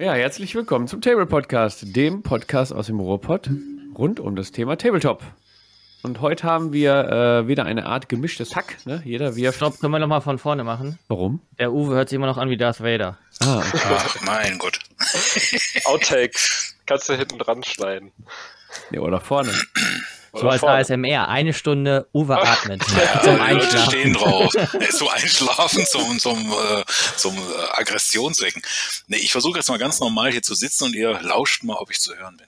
Ja, herzlich willkommen zum Table Podcast, dem Podcast aus dem Ruhrpott rund um das Thema Tabletop. Und heute haben wir äh, wieder eine Art gemischtes Hack. Ne? Jeder wirft. Stopp, können wir nochmal von vorne machen? Warum? Der Uwe hört sich immer noch an wie Darth Vader. Ah, okay. Ach, mein Gott. Outtakes. Kannst du hinten dran schneiden. ja, oder vorne. So als vorne. ASMR. Eine Stunde Uwe atmet. Ja, Zum die Leute Einschlafen. stehen drauf. So einschlafen zum, zum, äh, zum äh, Aggressionswecken. Nee, ich versuche jetzt mal ganz normal hier zu sitzen und ihr lauscht mal, ob ich zu hören bin.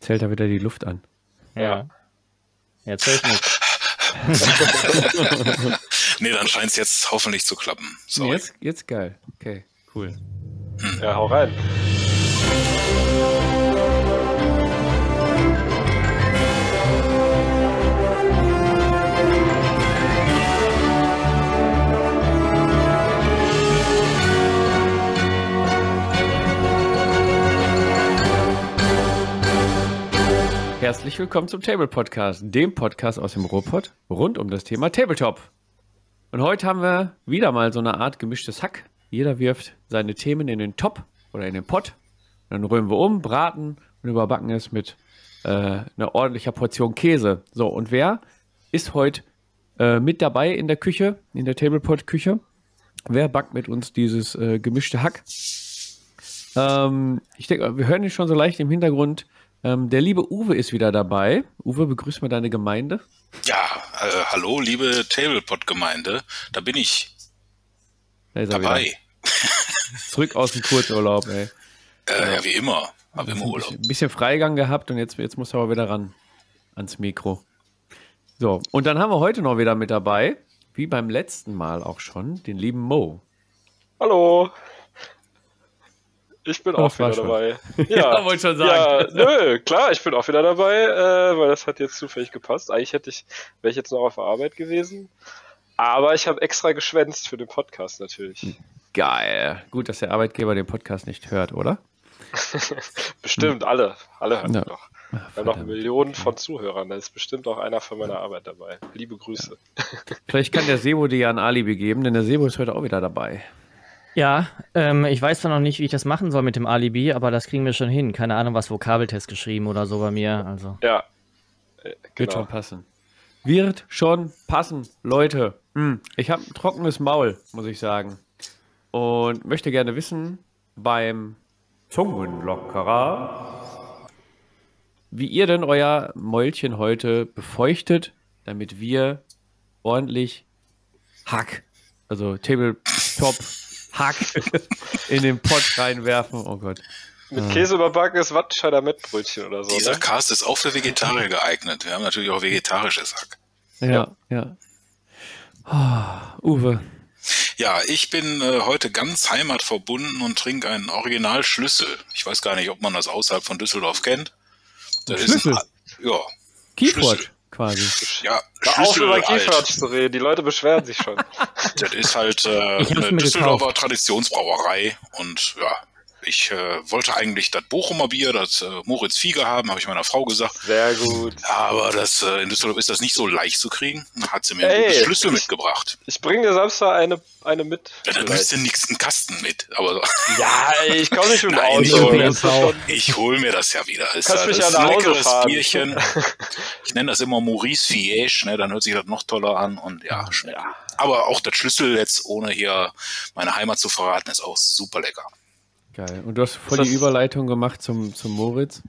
Zählt da wieder die Luft an. Ja. Jetzt höre ich nicht. Nee, dann scheint es jetzt hoffentlich zu klappen. Sorry. Jetzt, jetzt geil. Okay, cool. Ja, hau rein. Herzlich willkommen zum Table Podcast, dem Podcast aus dem Ruhrpott rund um das Thema Tabletop. Und heute haben wir wieder mal so eine Art gemischtes Hack. Jeder wirft seine Themen in den Top oder in den Pott. Dann rühren wir um, braten und überbacken es mit äh, einer ordentlicher Portion Käse. So, und wer ist heute äh, mit dabei in der Küche, in der Tablepot-Küche? Wer backt mit uns dieses äh, gemischte Hack? Ähm, ich denke, wir hören ihn schon so leicht im Hintergrund. Ähm, der liebe Uwe ist wieder dabei. Uwe, begrüß mal deine Gemeinde. Ja, äh, hallo, liebe Tablepot-Gemeinde. Da bin ich Da ist er dabei. Zurück aus dem Kurzurlaub, ey. Äh, ja, wie immer. Hab immer Ein Urlaub. bisschen, bisschen Freigang gehabt und jetzt, jetzt muss er aber wieder ran ans Mikro. So, und dann haben wir heute noch wieder mit dabei, wie beim letzten Mal auch schon, den lieben Mo. Hallo. Ich bin auch wieder dabei. Ja, wollte schon sagen. Ja, nö, klar, ich bin auch wieder dabei, äh, weil das hat jetzt zufällig gepasst. Eigentlich hätte ich, wäre ich jetzt noch auf der Arbeit gewesen. Aber ich habe extra geschwänzt für den Podcast natürlich. Geil. Gut, dass der Arbeitgeber den Podcast nicht hört, oder? Bestimmt alle. Alle hören Ja. doch. Wir haben noch Millionen von Zuhörern. Da ist bestimmt auch einer von meiner Arbeit dabei. Liebe Grüße. Vielleicht kann der Sebo dir ja ein Alibi geben, denn der Sebo ist heute auch wieder dabei. Ja, ähm, ich weiß zwar noch nicht, wie ich das machen soll mit dem Alibi, aber das kriegen wir schon hin. Keine Ahnung, was Vokabeltest geschrieben oder so bei mir. Also. Ja. Äh, Wird Genau. schon passen. Wird schon passen, Leute. Hm, Ich habe ein trockenes Maul, muss ich sagen. Und möchte gerne wissen, beim Zungenlockerer, wie ihr denn euer Mäulchen heute befeuchtet, damit wir ordentlich Hack, also Tabletop Hack in den Pott reinwerfen. Oh Gott. Mit Käse überbackenes Wattenscheider Mettbrötchen oder so. Dieser Ne? Cast ist auch für Vegetarier geeignet. Wir haben natürlich auch vegetarisches Hack. Ja, ja. Ah, Uwe, Ja, ich bin äh, heute ganz heimatverbunden und trinke einen Originalschlüssel. Ich weiß gar nicht, ob man das außerhalb von Düsseldorf kennt. Das Schlüssel? Ist ein, ja, Keyboard Schlüssel. Quasi. ja, Schlüssel über. Keyforge zu reden. Die Leute beschweren sich schon. Das ist halt äh, eine Düsseldorfer gekauft. Traditionsbrauerei und ja, ich äh, wollte eigentlich das Bochumer Bier, das äh, Moritz Fieger haben, habe ich meiner Frau gesagt. Sehr gut. Aber das, äh, in Düsseldorf ist das nicht so leicht zu kriegen. Dann hat sie mir Ey. einen Schlüssel mitgebracht. Ich bringe dir Samstag eine, eine mit. Ja, dann müsst ihr nix einen Kasten mit. Aber Ja, ich komme nicht mit dem Nein, Auto. schon- ich hole mir das ja wieder. Ist Kannst mich das ja ist ein nach leckeres fahren. Bierchen. Ich nenne das immer Maurice Fiege, ne? dann hört sich das noch toller an und ja, schmeckt. Aber auch das Schlüssel jetzt, ohne hier meine Heimat zu verraten, ist auch super lecker. Geil. Und du hast voll Ist die das- Überleitung gemacht zum, zum Moritz.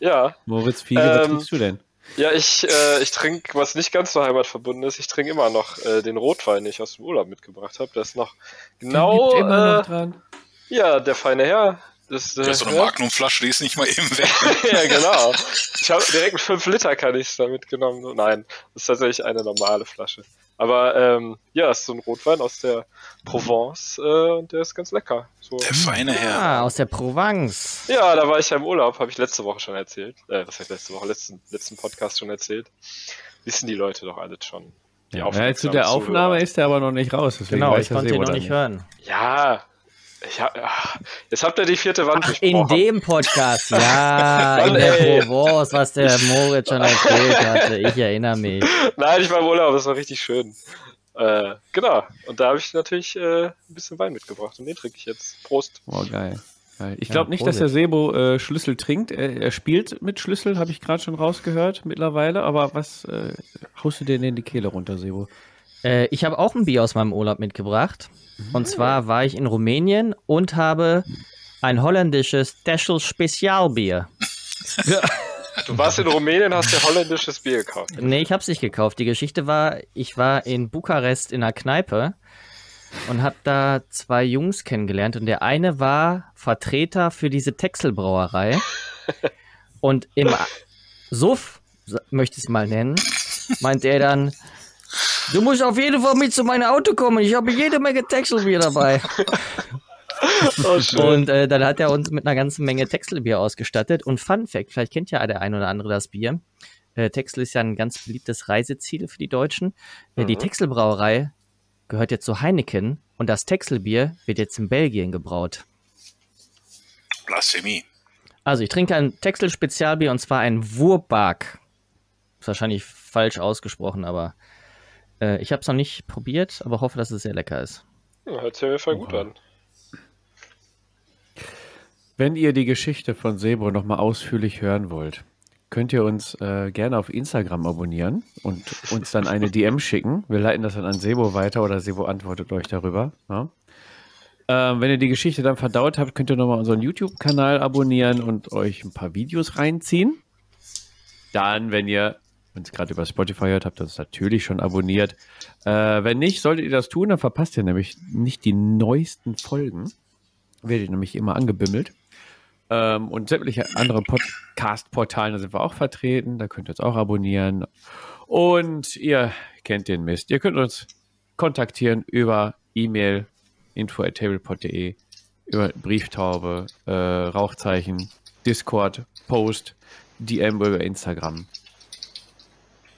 Ja, Moritz Fiege, was Ähm, trinkst du denn? ja, ich, äh, ich trinke, was nicht ganz so heimatverbunden ist, ich trinke immer noch äh, den Rotwein, den ich aus dem Urlaub mitgebracht habe. Das ist noch genau, äh, noch dran. ja, der feine Herr. Das, äh, Das ist so eine ja. Magnumflasche, die ist nicht mal eben weg. ja, genau. Ich habe direkt mit 5 Liter kann ich da mitgenommen. Nein, das ist tatsächlich eine normale Flasche. Aber ähm, ja, es ist so ein Rotwein aus der Provence äh, und der ist ganz lecker. So. Der feine Herr. Ah, aus der Provence. Ja, da war ich ja im Urlaub, habe ich letzte Woche schon erzählt. Äh, was heißt letzte Woche? Letzten, letzten Podcast schon erzählt. Wissen die Leute doch alles schon. Ja, aufmerksamen zu der Zuhörer. Aufnahme ist er aber noch nicht raus. Genau, ich der konnte ihn Sebo noch nicht hören. Ja, ach, jetzt habt ihr die vierte Wand Ach, in dem Podcast, ja, in Mann, der ey. Provence, was der Moritz schon erzählt hatte. Ich erinnere mich. Nein, ich war im Urlaub, das war richtig schön. Äh, genau. Und da habe ich natürlich äh, ein bisschen Wein mitgebracht und den trinke ich jetzt. Prost. Oh, geil. geil. Ich Ja, glaube nicht, dass der Sebo äh, Schlüssel trinkt. Er, er spielt mit Schlüssel, habe ich gerade schon rausgehört mittlerweile. Aber was äh, haust du dir denn in die Kehle runter, Sebo? Äh, ich habe auch ein Bier aus meinem Urlaub mitgebracht. Und zwar war ich in Rumänien und habe ein holländisches Deschel Spezialbier. Du warst in Rumänien, hast dir holländisches Bier gekauft. Nee, ich habe es nicht gekauft. Die Geschichte war, ich war in Bukarest in einer Kneipe und habe da zwei Jungs kennengelernt. Und der eine war Vertreter für diese Texelbrauerei. Und im Suff, möchte ich es mal nennen, meint er dann, du musst auf jeden Fall mit zu meinem Auto kommen. Ich habe jede Menge Texelbier dabei. Oh. Und äh, dann hat er uns mit einer ganzen Menge Texelbier ausgestattet. Und Fun Fact, vielleicht kennt ja der ein oder andere das Bier. Äh, Texel ist ja ein ganz beliebtes Reiseziel für die Deutschen. Äh, Die Mhm. Texelbrauerei gehört jetzt zu Heineken und das Texelbier wird jetzt in Belgien gebraut. Blasphemie. Also ich trinke ein Texel-Spezialbier und zwar ein Wurbark. Ist wahrscheinlich falsch ausgesprochen, aber äh, ich habe es noch nicht probiert, aber hoffe, dass es sehr lecker ist. Ja, hört sich auf jeden Fall gut an. Wenn ihr die Geschichte von Sebo nochmal ausführlich hören wollt, könnt ihr uns äh, gerne auf Instagram abonnieren und uns dann eine DM schicken. Wir leiten das dann an Sebo weiter oder Sebo antwortet euch darüber. Ja? Ähm, wenn ihr die Geschichte dann verdaut habt, könnt ihr nochmal unseren YouTube-Kanal abonnieren und euch ein paar Videos reinziehen. Dann, wenn ihr uns gerade über Spotify hört, habt ihr uns natürlich schon abonniert. Äh, wenn nicht, solltet ihr das tun, dann verpasst ihr nämlich nicht die neuesten Folgen. Werdet ihr nämlich immer angebimmelt. Ähm, und sämtliche andere Podcast-Portalen, sind wir auch vertreten. Da könnt ihr uns auch abonnieren. Und ihr kennt den Mist. Ihr könnt uns kontaktieren über E-Mail info.tablepod.de, über Brieftaube, äh, Rauchzeichen, Discord, Post, DM über Instagram.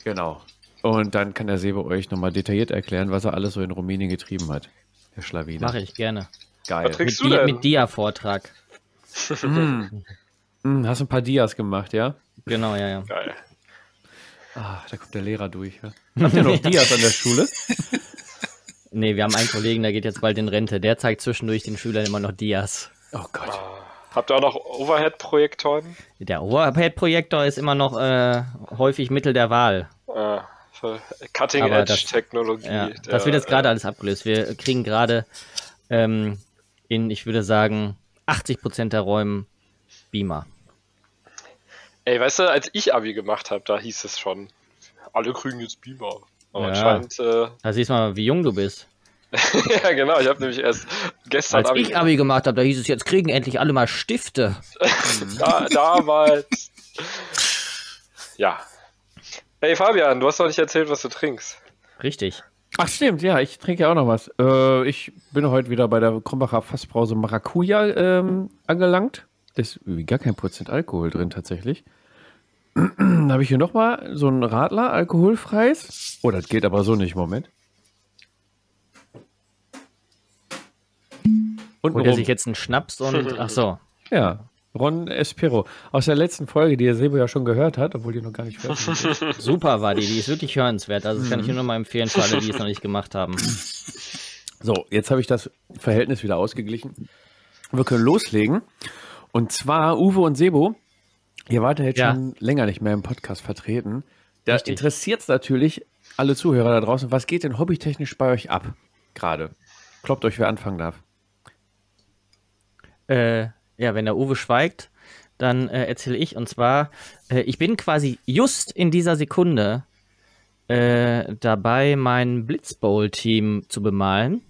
Genau. Und dann kann der Sebo euch nochmal detailliert erklären, was er alles so in Rumänien getrieben hat. Herr Schlawiner. Mache ich gerne. Geil. Was trinkst Mit, du Di denn? mit Dia-Vortrag. Mm. Mm, hast ein paar Dias gemacht, ja? Genau, ja, ja. Geil. Ah, da kommt der Lehrer durch. Ja. Habt ihr noch Dias an der Schule? Nee, wir haben einen Kollegen, der geht jetzt bald in Rente. Der zeigt zwischendurch den Schülern immer noch Dias. Oh Gott. Habt ihr auch noch Overhead-Projektoren? Der Overhead-Projektor ist immer noch äh, häufig Mittel der Wahl. Ah, Cutting-Edge-Technologie. Ja, das wird jetzt gerade alles abgelöst. Wir kriegen gerade ähm, in, ich würde sagen, 80% der Räumen Beamer. Ey, weißt du, als ich Abi gemacht habe, da hieß es schon, alle kriegen jetzt Beamer. Aber Ja. anscheinend, äh, Da siehst du mal, wie jung du bist. ja genau, ich habe nämlich erst gestern Als Abi ich Abi gemacht habe, da hieß es, jetzt kriegen endlich alle mal Stifte. da, damals. ja. Hey Fabian, du hast noch nicht erzählt, was du trinkst. Richtig. Ach stimmt, ja, ich trinke ja auch noch was. Äh, ich bin heute wieder bei der Krombacher Fassbrause Maracuja ähm, angelangt. Da ist gar kein Prozent Alkohol drin tatsächlich. Dann habe ich hier nochmal so ein Radler, alkoholfreies. Oh, das geht aber so nicht, Moment. Und Holt er sich jetzt einen Schnaps und. Ach so. Ja, Ron Espero. Aus der letzten Folge, die der Sebo ja schon gehört hat, obwohl die noch gar nicht ist. Super war die. Die ist wirklich hörenswert. Also, das kann ich nur noch mal empfehlen für alle, die es noch nicht gemacht haben. So, jetzt habe ich das Verhältnis wieder ausgeglichen. Wir können loslegen. Und zwar Uwe und Sebo. Ihr wart ja jetzt Ja. schon länger nicht mehr im Podcast vertreten. Da interessiert es natürlich alle Zuhörer da draußen. Was geht denn hobbytechnisch bei euch ab? Gerade. Kloppt euch, wer anfangen darf. Äh, ja, wenn der Uwe schweigt, dann äh, erzähle ich. Und zwar, äh, ich bin quasi just in dieser Sekunde äh, dabei, mein Blitzbowl-Team zu bemalen.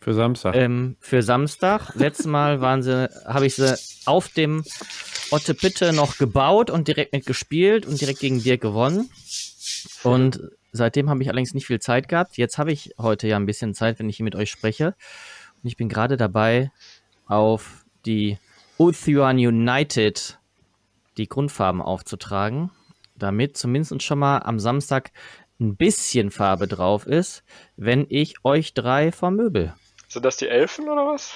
Für Samstag. Ähm, für Samstag. Letztes Mal waren sie, habe ich sie auf dem Otte Pitte noch gebaut und direkt mitgespielt und direkt gegen Dirk gewonnen. Und seitdem habe ich allerdings nicht viel Zeit gehabt. Jetzt habe ich heute ja ein bisschen Zeit, wenn ich hier mit euch spreche. Und ich bin gerade dabei, auf die Ulthuan United die Grundfarben aufzutragen, damit zumindest schon mal am Samstag ein bisschen Farbe drauf ist, wenn ich euch drei vermöbel. Sind das die Elfen oder was?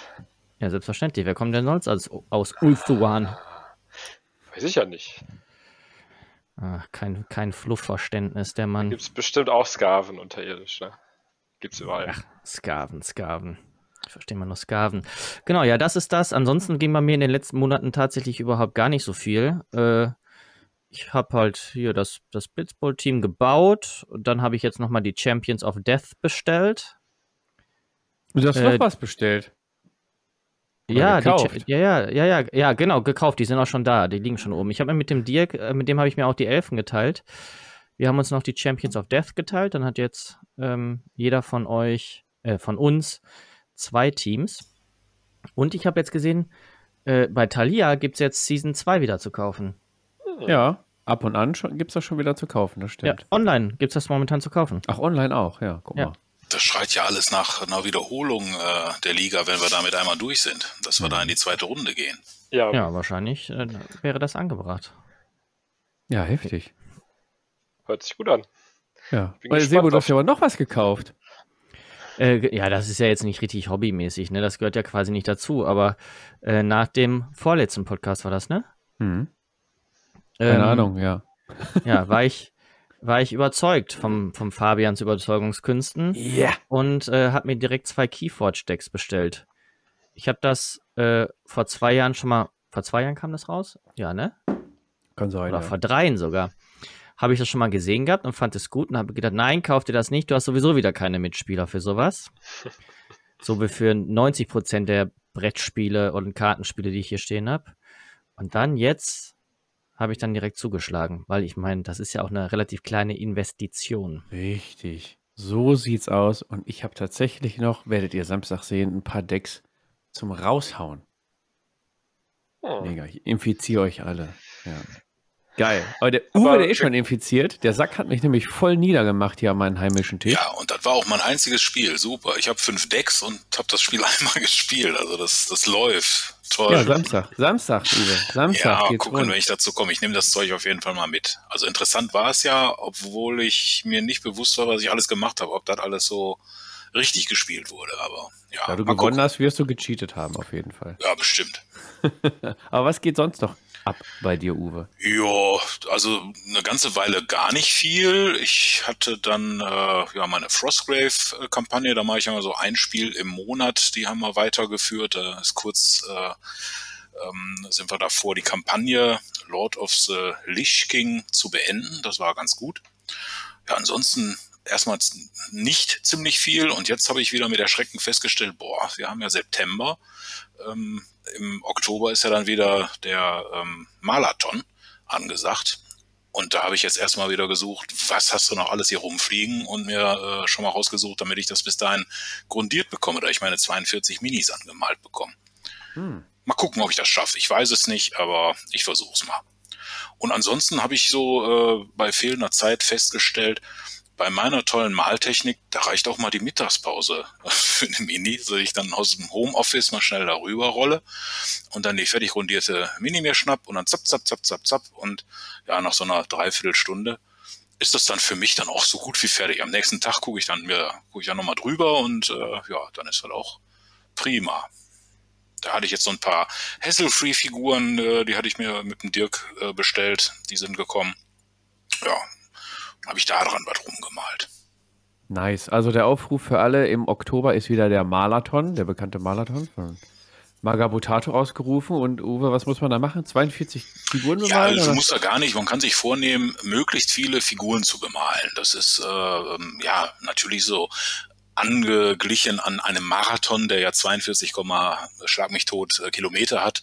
Ja, selbstverständlich. Wer kommt denn sonst als, aus Ulthuan? Weiß ich ja nicht. Ah, kein, kein Fluffverständnis, der Mann. gibt es bestimmt auch Skaven unterirdisch, ne? Gibt's überall. Ach, Skaven, Skaven. Ich verstehe mal nur Skaven. Genau, ja, das ist das. Ansonsten ging bei mir in den letzten Monaten tatsächlich überhaupt gar nicht so viel. Äh, ich habe halt hier das, das Blitzball-Team gebaut. Und dann habe ich jetzt nochmal die Champions of Death bestellt. Du hast Äh, noch was bestellt. Ja, die, gekauft. Ja, ja, ja, ja, ja, genau, gekauft. Die sind auch schon da. Die liegen schon oben. Ich habe mir mit dem Dirk, äh, mit dem habe ich mir auch die Elfen geteilt. Wir haben uns noch die Champions of Death geteilt. Dann hat jetzt ähm, jeder von euch, äh, von uns, zwei Teams. Und ich habe jetzt gesehen, äh, bei Thalia gibt es jetzt Season 2 wieder zu kaufen. Ja, ab und an gibt es das schon wieder zu kaufen, das Ja, stimmt. online gibt es das momentan zu kaufen. Ach, online auch, ja, guck Ja. mal. Das schreit ja alles nach einer Wiederholung äh, der Liga, wenn wir damit einmal durch sind, dass wir da in die zweite Runde gehen. Ja, Ja, wahrscheinlich äh, wäre das angebracht. Ja, heftig. hört sich gut an. Ja. Bin Weil gespannt Sebo, du auf- hast ja aber noch was gekauft. Äh, ja, das ist ja jetzt nicht richtig hobbymäßig, ne? Das gehört ja quasi nicht dazu. Aber äh, nach dem vorletzten Podcast war das, ne? Hm. Keine Ähm, Ahnung, ja. Ja, war ich, war ich überzeugt vom, vom Fabians Überzeugungskünsten Ja. und äh, habe mir direkt zwei Keyforge-Decks bestellt. Ich habe das äh, vor zwei Jahren schon mal, vor zwei Jahren kam das raus? Ja, ne? Kann sein. Oder Ja. vor dreien sogar. Habe ich das schon mal gesehen gehabt und fand es gut und habe gedacht, nein, kauf dir das nicht, du hast sowieso wieder keine Mitspieler für sowas. so wie für 90% der Brettspiele und Kartenspiele, die ich hier stehen habe. Und dann jetzt habe ich dann direkt zugeschlagen, weil ich meine, das ist ja auch eine relativ kleine Investition. Richtig. So sieht's aus. Und ich habe tatsächlich noch, werdet ihr Samstag sehen, ein paar Decks zum Raushauen. Hm. Mega. Ich infiziere euch alle. Ja. Geil. Aber der Uwe, Aber- der ist schon infiziert. Der Sack hat mich nämlich voll niedergemacht hier an meinen heimischen Tisch. Ja, und das war auch mein einziges Spiel. Super. Ich habe fünf Decks und habe das Spiel einmal gespielt. Also das, das läuft. Toll. Ja, Samstag. Samstag, Uwe. Samstag Ja, geht's gucken, rund. wenn ich dazu komme. Ich nehme das Zeug auf jeden Fall mal mit. Also interessant war es ja, obwohl ich mir nicht bewusst war, was ich alles gemacht habe, ob das alles so richtig gespielt wurde. Aber ja, Da du gewonnen gucken. hast, wirst du gecheatet haben, auf jeden Fall. Ja, bestimmt. Aber was geht sonst noch ab bei dir, Uwe? Ja, also eine ganze Weile gar nicht viel. Ich hatte dann äh, ja meine Frostgrave-Kampagne, da mache ich immer so ein Spiel im Monat, die haben wir weitergeführt. Da ist kurz äh, ähm, sind wir davor, die Kampagne Lord of the Lich King zu beenden. Das war ganz gut. Ja, ansonsten erstmal nicht ziemlich viel und jetzt habe ich wieder mit Erschrecken festgestellt, boah, wir haben ja September. Ähm, Im Oktober ist ja dann wieder der ähm, Marathon angesagt. Und da habe ich jetzt erstmal wieder gesucht, was hast du noch alles hier rumfliegen und mir äh, schon mal rausgesucht, damit ich das bis dahin grundiert bekomme, da ich meine 42 Minis angemalt bekomme. Hm. Mal gucken, ob ich das schaffe. Ich weiß es nicht, aber ich versuche es mal. Und ansonsten habe ich so äh, bei fehlender Zeit festgestellt, bei meiner tollen Maltechnik, da reicht auch mal die Mittagspause für eine Mini, so ich dann aus dem Homeoffice mal schnell darüber rolle und dann die fertig rundierte Mini mir schnapp und dann zapp, zapp, zapp, zapp, zapp und ja, nach so einer Dreiviertelstunde ist das dann für mich dann auch so gut wie fertig. Am nächsten Tag gucke ich dann mir, gucke ich dann nochmal drüber und äh, ja, dann ist das auch prima. Da hatte ich jetzt so ein paar Hassel-Free-Figuren, äh, die hatte ich mir mit dem Dirk äh, bestellt. Die sind gekommen. Ja, habe ich da dran was rumgemalt. Nice. Also der Aufruf für alle, im Oktober ist wieder der Marathon, der bekannte Marathon von Magabotato ausgerufen. Und Uwe, was muss man da machen? 42 Figuren Ja, bemalen? also oder? muss da gar nicht. Man kann sich vornehmen, möglichst viele Figuren zu bemalen. Das ist äh, ähm, ja natürlich so angeglichen an einem Marathon, der ja 42, schlag mich tot äh, Kilometer hat.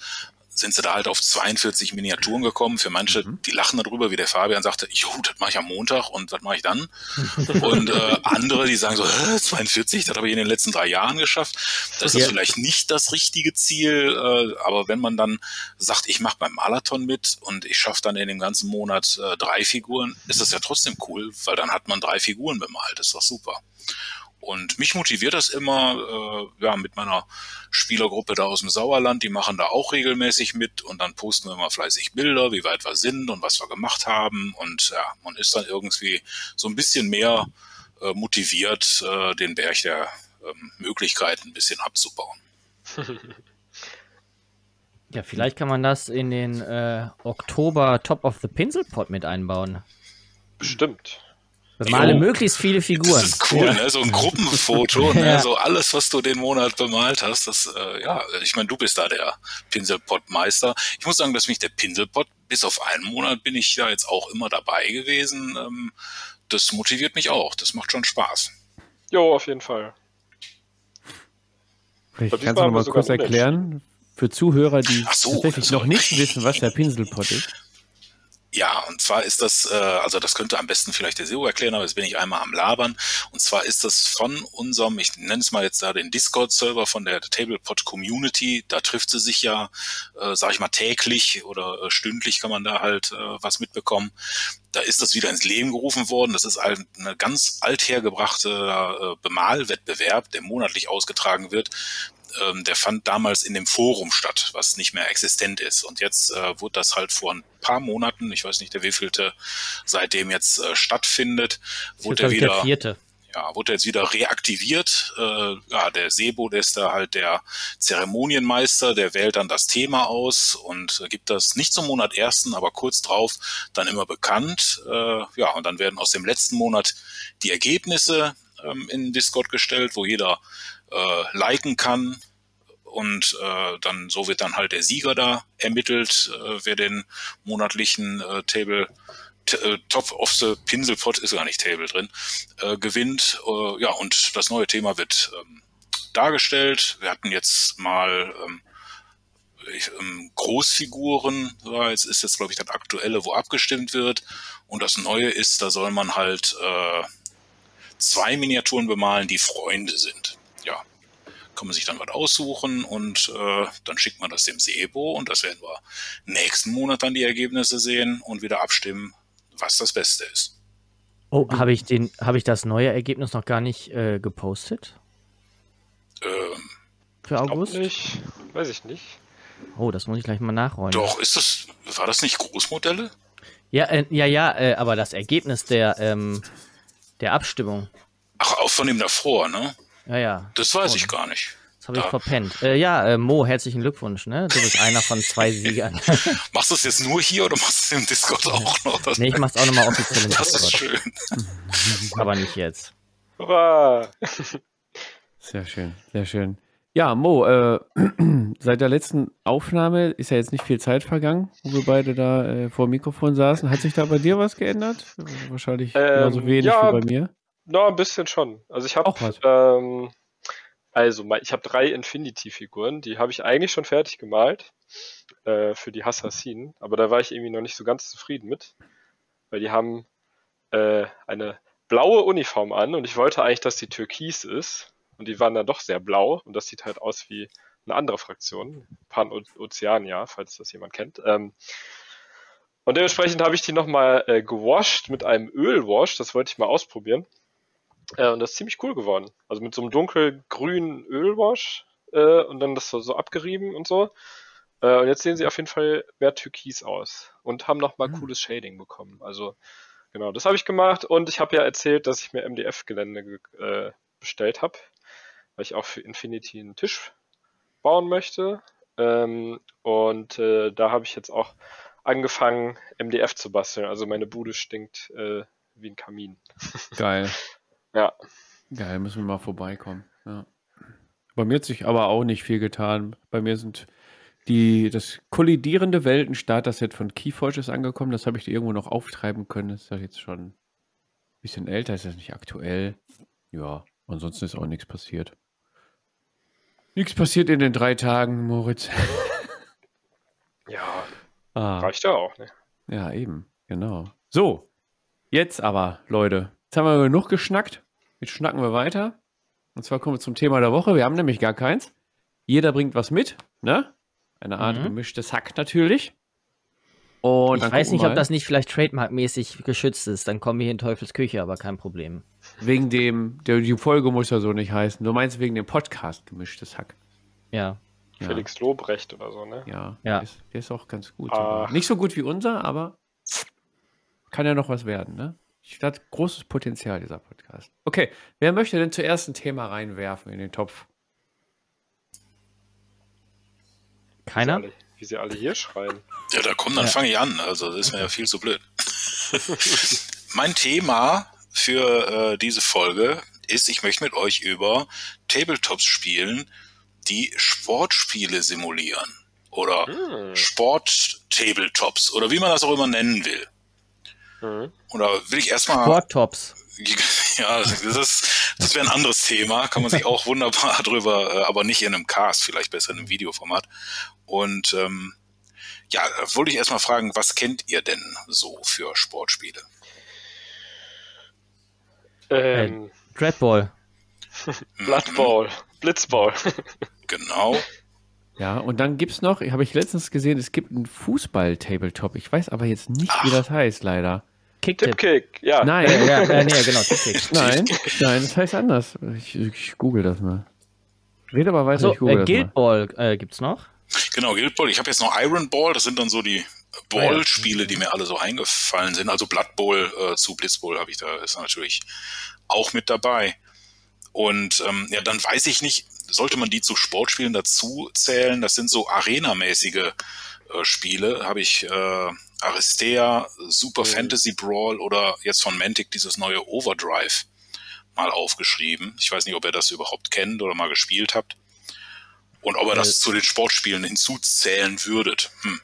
Sind sie da halt auf 42 Miniaturen gekommen. Für manche, die lachen darüber, wie der Fabian sagte, jo, das mache ich am Montag und was mache ich dann? und äh, andere, die sagen so, Hä, 42, das habe ich in den letzten drei Jahren geschafft. Das ist Ja. vielleicht nicht das richtige Ziel, äh, aber wenn man dann sagt, ich mache beim Marathon mit und ich schaffe dann in dem ganzen Monat äh, drei Figuren, ist das ja trotzdem cool, weil dann hat man drei Figuren bemalt. Das ist doch super. Und mich motiviert das immer, äh, ja, mit meiner Spielergruppe da aus dem Sauerland, die machen da auch regelmäßig mit und dann posten wir immer fleißig Bilder, wie weit wir sind und was wir gemacht haben. Und ja, man ist dann irgendwie so ein bisschen mehr äh, motiviert, äh, den Berg der ähm, Möglichkeiten ein bisschen abzubauen. Ja, vielleicht kann man das in den äh, Oktober Top of the Pinselpot mit einbauen. Bestimmt. Bemale Jo. möglichst viele Figuren. Das ist cool, ne? So ein Gruppenfoto, ne? Ja. So alles, was du den Monat bemalt hast, das, äh, ja, ich meine, du bist da der Pinselpott-Meister. Ich muss sagen, dass mich der Pinselpott, bis auf einen Monat bin ich ja jetzt auch immer dabei gewesen. Ähm, das motiviert mich auch. Das macht schon Spaß. Jo, auf jeden Fall. Vielleicht kannst du noch mal kurz erklären, für Zuhörer, die so, tatsächlich noch nicht wissen, was der Pinselpott ist. Ja, und zwar ist das, äh, also das könnte am besten vielleicht der SEO erklären, aber jetzt bin ich einmal am Labern. Und zwar ist das von unserem, ich nenne es mal jetzt da den Discord-Server von der Tablepod Community. Da trifft sie sich ja, äh, sag ich mal, täglich oder äh, stündlich kann man da halt äh, was mitbekommen. Da ist das wieder ins Leben gerufen worden. Das ist halt eine ganz althergebrachte äh, Bemalwettbewerb, der monatlich ausgetragen wird ähm, der fand damals in dem Forum statt, was nicht mehr existent ist. Und jetzt äh, wurde das halt vor ein paar Monaten, ich weiß nicht der wievielte, seitdem jetzt äh, stattfindet, wurde er ich, der wieder, vierte. ja, wurde jetzt wieder reaktiviert. Äh, ja, der Sebo, der ist da halt der Zeremonienmeister, der wählt dann das Thema aus und äh, gibt das nicht zum Monat ersten, aber kurz drauf dann immer bekannt. Äh, ja, und dann werden aus dem letzten Monat die Ergebnisse ähm, in Discord gestellt, wo jeder äh, liken kann. Und äh, dann so wird dann halt der Sieger da ermittelt, äh, wer den monatlichen äh, Table äh, Top of the Pinselpot ist gar nicht Table drin, äh, gewinnt. Äh, ja, und das neue Thema wird ähm, dargestellt. Wir hatten jetzt mal ähm, ich, ähm, Großfiguren, war jetzt ist jetzt glaube ich das aktuelle, wo abgestimmt wird. Und das Neue ist, da soll man halt äh, zwei Miniaturen bemalen, die Freunde sind. Ja, kann man sich dann was aussuchen und äh, dann schickt man das dem Sebo und das werden wir nächsten Monat dann die Ergebnisse sehen und wieder abstimmen, was das Beste ist. Oh, habe ich, den- habe ich das neue Ergebnis noch gar nicht äh, gepostet Ähm, für August? nicht. Weiß ich nicht. Oh, das muss ich gleich mal nachrollen. doch, ist das, war das nicht Großmodelle? Ja, äh, ja, ja, äh, aber das Ergebnis der, ähm, der Abstimmung. Ach, auch von dem davor, ne? Ja, ja. Das weiß Oh, ich gar nicht. Das habe ich Da- verpennt. Äh, ja, äh, Mo, herzlichen Glückwunsch, ne? Du bist einer von zwei Siegern. Machst du es jetzt nur hier oder machst du es im Discord auch noch? Das, nee, ich mach's auch nochmal offiziell im das ist Discord. schön. Aber nicht jetzt. Hurra! Sehr schön, sehr schön. Ja, Mo, äh, seit der letzten Aufnahme ist ja jetzt nicht viel Zeit vergangen, wo wir beide da äh, vor dem Mikrofon saßen. Hat sich da bei dir was geändert? Wahrscheinlich Ähm, genauso wenig ja, wie bei mir. No, ein bisschen schon. Also ich habe ähm, also ich habe drei Infinity-Figuren, die habe ich eigentlich schon fertig gemalt äh, für die Assassinen, aber da war ich irgendwie noch nicht so ganz zufrieden mit, weil die haben äh, eine blaue Uniform an und ich wollte eigentlich, dass die türkis ist und die waren dann doch sehr blau und das sieht halt aus wie eine andere Fraktion, Pan-Ozeania, falls das jemand kennt. Ähm, und dementsprechend habe ich die nochmal äh, gewascht mit einem Ölwash, das wollte ich mal ausprobieren. Äh, und das ist ziemlich cool geworden. Also mit so einem dunkelgrünen Ölwash äh, und dann das so, so abgerieben und so. Äh, und jetzt sehen sie auf jeden Fall mehr türkis aus und haben nochmal Mhm. cooles Shading bekommen. Also genau, das habe ich gemacht und ich habe ja erzählt, dass ich mir MDF-Gelände ge- äh, bestellt habe, weil ich auch für Infinity einen Tisch bauen möchte. Ähm, und äh, da habe ich jetzt auch angefangen, MDF zu basteln. Also meine Bude stinkt äh, wie ein Kamin. Geil. Ja. Geil, müssen wir mal vorbeikommen. Ja. Bei mir hat sich aber auch nicht viel getan. Bei mir sind die, das kollidierende Welten-Starter-Set von Keyforge ist angekommen. Das habe ich irgendwo noch auftreiben können. Das ist ja jetzt schon ein bisschen älter, ist das nicht aktuell. Ja, ansonsten ist auch nichts passiert. Nichts passiert in den drei Tagen, Moritz. Ja, Ah. reicht ja auch, ne? Ja, eben, genau. So, jetzt aber, Leute. Jetzt haben wir genug geschnackt. Jetzt schnacken wir weiter. Und zwar kommen wir zum Thema der Woche. Wir haben nämlich gar keins. Jeder bringt was mit, ne? Eine Art Mhm. gemischtes Hack natürlich. Und ich weiß nicht, wir ob mal. das nicht vielleicht trademarkmäßig geschützt ist. Dann kommen wir hier in Teufels Küche, aber kein Problem. Wegen dem, der, die Folge muss ja so nicht heißen. Du meinst wegen dem Podcast gemischtes Hack. Ja. Ja, Felix Lobrecht oder so, ne? ja, Ja. Der, ist, der ist auch ganz gut. Sogar. Nicht so gut wie unser, aber kann ja noch was werden, ne? Ich hat großes Potenzial, dieser Podcast. Okay, wer möchte denn zuerst ein Thema reinwerfen in den Topf? Keiner? Wie sie alle, wie sie alle hier schreien. Ja, da komm, dann Ja. fange ich an. Also, das ist mir ja viel zu blöd. mein Thema für äh, diese Folge ist, ich möchte mit euch über Tabletops spielen, die Sportspiele simulieren. Oder Hm. Sport-Tabletops oder wie man das auch immer nennen will. Mhm. Oder will ich erstmal. Sporttops. Ja, das, ist, das wäre ein anderes Thema, kann man sich auch wunderbar drüber, äh, aber nicht in einem Cast, vielleicht besser in einem Videoformat. Und ähm, ja, wollte ich erstmal fragen, was kennt ihr denn so für Sportspiele? Ähm, Dreadball. Blood Bowl. Blitzball. Genau. Ja, und dann gibt's noch, habe ich letztens gesehen, es gibt einen Fußball-Tabletop. Ich weiß aber jetzt nicht, wie das heißt, leider. Kicktipp. Tippkick. Ja. Nein, Ja, äh, nee, genau, Kicktipp. nein, nein, das heißt anders. Ich, ich google das mal. Red aber weiter, So, ich google äh. Guild Ball äh, gibt's noch. Genau, Guild Ball. Ich habe jetzt noch Iron Ball, das sind dann so die Ball-Spiele, die mir alle so eingefallen sind. Also Blood Bowl äh, zu Blitz Bowl habe ich da, ist natürlich auch mit dabei. Und ähm, ja, dann weiß ich nicht, sollte man die zu Sportspielen dazu zählen? Das sind so Arena-mäßige äh, Spiele. Habe ich äh, Aristea, Super Mhm. Fantasy Brawl oder jetzt von Mantic dieses neue Overdrive mal aufgeschrieben. Ich weiß nicht, ob ihr das überhaupt kennt oder mal gespielt habt. Und ob ihr das Äh, zu den Sportspielen hinzuzählen würdet. Hm.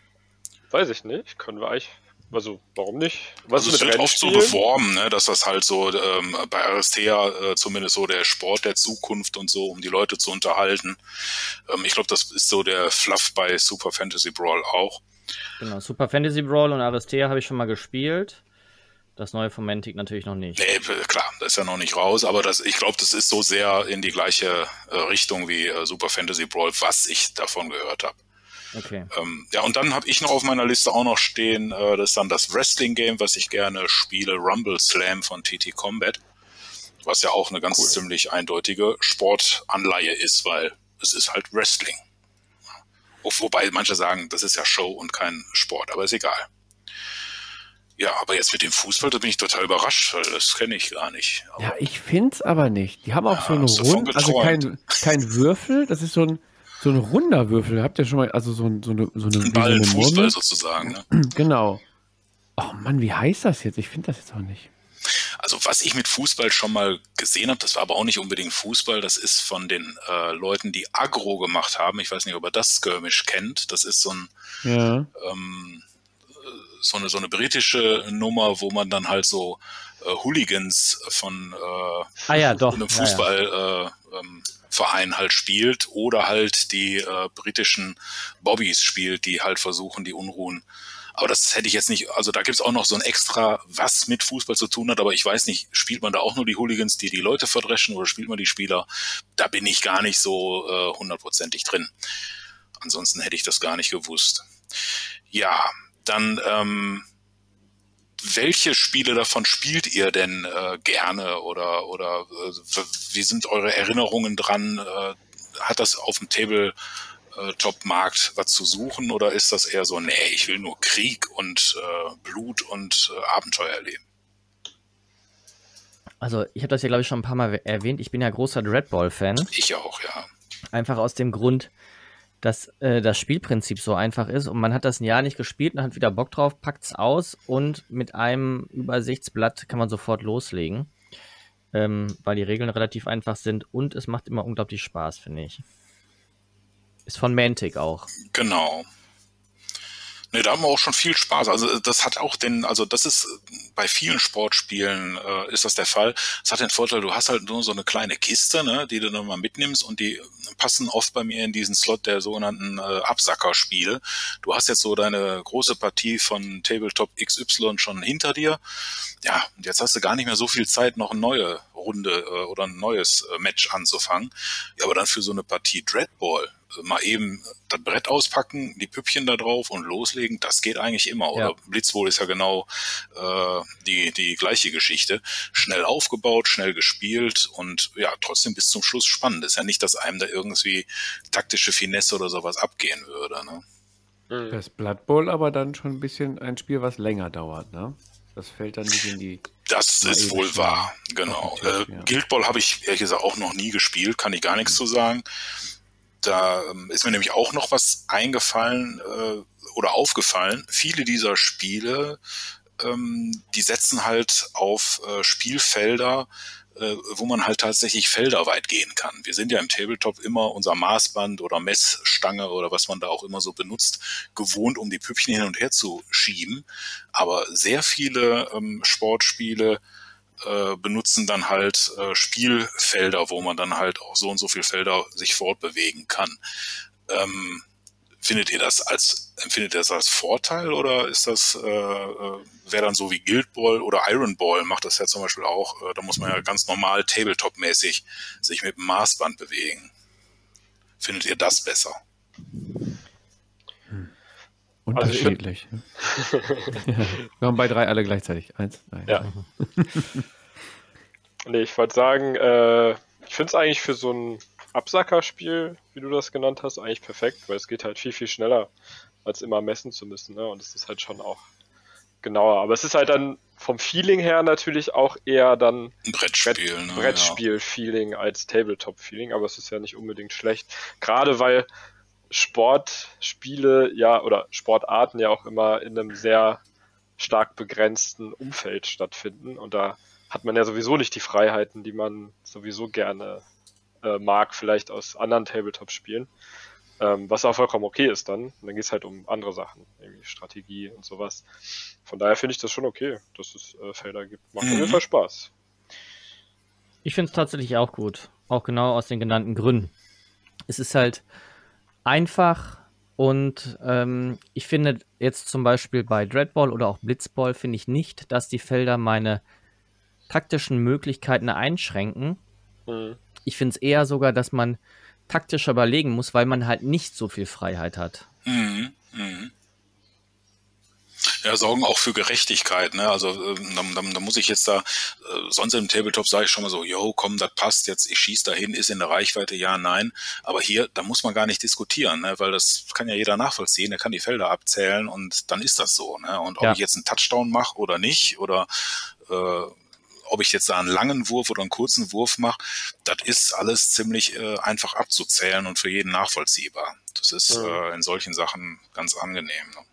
Weiß ich nicht. Können wir eigentlich. Also, warum nicht? Was Also ist es wird oft so beworben, ne, dass das halt so ähm, bei Aristea äh, zumindest so der Sport der Zukunft und so, um die Leute zu unterhalten. Ähm, ich glaube, das ist so der Fluff bei Super Fantasy Brawl auch. Genau, Super Fantasy Brawl und Aristea habe ich schon mal gespielt. Das neue von Mantic natürlich noch nicht. Nee, klar, das ist ja noch nicht raus, aber das, ich glaube, das ist so sehr in die gleiche äh, Richtung wie äh, Super Fantasy Brawl, was ich davon gehört habe. Okay. Ähm, ja, und dann habe ich noch auf meiner Liste auch noch stehen, äh, das ist dann das Wrestling-Game, was ich gerne spiele, Rumble Slam von TT Combat, was ja auch eine ganz Cool. ziemlich eindeutige Sportanleihe ist, weil es ist halt Wrestling. Wo- Wobei manche sagen, das ist ja Show und kein Sport, aber ist egal. Ja, aber jetzt mit dem Fußball, da bin ich total überrascht, weil das kenne ich gar nicht. Aber Ja, ich find's aber nicht. Die haben auch Ja, so eine hast du von Rund, also kein, kein Würfel, das ist so ein, so ein runder Würfel. Habt ihr schon mal, also so, ein, so eine, so eine, ein Ball, so ein eine Fußball sozusagen. Ne? Genau. Oh Mann, wie heißt das jetzt? Ich finde das jetzt auch nicht. Also was ich mit Fußball schon mal gesehen habe, das war aber auch nicht unbedingt Fußball, das ist von den äh, Leuten, die Agro gemacht haben. Ich weiß nicht, ob ihr das Skirmish kennt. Das ist so, ein, Ja. ähm, äh, so, eine, so eine britische Nummer, wo man dann halt so äh, Hooligans von äh, Ah ja, doch. einem Ja, ja. Fußballverein äh, ähm, Verein halt spielt oder halt die äh, britischen Bobbys spielt, die halt versuchen, die Unruhen. Aber das hätte ich jetzt nicht, also da gibt's auch noch so ein extra, was mit Fußball zu tun hat, aber ich weiß nicht, spielt man da auch nur die Hooligans, die die Leute verdreschen oder spielt man die Spieler? Da bin ich gar nicht so äh, hundertprozentig drin. Ansonsten hätte ich das gar nicht gewusst. Ja, dann ähm, welche Spiele davon spielt ihr denn äh, gerne oder oder äh, wie sind eure Erinnerungen dran? Äh, hat das auf dem Tabletop-Markt was zu suchen oder ist das eher so, nee, ich will nur Krieg und äh, Blut und äh, Abenteuer erleben? Also, ich habe das ja, glaube ich, schon ein paar Mal erwähnt. Ich bin ja großer Dreadball-Fan. Ich auch, ja. Einfach aus dem Grund, dass äh, das Spielprinzip so einfach ist und man hat das ein Jahr nicht gespielt und hat wieder Bock drauf, packt's aus und mit einem Übersichtsblatt kann man sofort loslegen. Ähm, weil die Regeln relativ einfach sind und es macht immer unglaublich Spaß, finde ich. Ist von Mantic auch. Genau. Ne, da haben wir auch schon viel Spaß. Also das hat auch den, also das ist bei vielen Sportspielen äh, ist das der Fall. Es hat den Vorteil, du hast halt nur so eine kleine Kiste, ne, die du dann mal mitnimmst und die passen oft bei mir in diesen Slot der sogenannten äh, Absackerspiele. Du hast jetzt so deine große Partie von Tabletop XY schon hinter dir. Ja, und jetzt hast du gar nicht mehr so viel Zeit, noch eine neue Runde äh, oder ein neues äh, Match anzufangen. Ja, aber dann für so eine Partie Dreadball äh, mal eben das Brett auspacken, die Püppchen da drauf und loslegen, das geht eigentlich immer. Oder Ja. Blitzwohl ist ja genau äh, die, die gleiche Geschichte. Schnell aufgebaut, schnell gespielt und ja, trotzdem bis zum Schluss spannend. Ist ja nicht, dass einem da irgendwie taktische Finesse oder sowas abgehen würde. Ne? Mhm. Das Blood Bowl aber dann schon ein bisschen ein Spiel, was länger dauert, ne? Das fällt dann nicht in die. Das ist wohl wahr, genau. Äh, ja. Guild Ball habe ich ehrlich gesagt auch noch nie gespielt, kann ich gar nichts zu sagen. Da ähm, ist mir nämlich auch noch was eingefallen äh, oder aufgefallen. Viele dieser Spiele ähm, die setzen halt auf äh, Spielfelder, äh, wo man halt tatsächlich felderweit gehen kann. Wir sind ja im Tabletop immer unser Maßband oder Messstange oder was man da auch immer so benutzt, gewohnt, um die Püppchen hin und her zu schieben. Aber sehr viele ähm, Sportspiele äh, benutzen dann halt äh, Spielfelder, wo man dann halt auch so und so viel Felder sich fortbewegen kann. Ähm, findet ihr das als, empfindet ihr das als Vorteil oder ist das, äh, äh, wäre dann so wie Guild Ball oder Iron Ball macht das ja zum Beispiel auch, äh, da muss man ja ganz normal Tabletop-mäßig sich mit dem Maßband bewegen. Findet ihr das besser? Hm. Unterschiedlich. Also Wir haben bei drei alle gleichzeitig. Eins, nein. Ja. nee, ich wollte sagen, äh, ich finde es eigentlich für so ein Absackerspiel, wie du das genannt hast, eigentlich perfekt, weil es geht halt viel, viel schneller, als immer messen zu müssen. Ne? Und es ist halt schon auch genauer. Aber es ist halt dann vom Feeling her natürlich auch eher dann ein Brettspiel, Brett, ne? Brettspiel-Feeling ja. als Tabletop-Feeling, aber es ist ja nicht unbedingt schlecht. Gerade weil Sportspiele ja oder Sportarten ja auch immer in einem sehr stark begrenzten Umfeld stattfinden und da hat man ja sowieso nicht die Freiheiten, die man sowieso gerne äh, mag, vielleicht aus anderen Tabletop-Spielen. Ähm, was auch vollkommen okay ist dann. Und dann geht es halt um andere Sachen, irgendwie Strategie und sowas. Von daher finde ich das schon okay, dass es äh, Felder gibt. Macht mhm. auf jeden Fall Spaß. Ich finde es tatsächlich auch gut. Auch genau aus den genannten Gründen. Es ist halt einfach und ähm, ich finde jetzt zum Beispiel bei Dreadball oder auch Blitzball finde ich nicht, dass die Felder meine taktischen Möglichkeiten einschränken. Mhm. Ich finde es eher sogar, dass man taktischer überlegen muss, weil man halt nicht so viel Freiheit hat. Mhm. Mhm. Ja, sorgen auch für Gerechtigkeit. Ne? Also äh, da, da, da muss ich jetzt da, äh, sonst im Tabletop sage ich schon mal so, yo, komm, das passt jetzt, ich schieße dahin, ist in der Reichweite, ja, nein. Aber hier, da muss man gar nicht diskutieren, ne? weil das kann ja jeder nachvollziehen, der kann die Felder abzählen und dann ist das so. Ne? Und ob ja. ich jetzt einen Touchdown mache oder nicht, oder äh, ob ich jetzt da einen langen Wurf oder einen kurzen Wurf mache, das ist alles ziemlich äh, einfach abzuzählen und für jeden nachvollziehbar. Das ist äh, in solchen Sachen ganz angenehm. Ne?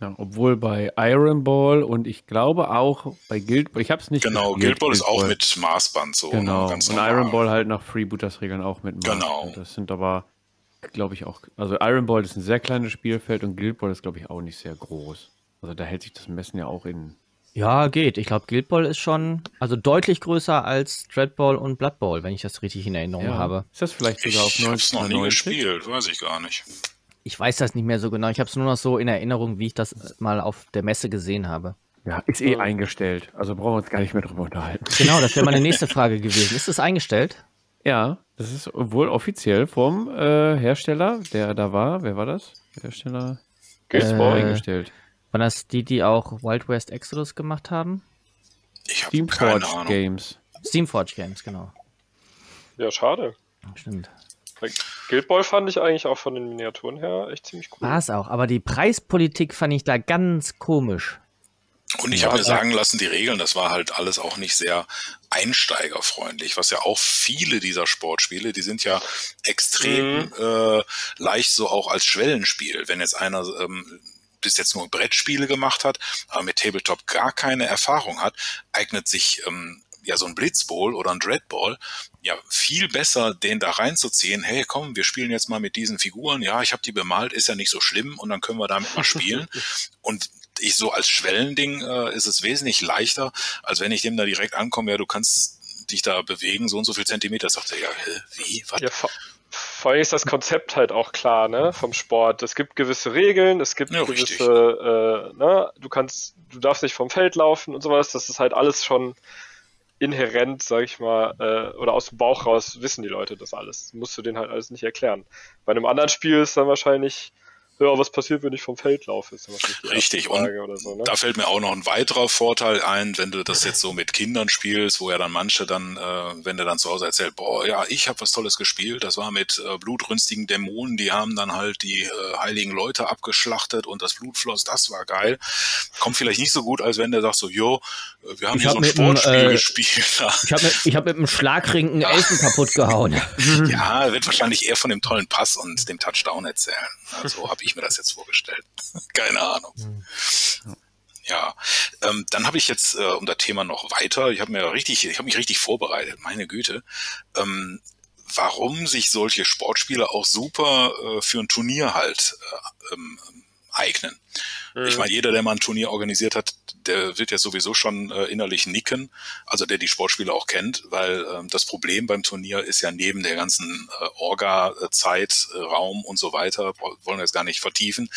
Ja, obwohl bei Iron Ball und ich glaube auch bei Guild Ball, ich habe es nicht Genau, gespielt, Guild Ball ist auch mit Maßband so. Ne, genau, und Iron Ball halt nach Freebooters-Regeln auch mit Maßband. Genau. Das sind aber, glaube ich, auch, also Iron Ball ist ein sehr kleines Spielfeld und Guild Ball ist, glaube ich, auch nicht sehr groß. Also da hält sich das Messen ja auch in ja, geht. Ich glaube, Guild Ball ist schon also deutlich größer als Dreadball und Blood Ball, wenn ich das richtig in Erinnerung ja. habe. Ist das vielleicht sogar auf 90 Ich noch nie gespielt, weiß ich gar nicht. Ich weiß das nicht mehr so genau. Ich habe es nur noch so in Erinnerung, wie ich das mal auf der Messe gesehen habe. Ja, ist eh eingestellt. Also brauchen wir uns gar nicht mehr drüber unterhalten. Genau, das wäre meine nächste Frage gewesen. Ist es eingestellt? Ja, das ist wohl offiziell vom äh, Hersteller, der da war. Wer war das? Hersteller? Gamesport äh, eingestellt. Waren das die, die auch Wild West Exodus gemacht haben? Ich habe Steamforge Games. Steamforge Games, genau. Ja, schade. Stimmt. Guild Ball fand ich eigentlich auch von den Miniaturen her echt ziemlich cool. War es auch, aber die Preispolitik fand ich da ganz komisch. Und ich ja, habe mir sagen lassen, die Regeln, das war halt alles auch nicht sehr einsteigerfreundlich, was ja auch viele dieser Sportspiele, die sind ja extrem mhm. äh, leicht so auch als Schwellenspiel. Wenn jetzt einer ähm, bis jetzt nur Brettspiele gemacht hat, aber mit Tabletop gar keine Erfahrung hat, eignet sich ähm, ja so ein Blitzball oder ein Dreadball ja viel besser, den da reinzuziehen. Hey, komm, wir spielen jetzt mal mit diesen Figuren. Ja, ich habe die bemalt, ist ja nicht so schlimm und dann können wir damit mal spielen. und ich so als Schwellending äh, ist es wesentlich leichter, als wenn ich dem da direkt ankomme. Ja, du kannst dich da bewegen, so und so viel Zentimeter. Sagt er, ja, wie, was? Ja, vor allem ist das Konzept halt auch klar, ne, vom Sport. Es gibt gewisse Regeln, es gibt ja, gewisse, äh, ne, du kannst, du darfst nicht vom Feld laufen und sowas. Das ist halt alles schon inhärent, sag ich mal, äh, oder aus dem Bauch raus wissen die Leute das alles. Musst du denen halt alles nicht erklären. Bei einem anderen Spiel ist dann wahrscheinlich ja, was passiert, wenn ich vom Feld laufe? Ist Richtig, und so, ne? da fällt mir auch noch ein weiterer Vorteil ein, wenn du das jetzt so mit Kindern spielst, wo ja dann manche dann, äh, wenn du dann zu Hause erzählt, boah, ja, ich habe was Tolles gespielt, das war mit äh, blutrünstigen Dämonen, die haben dann halt die äh, heiligen Leute abgeschlachtet und das Blut floss, das war geil. Kommt vielleicht nicht so gut, als wenn der sagt so, jo, äh, wir haben ich hier hab so ein Sportspiel einem, äh, gespielt. ich habe mit, hab mit einem Schlagring einen Elfen kaputt gehauen. ja, wird wahrscheinlich eher von dem tollen Pass und dem Touchdown erzählen. So habe ich mir das jetzt vorgestellt? Keine Ahnung. Ja, ähm, dann habe ich jetzt äh, um das Thema noch weiter. Ich habe mir richtig, ich habe mich richtig vorbereitet. Meine Güte, ähm, warum sich solche Sportspiele auch super äh, für ein Turnier halt äh, ähm, eignen. Mhm. Ich meine, jeder, der mal ein Turnier organisiert hat, der wird ja sowieso schon äh, innerlich nicken, also der die Sportspiele auch kennt, weil ähm, das Problem beim Turnier ist ja neben der ganzen äh, Orga-Zeit, äh, Raum und so weiter, wollen wir jetzt gar nicht vertiefen,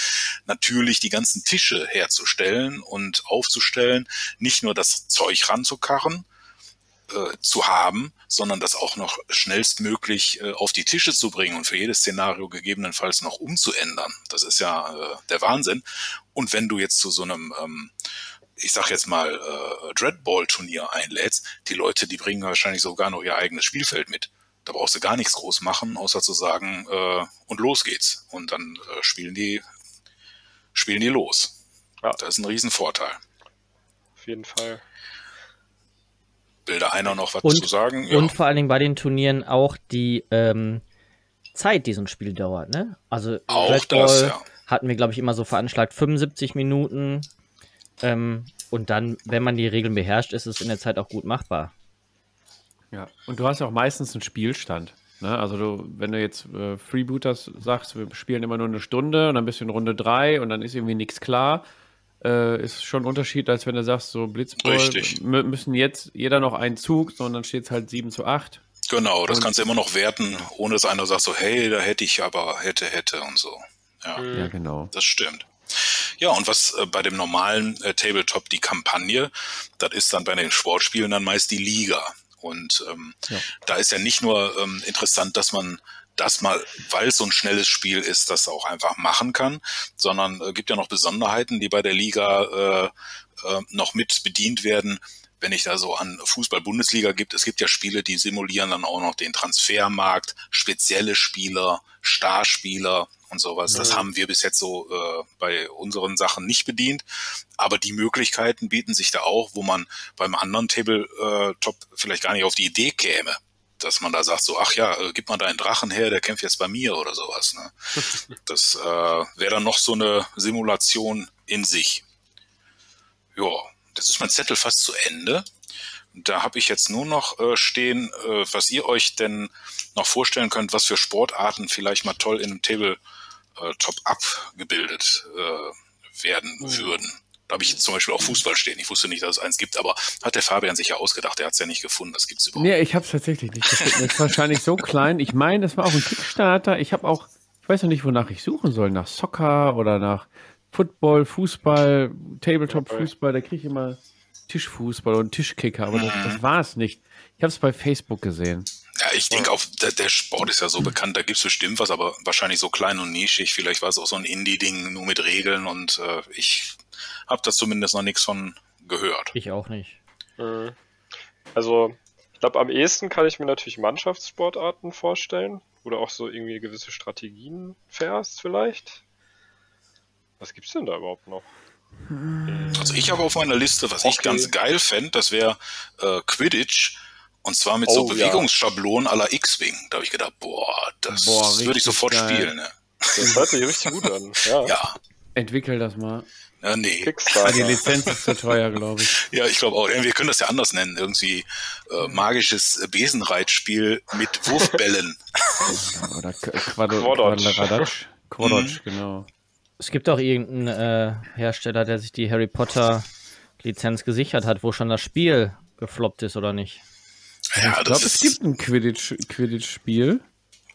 natürlich die ganzen Tische herzustellen und aufzustellen, nicht nur das Zeug ranzukarren, äh, zu haben, sondern das auch noch schnellstmöglich äh, auf die Tische zu bringen und für jedes Szenario gegebenenfalls noch umzuändern. Das ist ja äh, der Wahnsinn. Und wenn du jetzt zu so einem, ähm, ich sag jetzt mal, äh, Dreadball-Turnier einlädst, die Leute, die bringen wahrscheinlich sogar noch ihr eigenes Spielfeld mit. Da brauchst du gar nichts groß machen, außer zu sagen, äh, und los geht's. Und dann äh, spielen die, spielen die los. Ja. Das ist ein Riesenvorteil. Auf jeden Fall. Will da einer noch was und, zu sagen? Ja. Und vor allen Dingen bei den Turnieren auch die ähm, Zeit, die so ein Spiel dauert. Ne? Also auch Red das, ja. hatten wir, glaube ich, immer so veranschlagt 75 Minuten. Ähm, und dann, wenn man die Regeln beherrscht, ist es in der Zeit auch gut machbar. Ja, und du hast ja auch meistens einen Spielstand. Ne? Also du, wenn du jetzt äh, Freebooters sagst, wir spielen immer nur eine Stunde und dann bist du in Runde 3 und dann ist irgendwie nichts klar, äh, ist schon ein Unterschied, als wenn du sagst, so Blitzball Richtig. müssen jetzt jeder noch einen Zug, sondern steht es halt 7 zu 8. Genau, das und, kannst du immer noch werten, ohne dass einer sagt so, hey, da hätte ich aber, hätte, hätte und so. Ja, ja genau. Das stimmt. Ja, und was äh, bei dem normalen äh, Tabletop die Kampagne, das ist dann bei den Sportspielen dann meist die Liga. Und ähm, ja. da ist ja nicht nur ähm, interessant, dass man das mal, weil es so ein schnelles Spiel ist, das auch einfach machen kann, sondern äh, gibt ja noch Besonderheiten, die bei der Liga äh, äh, noch mit bedient werden. Wenn ich da so an Fußball-Bundesliga gibt, es gibt ja Spiele, die simulieren dann auch noch den Transfermarkt, spezielle Spieler, Starspieler und sowas. Das haben wir bis jetzt so äh, bei unseren Sachen nicht bedient. Aber die Möglichkeiten bieten sich da auch, wo man beim anderen Tabletop äh, vielleicht gar nicht auf die Idee käme dass man da sagt, so, ach ja, äh, gib mal deinen Drachen her, der kämpft jetzt bei mir oder sowas. Ne? Das äh, wäre dann noch so eine Simulation in sich. Ja, das ist mein Zettel fast zu Ende. Da habe ich jetzt nur noch äh, stehen, äh, was ihr euch denn noch vorstellen könnt, was für Sportarten vielleicht mal toll in einem Tabletop äh, abgebildet äh, werden mhm. würden. Da habe ich zum Beispiel auch Fußball stehen. Ich wusste nicht, dass es eins gibt, aber hat der Fabian sich ja ausgedacht. Er hat es ja nicht gefunden. Das gibt es überhaupt Nee, ich habe es tatsächlich nicht gefunden. Das ist wahrscheinlich so klein. Ich meine, das war auch ein Kickstarter. Ich habe auch, ich weiß noch nicht, wonach ich suchen soll. Nach Soccer oder nach Football, Fußball, Tabletop-Fußball. Da kriege ich immer Tischfußball und Tischkicker. Aber das, das war es nicht. Ich habe es bei Facebook gesehen. Ja, ich denke auch, der, der, Sport ist ja so bekannt, da gibt es bestimmt was, aber wahrscheinlich so klein und nischig. Vielleicht war es auch so ein Indie-Ding, nur mit Regeln und äh, ich habe da zumindest noch nichts von gehört. Ich auch nicht. Mhm. Also, ich glaube, am ehesten kann ich mir natürlich Mannschaftssportarten vorstellen, wo du auch so irgendwie gewisse Strategien fährst, vielleicht. Was gibt's denn da überhaupt noch? Also ich habe auf meiner Liste, was okay. ich ganz geil fände, das wäre äh, Quidditch. Und zwar mit oh, so Bewegungsschablonen ja. aller X-Wing. Da habe ich gedacht, boah, das boah, würde ich sofort geil. spielen. Ne? Das hört sich richtig gut an. Ja. ja. Entwickel das mal. Ja, nee. Kickstarter. Die Lizenz ist zu teuer, glaube ich. Ja, ich glaube auch. Wir können das ja anders nennen. Irgendwie äh, magisches Besenreitspiel mit Wurfbällen. Oder Quadradatsch. Quadradatsch, mhm. genau. Es gibt auch irgendeinen äh, Hersteller, der sich die Harry Potter Lizenz gesichert hat, wo schon das Spiel gefloppt ist, oder nicht? Ja, ich glaube, es gibt ein Quidditch-Spiel. Quidditch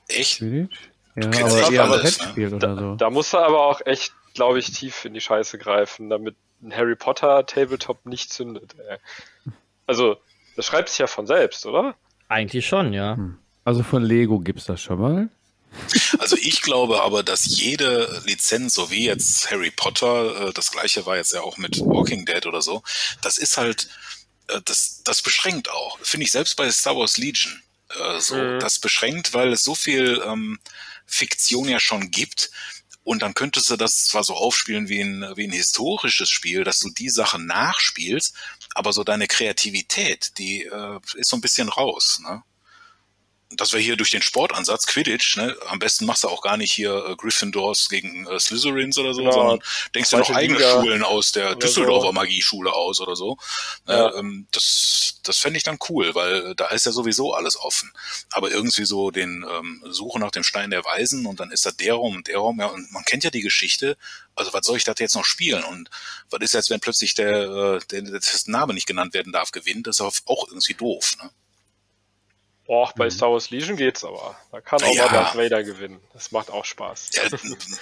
Echt? Quidditch? Ja, aber eher ein Brettspiel ne? oder so. Da, da muss er aber auch echt glaube ich, tief in die Scheiße greifen, damit ein Harry Potter Tabletop nicht zündet. Ey. Also, das schreibt sich ja von selbst, oder? Eigentlich schon, ja. Hm. Also von Lego gibt es das schon mal. Also ich glaube aber, dass jede Lizenz, so wie jetzt Harry Potter, äh, das gleiche war jetzt ja auch mit Walking Dead oder so, das ist halt, das, das beschränkt auch. Finde ich selbst bei Star Wars Legion äh, so, mhm. das beschränkt, weil es so viel ähm, Fiktion ja schon gibt, und dann könntest du das zwar so aufspielen wie ein, wie ein historisches Spiel, dass du die Sachen nachspielst, aber so deine Kreativität, die äh, ist so ein bisschen raus. Ne? Das wäre hier durch den Sportansatz Quidditch, ne? Am besten machst du auch gar nicht hier äh, Gryffindors gegen äh, Slytherins oder so, Genau. sondern denkst du noch eigene Liga Schulen aus der Düsseldorfer so. Magieschule aus oder so. Ja. Äh, ähm, das das fände ich dann cool, weil da ist ja sowieso alles offen. Aber irgendwie so den ähm, Suche nach dem Stein der Weisen und dann ist da der Raum und der Raum, ja, und man kennt ja die Geschichte. Also was soll ich das jetzt noch spielen? Und was ist jetzt, wenn plötzlich der, äh, der, der dessen Name nicht genannt werden darf, gewinnt? Das ist auch irgendwie doof. Ne? Boah, bei Mhm. Star Wars Legion geht's aber. Da kann auch Ja. mal Darth Vader gewinnen. Das macht auch Spaß. Ja,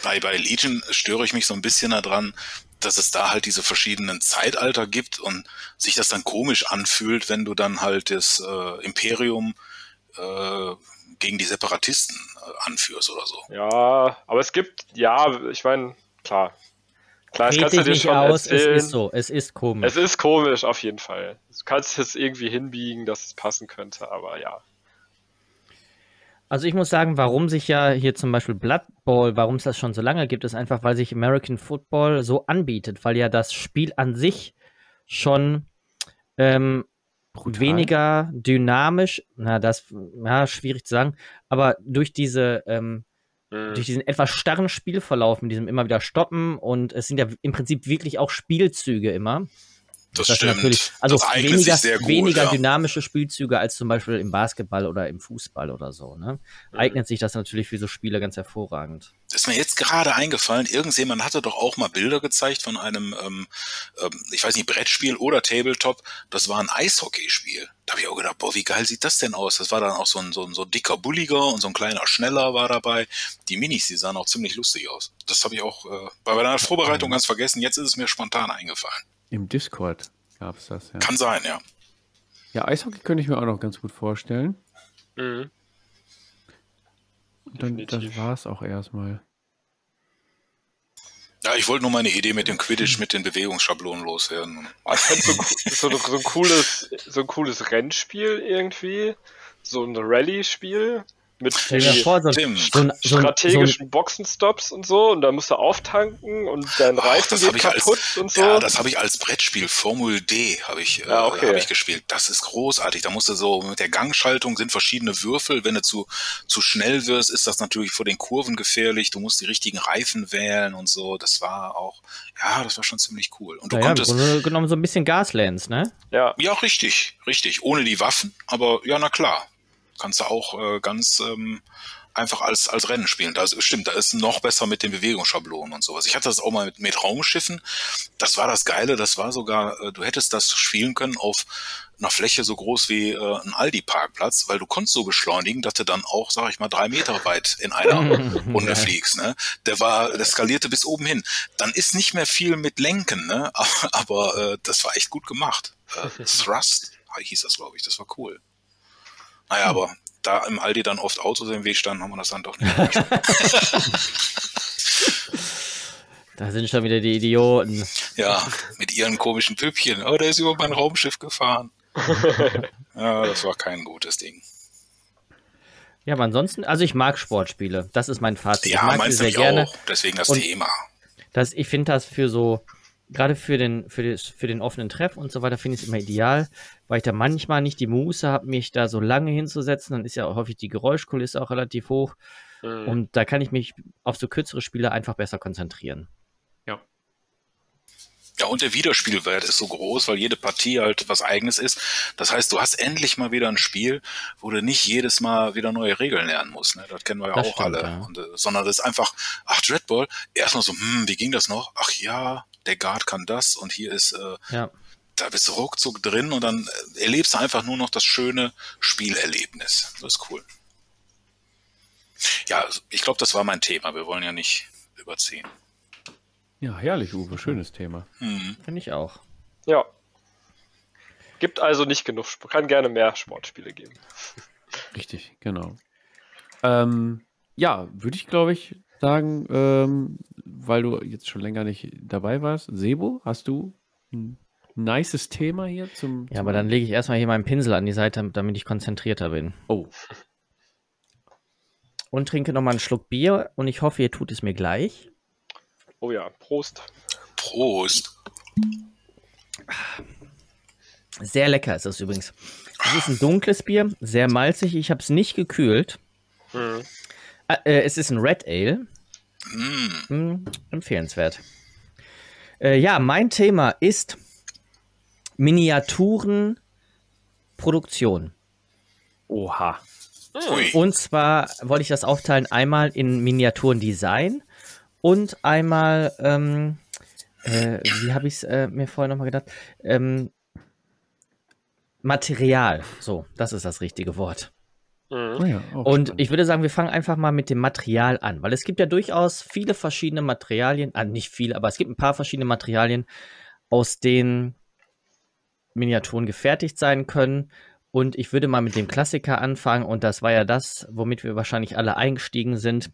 bei, bei Legion störe ich mich so ein bisschen daran, dass es da halt diese verschiedenen Zeitalter gibt und sich das dann komisch anfühlt, wenn du dann halt das äh, Imperium äh, gegen die Separatisten äh, anführst oder so. Ja, aber es gibt, ja, ich meine, klar. Klar, das kannst du dir nicht schon aus, erzählen. es ist so, es ist komisch. Es ist komisch, auf jeden Fall. Du kannst es irgendwie hinbiegen, dass es passen könnte, aber ja. Also ich muss sagen, warum sich ja hier zum Beispiel Blood Bowl, warum es das schon so lange gibt, ist einfach, weil sich American Football so anbietet, weil ja das Spiel an sich schon ähm, weniger dynamisch, na das, ja, schwierig zu sagen, aber durch diese, ähm, Hm. durch diesen etwas starren Spielverlauf mit diesem immer wieder stoppen und es sind ja im Prinzip wirklich auch Spielzüge immer. Das, Das stimmt. natürlich, also das weniger, gut. weniger ja. dynamische Spielzüge als zum Beispiel im Basketball oder im Fußball oder so. Ne? Mhm. Eignet sich das natürlich für so Spiele ganz hervorragend. ist mir jetzt gerade eingefallen, irgendjemand hatte doch auch mal Bilder gezeigt von einem, ähm, ähm, ich weiß nicht, Brettspiel oder Tabletop. Das war ein Eishockeyspiel. Da habe ich auch gedacht, boah, wie geil sieht das denn aus? Das war dann auch so ein, so ein so ein dicker Bulliger und so ein kleiner Schneller war dabei. Die Minis, die sahen auch ziemlich lustig aus. Das habe ich auch äh, bei meiner Vorbereitung ganz vergessen. Jetzt ist es mir spontan eingefallen. Im Discord gab es das, ja. Kann sein, ja. Ja, Eishockey könnte ich mir auch noch ganz gut vorstellen. Mhm. Und dann, das war es auch erstmal. Ja, ich wollte nur meine Idee mit dem Quidditch, mit den Bewegungsschablonen loswerden. Ich fände so, so, ein- so ein cooles, so ein cooles Rennspiel irgendwie. So ein Rallye-Spiel mit vor, so, Stimmt. so, so, ein- so strategischen Boxenstops und so und da musst du auftanken und dein Ach, Reifen das geht habe ich als, kaputt und so. ja, das habe ich als Brettspiel Formel D habe ich, äh, Ja, okay. habe ich gespielt. Das ist großartig. Da musst du so mit der Gangschaltung sind verschiedene Würfel. Wenn du zu zu schnell wirst, ist das natürlich vor den Kurven gefährlich. Du musst die richtigen Reifen wählen und so. Das war auch, ja, das war schon ziemlich cool. Und du naja, im konntest, Grunde genommen so ein bisschen Gaslands, ne? ja, ja, richtig, richtig, ohne die Waffen. Aber ja, na klar, kannst du auch äh, ganz ähm, einfach als, als Rennen spielen. Das stimmt, da ist noch besser mit den Bewegungsschablonen und sowas. Ich hatte das auch mal mit, mit Raumschiffen. Das war das Geile. Das war sogar, äh, du hättest das spielen können auf einer Fläche so groß wie äh, ein Aldi-Parkplatz, weil du konntest so beschleunigen, dass du dann auch, sag ich mal, drei Meter weit in einer Runde fliegst. Ne? Der war, der skalierte bis oben hin. Dann ist nicht mehr viel mit Lenken, ne? aber, aber äh, das war echt gut gemacht. Äh, Thrust hieß das, glaube ich. Das war cool. Naja, aber da im Aldi dann oft Autos im Weg standen, haben wir das dann doch nicht. Da sind schon wieder die Idioten. Ja, mit ihren komischen Püppchen. Oh, der ist über mein Raumschiff gefahren. ja, das war kein gutes Ding. Ja, aber ansonsten, also ich mag Sportspiele. Das ist mein Fazit. ich Ja, mag sie meinst du sehr gerne. auch. Deswegen das Und- Thema. Das, ich finde das für so, gerade für den, für, das, für den offenen Treff und so weiter, finde ich es immer ideal, weil ich da manchmal nicht die Muße habe, mich da so lange hinzusetzen. Dann ist ja auch häufig die Geräuschkulisse auch relativ hoch. Mhm. Und da kann ich mich auf so kürzere Spiele einfach besser konzentrieren. Ja, und der Wiederspielwert ist so groß, weil jede Partie halt was eigenes ist. Das heißt, du hast endlich mal wieder ein Spiel, wo du nicht jedes Mal wieder neue Regeln lernen musst. Ne? Das kennen wir ja Das auch stimmt, alle. ja. Und, äh, sondern das ist einfach, ach, Dreadball, erstmal so, hm, wie ging das noch? Ach ja, der Guard kann das und hier ist, äh, Ja. da bist du ruckzuck drin und dann erlebst du einfach nur noch das schöne Spielerlebnis. Das ist cool. Ja, also, ich glaube, das war mein Thema. Wir wollen ja nicht überziehen. Ja, herrlich, Uwe. Schönes Thema. Hm. Finde ich auch. ja. Gibt also nicht genug, kann gerne mehr Sportspiele geben. Richtig, genau. Ähm, ja, würde ich, glaube ich, sagen, ähm, weil du jetzt schon länger nicht dabei warst. Sebo, hast du ein nices Thema hier zum. Ja, zum aber dann lege ich erstmal hier meinen Pinsel an die Seite, damit ich konzentrierter bin. Oh, Und trinke nochmal einen Schluck Bier und ich hoffe, ihr tut es mir gleich. Oh ja, Prost. Prost. Sehr lecker ist das übrigens. Es ist ein dunkles Bier, sehr malzig. Ich habe es nicht gekühlt. Mhm. Ah, äh, es ist ein Red Ale. Mm. Hm, empfehlenswert. Äh, ja, mein Thema ist Miniaturenproduktion. Oha. Ui. Und zwar wollte ich das aufteilen einmal in Miniaturendesign und einmal, ähm, äh, wie habe ich es äh, mir vorher nochmal gedacht? Ähm, Material. So, das ist das richtige Wort. Mhm. Oh ja, auch Und spannend. ich würde sagen, wir fangen einfach mal mit dem Material an, weil es gibt ja durchaus viele verschiedene Materialien, ah, nicht viele, aber es gibt ein paar verschiedene Materialien, aus denen Miniaturen gefertigt sein können. Und ich würde mal mit dem Klassiker anfangen, und das war ja das, womit wir wahrscheinlich alle eingestiegen sind.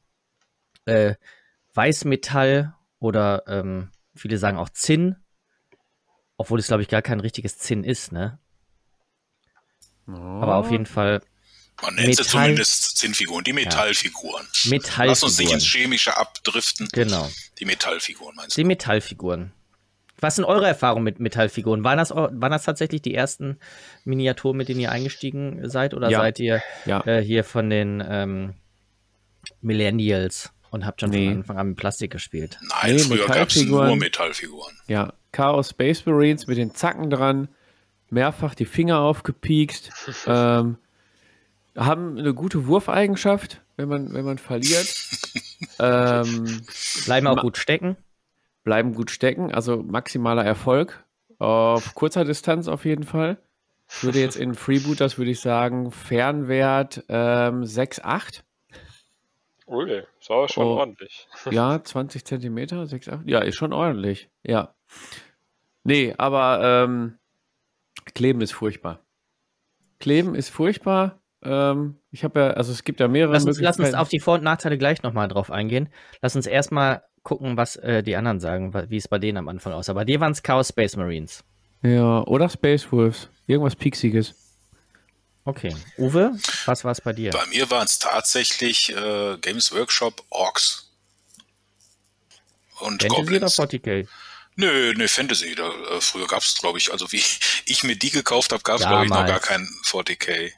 Äh, Weißmetall oder ähm, viele sagen auch Zinn, obwohl es, glaube ich, gar kein richtiges Zinn ist, ne? Aber auf jeden Fall Man nennt sie Metall- zumindest Zinnfiguren, die Metallfiguren. Metallfiguren. Lass uns nicht ins Chemische abdriften. Genau. Die Metallfiguren meinst Die du? Metallfiguren. Was sind eure Erfahrungen mit Metallfiguren? Waren das, waren das tatsächlich die ersten Miniaturen, mit denen ihr eingestiegen seid? Oder Ja. seid ihr Ja. äh, hier von den ähm, Millennials und habt schon Nee. von Anfang an mit Plastik gespielt? Nein, Nee, früher gab es nur Metallfiguren. Metallfiguren. Ja, Chaos Space Marines mit den Zacken dran, mehrfach die Finger aufgepiekst, ähm, haben eine gute Wurfeigenschaft, wenn man, wenn man verliert. ähm, Bleiben auch gut stecken. bleiben gut stecken, also maximaler Erfolg. Auf kurzer Distanz auf jeden Fall. Ich würde jetzt in Freebooters, würde ich sagen, Fernwert ähm, 6, 8. Ui, ist aber schon Oh. ordentlich. Ja, 20 Zentimeter, 6, 8. Ja, ist schon ordentlich. Ja. Nee, aber ähm, Kleben ist furchtbar. Kleben ist furchtbar. Ähm, ich habe ja, also es gibt ja mehrere Lass uns, lass uns auf die Vor- und Nachteile gleich nochmal drauf eingehen. Lass uns erstmal gucken, was äh, die anderen sagen, wie es bei denen am Anfang aussah. Bei dir waren es Chaos Space Marines. Ja, oder Space Wolves. Irgendwas Pieksiges. Okay. Uwe, was war es bei dir? Bei mir waren es tatsächlich äh, Games Workshop Orks. Und Fantasy oder Goblins. 40k? Nö, nö, Fantasy. Da, äh, früher gab es, glaube ich, also wie ich mir die gekauft habe, gab es, glaube ich, noch gar Damals. kein 40k.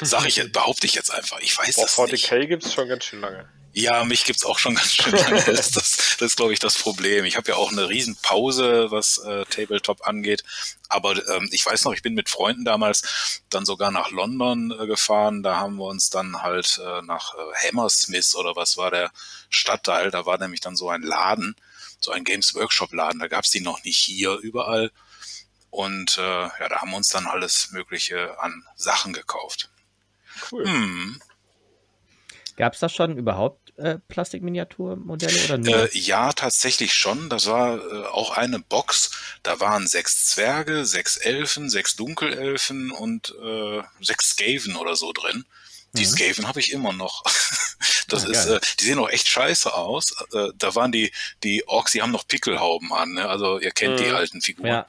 Sag ich jetzt, behaupte ich jetzt einfach. Ich weiß Boah, das nicht. 40k gibt es schon ganz schön lange. Ja, mich gibt's auch schon ganz schön lange. Das, ist das, das ist, glaube ich, das Problem. Ich habe ja auch eine Riesenpause, was äh, Tabletop angeht. Aber ähm, ich weiß noch, ich bin mit Freunden damals dann sogar nach London äh, gefahren. Da haben wir uns dann halt äh, nach äh, Hammersmith oder was war der Stadtteil. Da war nämlich dann so ein Laden, so ein Games Workshop Laden. Da gab's die noch nicht hier überall. Und äh, ja, da haben wir uns dann alles Mögliche an Sachen gekauft. Cool. Hm. Gab es da schon überhaupt äh, Plastikminiaturmodelle oder nur? Äh, ja, tatsächlich schon. Das war äh, auch eine Box. Da waren sechs Zwerge, sechs Elfen, sechs Dunkelelfen und äh, sechs Skaven oder so drin. Die Mhm. Skaven habe ich immer noch. Das Ah, ist, äh, die sehen auch echt scheiße aus. Äh, da waren die, die Orks, die haben noch Pickelhauben an. Ne? Also ihr kennt die Mhm. alten Figuren. ja.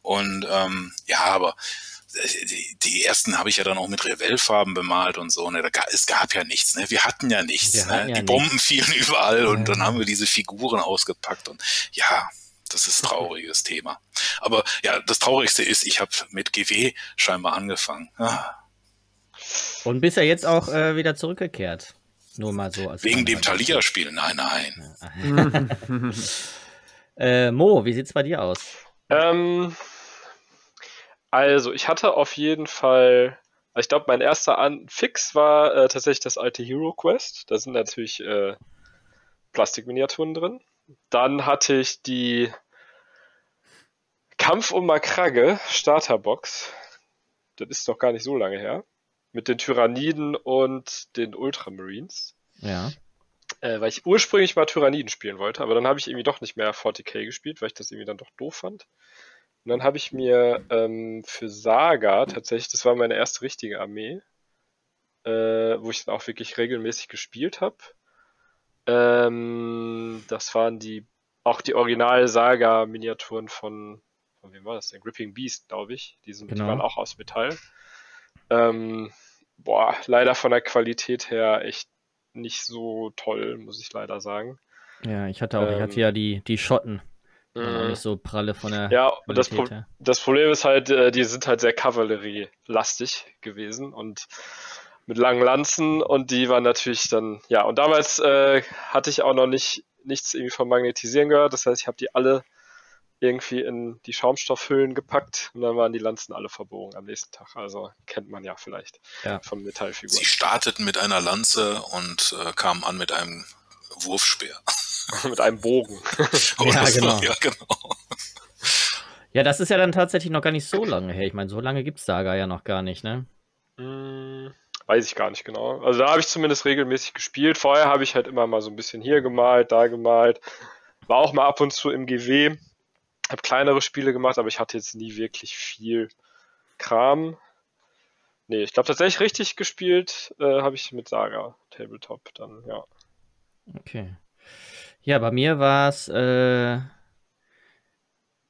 Und ähm, ja, aber äh, die, die ersten habe ich ja dann auch mit Revellfarben bemalt und so. Ne? Da, es gab ja nichts. Ne? Wir hatten ja nichts. Wir ne? hatten ja die nichts. Bomben fielen überall und Ja. dann haben wir diese Figuren ausgepackt. Und ja, das ist ein trauriges Thema. Aber ja, das Traurigste ist, ich habe mit GW scheinbar angefangen. Ah, Und bist ja jetzt auch äh, wieder zurückgekehrt. Nur mal so. Als wegen dem Thalia-Spiel. Nein, nein. Äh, Mo, wie sieht's bei dir aus? Ähm, also, ich hatte auf jeden Fall, also ich glaube, mein erster Anfix war äh, tatsächlich das alte Hero Quest. Da sind natürlich äh, Plastikminiaturen drin. Dann hatte ich die Kampf um Makrage Starterbox. Das ist doch gar nicht so lange her. Mit den Tyranniden und den Ultramarines. Ja. Äh, weil ich ursprünglich mal Tyranniden spielen wollte, aber dann habe ich irgendwie doch nicht mehr 40k gespielt, weil ich das irgendwie dann doch doof fand. Und dann habe ich mir ähm, für Saga tatsächlich, das war meine erste richtige Armee, äh, wo ich dann auch wirklich regelmäßig gespielt habe. Ähm, das waren die auch die Original-Saga-Miniaturen von, von wem war das denn? Gripping Beast, glaube ich. Die, sind, Genau. die waren auch aus Metall. Ähm, boah, leider von der Qualität her echt nicht so toll, muss ich leider sagen. Ja, ich hatte auch, ich Ähm. hatte ja die, die Schotten. Mhm. Nicht so pralle von der Ja, und das, Pro das, Problem ist halt, äh, die sind halt sehr Kavallerie-lastig gewesen und mit langen Lanzen und die waren natürlich dann, ja, und damals äh, hatte ich auch noch nicht nichts irgendwie vom Magnetisieren gehört, das heißt, ich habe die alle irgendwie in die Schaumstoffhüllen gepackt und dann waren die Lanzen alle verbogen am nächsten Tag. Also kennt man ja vielleicht ja. von Metallfiguren. Sie starteten mit einer Lanze und äh, kamen an mit einem Wurfspeer. mit einem Bogen. ja, genau. ja, genau. Ja, das ist ja dann tatsächlich noch gar nicht so lange her. Ich meine, so lange gibt es Saga ja noch gar nicht, ne? Hm, weiß ich gar nicht genau. Also da habe ich zumindest regelmäßig gespielt. Vorher habe ich halt immer mal so ein bisschen hier gemalt, da gemalt. War auch mal ab und zu im GW habe kleinere Spiele gemacht, aber ich hatte jetzt nie wirklich viel Kram. Nee, ich glaube tatsächlich richtig gespielt äh, habe ich mit Saga Tabletop dann, ja. Okay. Ja, bei mir war es äh,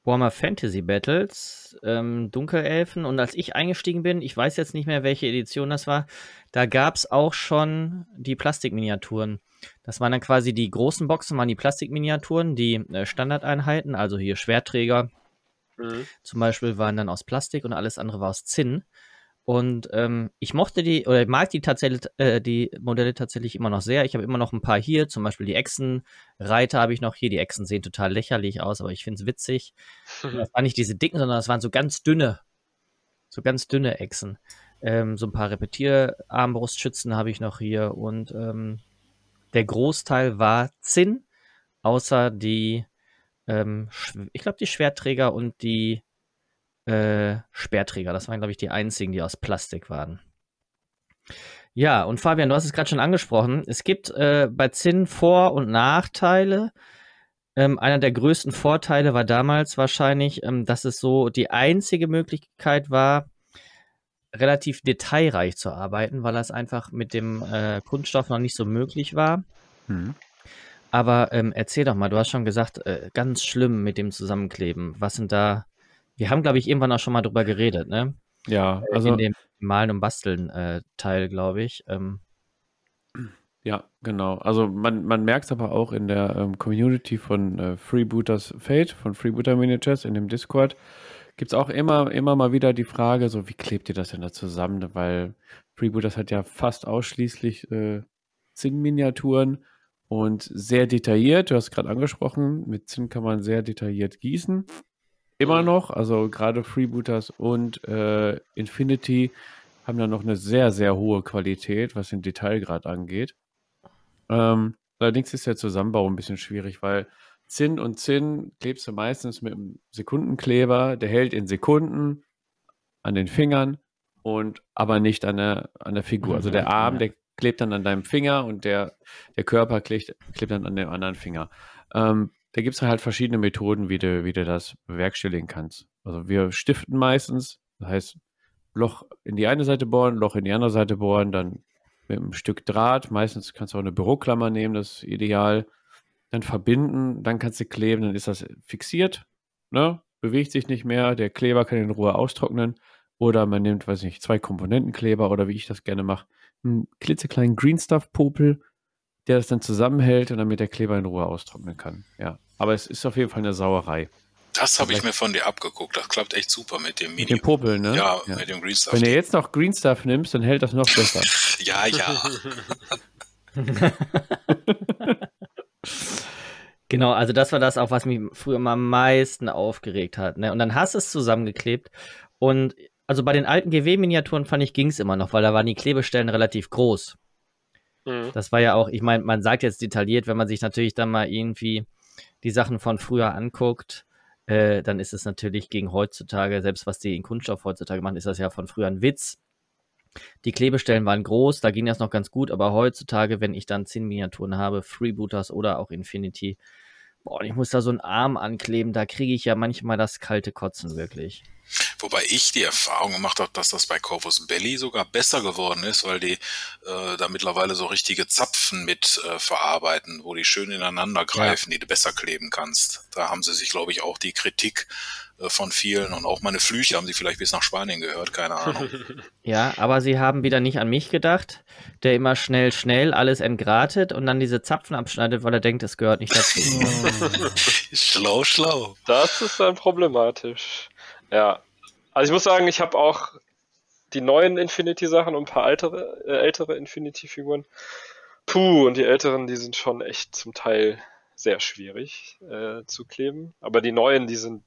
Warhammer Fantasy Battles, ähm, Dunkelelfen. Und als ich eingestiegen bin, ich weiß jetzt nicht mehr, welche Edition das war, da gab es auch schon die Plastikminiaturen. Das waren dann quasi die großen Boxen, waren die Plastikminiaturen, die äh, Standardeinheiten, also hier Schwerträger mhm. zum Beispiel waren dann aus Plastik und alles andere war aus Zinn. Und ähm, ich mochte die, oder mag die tatsächlich, äh, die Modelle tatsächlich immer noch sehr. Ich habe immer noch ein paar hier, zum Beispiel die Echsenreiter habe ich noch hier. Die Echsen sehen total lächerlich aus, aber ich finde es witzig. Das waren nicht diese dicken, sondern das waren so ganz dünne, so ganz dünne Echsen. Ähm, so ein paar Repetierarmbrustschützen habe ich noch hier und ähm, der Großteil war Zinn, außer die, ähm, ich glaube, die Schwertträger und die äh, Speerträger. Das waren, glaube ich, die einzigen, die aus Plastik waren. Ja, und Fabian, du hast es gerade schon angesprochen. Es gibt äh, bei Zinn Vor- und Nachteile. Ähm, einer der größten Vorteile war damals wahrscheinlich, ähm, dass es so die einzige Möglichkeit war, relativ detailreich zu arbeiten, weil das einfach mit dem äh, Kunststoff noch nicht so möglich war. Mhm. Aber ähm, erzähl doch mal, du hast schon gesagt, äh, ganz schlimm mit dem Zusammenkleben. Was sind da? Wir haben, glaube ich, irgendwann auch schon mal drüber geredet, ne? Ja, äh, also. In dem Malen und Basteln äh, Teil, glaube ich. Ähm, ja, genau. Also man, man merkt es aber auch in der ähm, Community von äh, Freebooters Fate, von Freebooter Miniatures in dem Discord gibt es auch immer, immer mal wieder die Frage, so wie klebt ihr das denn da zusammen? Weil Freebooters hat ja fast ausschließlich äh, Zinnminiaturen und sehr detailliert. Du hast gerade angesprochen, mit Zinn kann man sehr detailliert gießen. Immer mhm. noch, also gerade Freebooters und äh, Infinity haben da noch eine sehr, sehr hohe Qualität, was den Detailgrad angeht. Ähm, allerdings ist der Zusammenbau ein bisschen schwierig, weil Zinn und Zinn klebst du meistens mit einem Sekundenkleber, der hält in Sekunden an den Fingern und aber nicht an der, an der Figur. Also der Arm, der klebt dann an deinem Finger und der, der Körper klebt, klebt dann an dem anderen Finger. Ähm, da gibt es halt verschiedene Methoden, wie du, wie du das bewerkstelligen kannst. Also wir stiften meistens, das heißt, Loch in die eine Seite bohren, Loch in die andere Seite bohren, dann mit einem Stück Draht. Meistens kannst du auch eine Büroklammer nehmen, das ist ideal dann verbinden, dann kannst du kleben, dann ist das fixiert, ne? bewegt sich nicht mehr, der Kleber kann in Ruhe austrocknen. Oder man nimmt, weiß nicht, zwei Komponentenkleber oder wie ich das gerne mache, einen klitzekleinen Green Stuff Popel, der das dann zusammenhält und damit der Kleber in Ruhe austrocknen kann. Ja, aber es ist auf jeden Fall eine Sauerei. Das habe ich mir von dir abgeguckt. Das klappt echt super mit dem Mini. Mit dem Popel, ne? Ja, ja, mit dem Green Stuff. Wenn du jetzt noch Green Stuff nimmst, dann hält das noch besser. ja, ja. Genau, also das war das auch, was mich früher mal am meisten aufgeregt hat. Ne? Und dann hast du es zusammengeklebt. Und also bei den alten GW-Miniaturen fand ich, ging es immer noch, weil da waren die Klebestellen relativ groß. Mhm. Das war ja auch, ich meine, man sagt jetzt detailliert, wenn man sich natürlich dann mal irgendwie die Sachen von früher anguckt, äh, dann ist es natürlich gegen heutzutage, selbst was die in Kunststoff heutzutage machen, ist das ja von früher ein Witz. Die Klebestellen waren groß, da ging das noch ganz gut, aber heutzutage, wenn ich dann 10 Miniaturen habe, Freebooters oder auch Infinity, boah, ich muss da so einen Arm ankleben, da kriege ich ja manchmal das kalte Kotzen wirklich. Wobei ich die Erfahrung gemacht habe, dass das bei Corvus Belly sogar besser geworden ist, weil die äh, da mittlerweile so richtige Zapfen mit äh, verarbeiten, wo die schön ineinander greifen, ja. die du besser kleben kannst. Da haben sie sich, glaube ich, auch die Kritik äh, von vielen und auch meine Flüche haben sie vielleicht bis nach Spanien gehört, keine Ahnung. Ja, aber sie haben wieder nicht an mich gedacht, der immer schnell, schnell alles entgratet und dann diese Zapfen abschneidet, weil er denkt, es gehört nicht dazu. schlau, schlau. Das ist dann problematisch. Ja. Also ich muss sagen, ich habe auch die neuen Infinity-Sachen und ein paar ältere, äh, ältere Infinity-Figuren. Puh, und die älteren, die sind schon echt zum Teil sehr schwierig äh, zu kleben. Aber die neuen, die sind,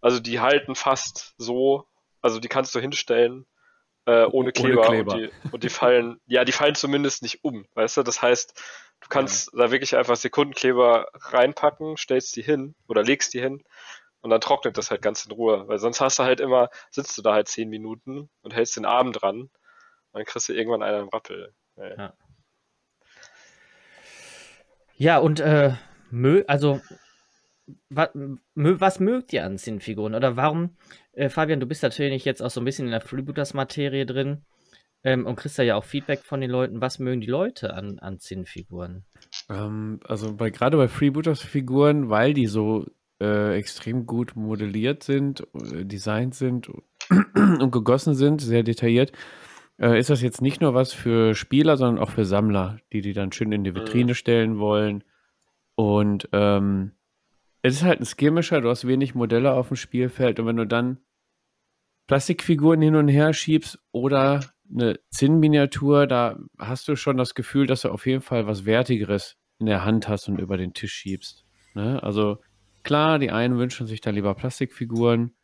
also die halten fast so, also die kannst du hinstellen äh, ohne Kleber, Ohne Kleber. Und, die, und die fallen, ja, die fallen zumindest nicht um, weißt du? Das heißt, du kannst da wirklich einfach Sekundenkleber reinpacken, stellst die hin oder legst die hin und dann trocknet das halt ganz in Ruhe, weil sonst hast du halt immer, sitzt du da halt zehn Minuten und hältst den Arm dran und dann kriegst du irgendwann einen Rappel. Ja. Ja. Ja, und äh, mö also wa mö was mögt ihr an Zinnfiguren? Oder warum, äh, Fabian, du bist natürlich jetzt auch so ein bisschen in der Freebooters-Materie drin ähm, und kriegst da ja auch Feedback von den Leuten. Was mögen die Leute an, an Zinnfiguren? Ähm, also bei, gerade bei Freebooters-Figuren, weil die so äh, extrem gut modelliert sind, äh, designt sind und gegossen sind, sehr detailliert, äh, ist das jetzt nicht nur was für Spieler, sondern auch für Sammler, die die dann schön in die Vitrine stellen wollen. Und ähm, es ist halt ein Skirmischer, du hast wenig Modelle auf dem Spielfeld und wenn du dann Plastikfiguren hin und her schiebst oder eine Zinnminiatur, da hast du schon das Gefühl, dass du auf jeden Fall was Wertigeres in der Hand hast und über den Tisch schiebst. Ne? Also klar, die einen wünschen sich da lieber Plastikfiguren,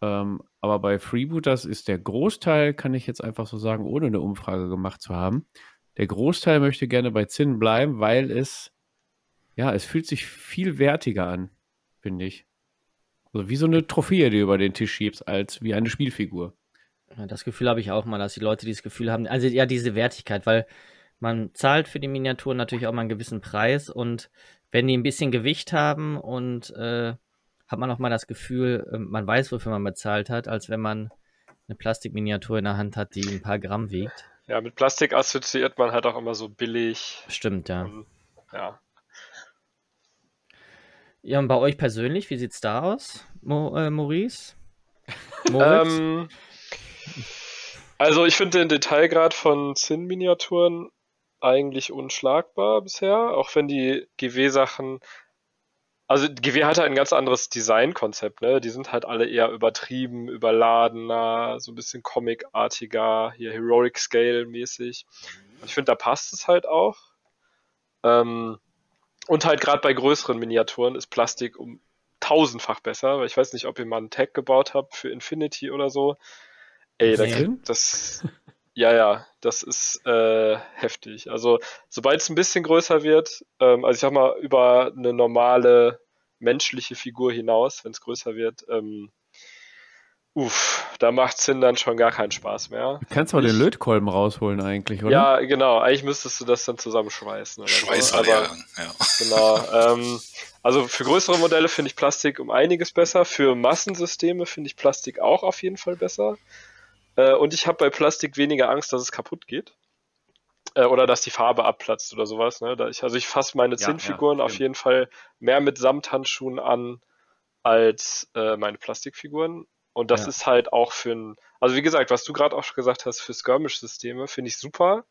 ähm, aber bei Freebooters ist der Großteil, kann ich jetzt einfach so sagen, ohne eine Umfrage gemacht zu haben, der Großteil möchte gerne bei Zinn bleiben, weil es, ja, es fühlt sich viel wertiger an, finde ich. Also wie so eine Trophäe, die du über den Tisch schiebst, als wie eine Spielfigur. Das Gefühl habe ich auch mal, dass die Leute dieses Gefühl haben, also ja, diese Wertigkeit, weil man zahlt für die Miniaturen natürlich auch mal einen gewissen Preis und wenn die ein bisschen Gewicht haben und äh, hat man auch mal das Gefühl, äh, man weiß, wofür man bezahlt hat, als wenn man eine Plastikminiatur in der Hand hat, die ein paar Gramm wiegt. ja, mit Plastik assoziiert man halt auch immer so billig. Stimmt, ja. Und, ja. Ja, und bei euch persönlich, wie sieht's da aus, Mo äh, Maurice? Moritz? Ähm, also ich finde den Detailgrad von Zinn-Miniaturen eigentlich unschlagbar bisher, auch wenn die GW-Sachen, also GW hat halt ein ganz anderes Designkonzept, ne? Die sind halt alle eher übertrieben, überladener, so ein bisschen comicartiger, hier Heroic Scale mäßig. Und ich finde, da passt es halt auch. Ähm, und halt gerade bei größeren Miniaturen ist Plastik um tausendfach besser, weil ich weiß nicht, ob ihr mal einen Tag gebaut habt für Infinity oder so. Ey, da kriegt das, ja, ja, das ist äh, heftig. Also, sobald es ein bisschen größer wird, ähm, also ich sag mal, über eine normale menschliche Figur hinaus, wenn es größer wird, ähm, uff, da macht Sinn dann schon gar keinen Spaß mehr. Du kannst auch den Lötkolben rausholen eigentlich, oder? Ja, genau, eigentlich müsstest du das dann zusammenschweißen. Oder so, ja. Genau. ähm, also für größere Modelle finde ich Plastik um einiges besser. Für Massensysteme finde ich Plastik auch auf jeden Fall besser. Äh, und ich habe bei Plastik weniger Angst, dass es kaputt geht. Äh, oder dass die Farbe abplatzt oder sowas. Ne? Da ich, also ich fasse meine Ja, Zinnfiguren ja, auf jeden Fall mehr mit Samthandschuhen an als äh, meine Plastikfiguren. Und das Ja. ist halt auch für ein, also wie gesagt, was du gerade auch schon gesagt hast, für Skirmish-Systeme finde ich super.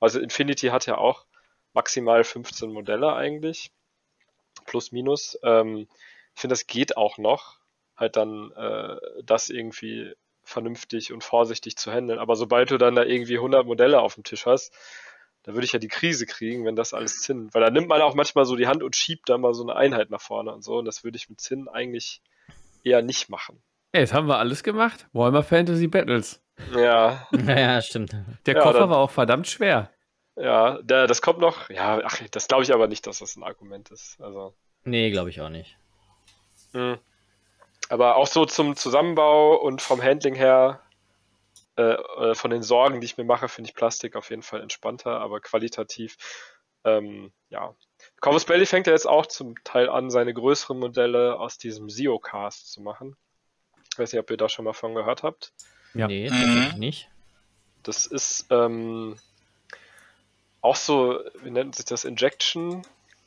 Also Infinity hat ja auch maximal 15 Modelle eigentlich. Plus, minus. Ähm, ich finde, das geht auch noch. Halt dann äh, das irgendwie vernünftig und vorsichtig zu handeln. Aber sobald du dann da irgendwie 100 Modelle auf dem Tisch hast, da würde ich ja die Krise kriegen, wenn das alles Zinn. Weil da nimmt man auch manchmal so die Hand und schiebt da mal so eine Einheit nach vorne und so. Und das würde ich mit Zinn eigentlich eher nicht machen. Ey, jetzt haben wir alles gemacht. Warhammer Fantasy Battles. Ja, Naja, stimmt. Der Ja, Koffer dann- war auch verdammt schwer. ja, der, das kommt noch. Ja, ach, das glaube ich aber nicht, dass das ein Argument ist. Also. Nee, glaube ich auch nicht. Mhm. Aber auch so zum Zusammenbau und vom Handling her, äh, äh, von den Sorgen, die ich mir mache, finde ich Plastik auf jeden Fall entspannter, aber qualitativ, ähm, ja. Corvus Belli fängt ja jetzt auch zum Teil an, seine größeren Modelle aus diesem Zio-Cast zu machen. Ich weiß nicht, ob ihr da schon mal von gehört habt. Ja. Nee, Mhm. tatsächlich nicht. Das ist ähm, auch so, wie nennt sich das, Injection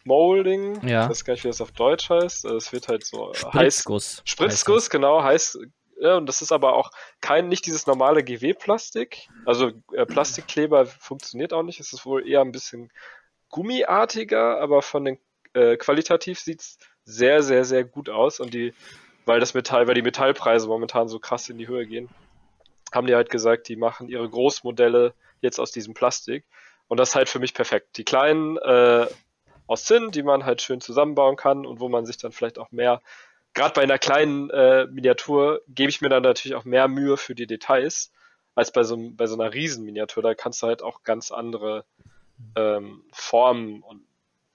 Molding. Ja. Ich weiß gar nicht, wie das auf Deutsch heißt. Es wird halt so heiß. Spritzguss. Spritzguss, genau, heißt. Ja, und das ist aber auch kein, nicht dieses normale GW-Plastik. Also äh, Plastikkleber funktioniert auch nicht. Es ist wohl eher ein bisschen gummiartiger, aber von den äh, qualitativ sieht's sehr, sehr, sehr gut aus. Und die, weil das Metall, weil die Metallpreise momentan so krass in die Höhe gehen, haben die halt gesagt, die machen ihre Großmodelle jetzt aus diesem Plastik. Und das ist halt für mich perfekt. Die kleinen äh, aus Zinn, die man halt schön zusammenbauen kann und wo man sich dann vielleicht auch mehr, gerade bei einer kleinen äh, Miniatur, gebe ich mir dann natürlich auch mehr Mühe für die Details, als bei so, bei so einer Riesenminiatur. Da kannst du halt auch ganz andere ähm, Formen und,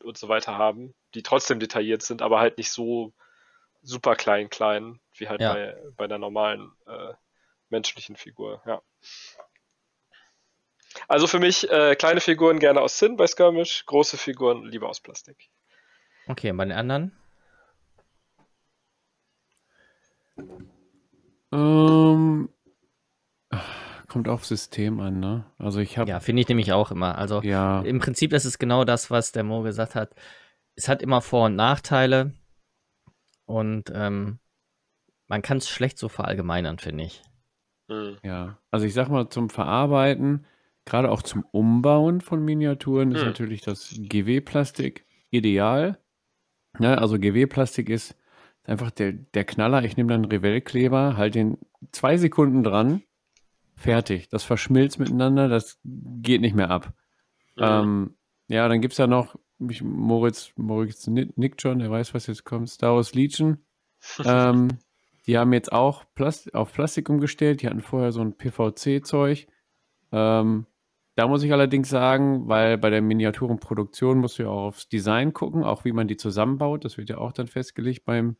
und so weiter haben, die trotzdem detailliert sind, aber halt nicht so super klein, klein, wie halt Ja. bei, bei der normalen äh, menschlichen Figur, ja. Also für mich äh, kleine Figuren gerne aus Zinn bei Skirmish, große Figuren lieber aus Plastik. Okay, bei den anderen? Ähm, kommt auf System an, ne? Also ich habe Ja, finde ich nämlich auch immer. Also ja, im Prinzip ist es genau das, was der Mo gesagt hat. Es hat immer Vor- und Nachteile und ähm, man kann es schlecht so verallgemeinern, finde ich. Hm. ja. Also ich sag mal zum Verarbeiten, gerade auch zum Umbauen von Miniaturen ist Hm. natürlich das GW-Plastik ideal. Ne? Also GW-Plastik ist einfach der, der Knaller. Ich nehme dann einen Revell-Kleber, halt den zwei Sekunden dran, fertig. Das verschmilzt miteinander, das geht nicht mehr ab. Mhm. Ähm, ja, dann gibt es ja noch ich, Moritz, Moritz Ni- Nick John, der weiß, was jetzt kommt, Star Wars Legion. ähm, die haben jetzt auch Plast auf Plastik umgestellt. Die hatten vorher so ein PVC-Zeug. Ähm, da muss ich allerdings sagen, weil bei der Miniaturenproduktion musst du ja auch aufs Design gucken, auch wie man die zusammenbaut. Das wird ja auch dann festgelegt beim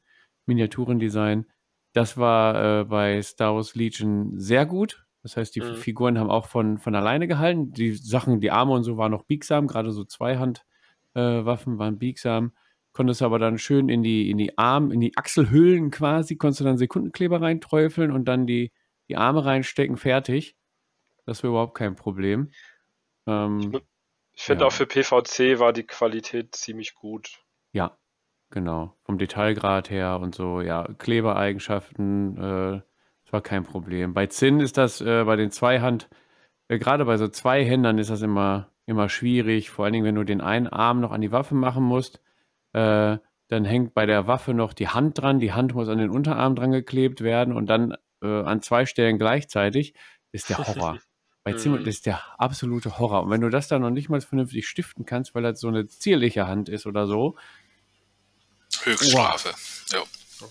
Miniaturendesign. Das war äh, bei Star Wars Legion sehr gut. Das heißt, die Mhm. Figuren haben auch von, von alleine gehalten. Die Sachen, die Arme und so waren noch biegsam, gerade so Zweihandwaffen äh, waren biegsam. Konntest aber dann schön in die, in die Arm, in die Achselhüllen quasi, konntest du dann Sekundenkleber reinträufeln und dann die, die Arme reinstecken, fertig. Das war überhaupt kein Problem. Ähm, Ich finde Ja. auch für PVC war die Qualität ziemlich gut. ja, genau. Vom Detailgrad her und so, ja, Klebereigenschaften, äh, das war kein Problem. Bei Zinn ist das äh, bei den Zweihand, äh, gerade bei so Zweihändern ist das immer, immer schwierig, vor allen Dingen, wenn du den einen Arm noch an die Waffe machen musst, äh, dann hängt bei der Waffe noch die Hand dran, die Hand muss an den Unterarm dran geklebt werden und dann äh, an zwei Stellen gleichzeitig, ist der Horror. Bei Mhm. das ist der absolute Horror. Und wenn du das dann noch nicht mal vernünftig stiften kannst, weil das so eine zierliche Hand ist oder so, Höchststrafe. Ja.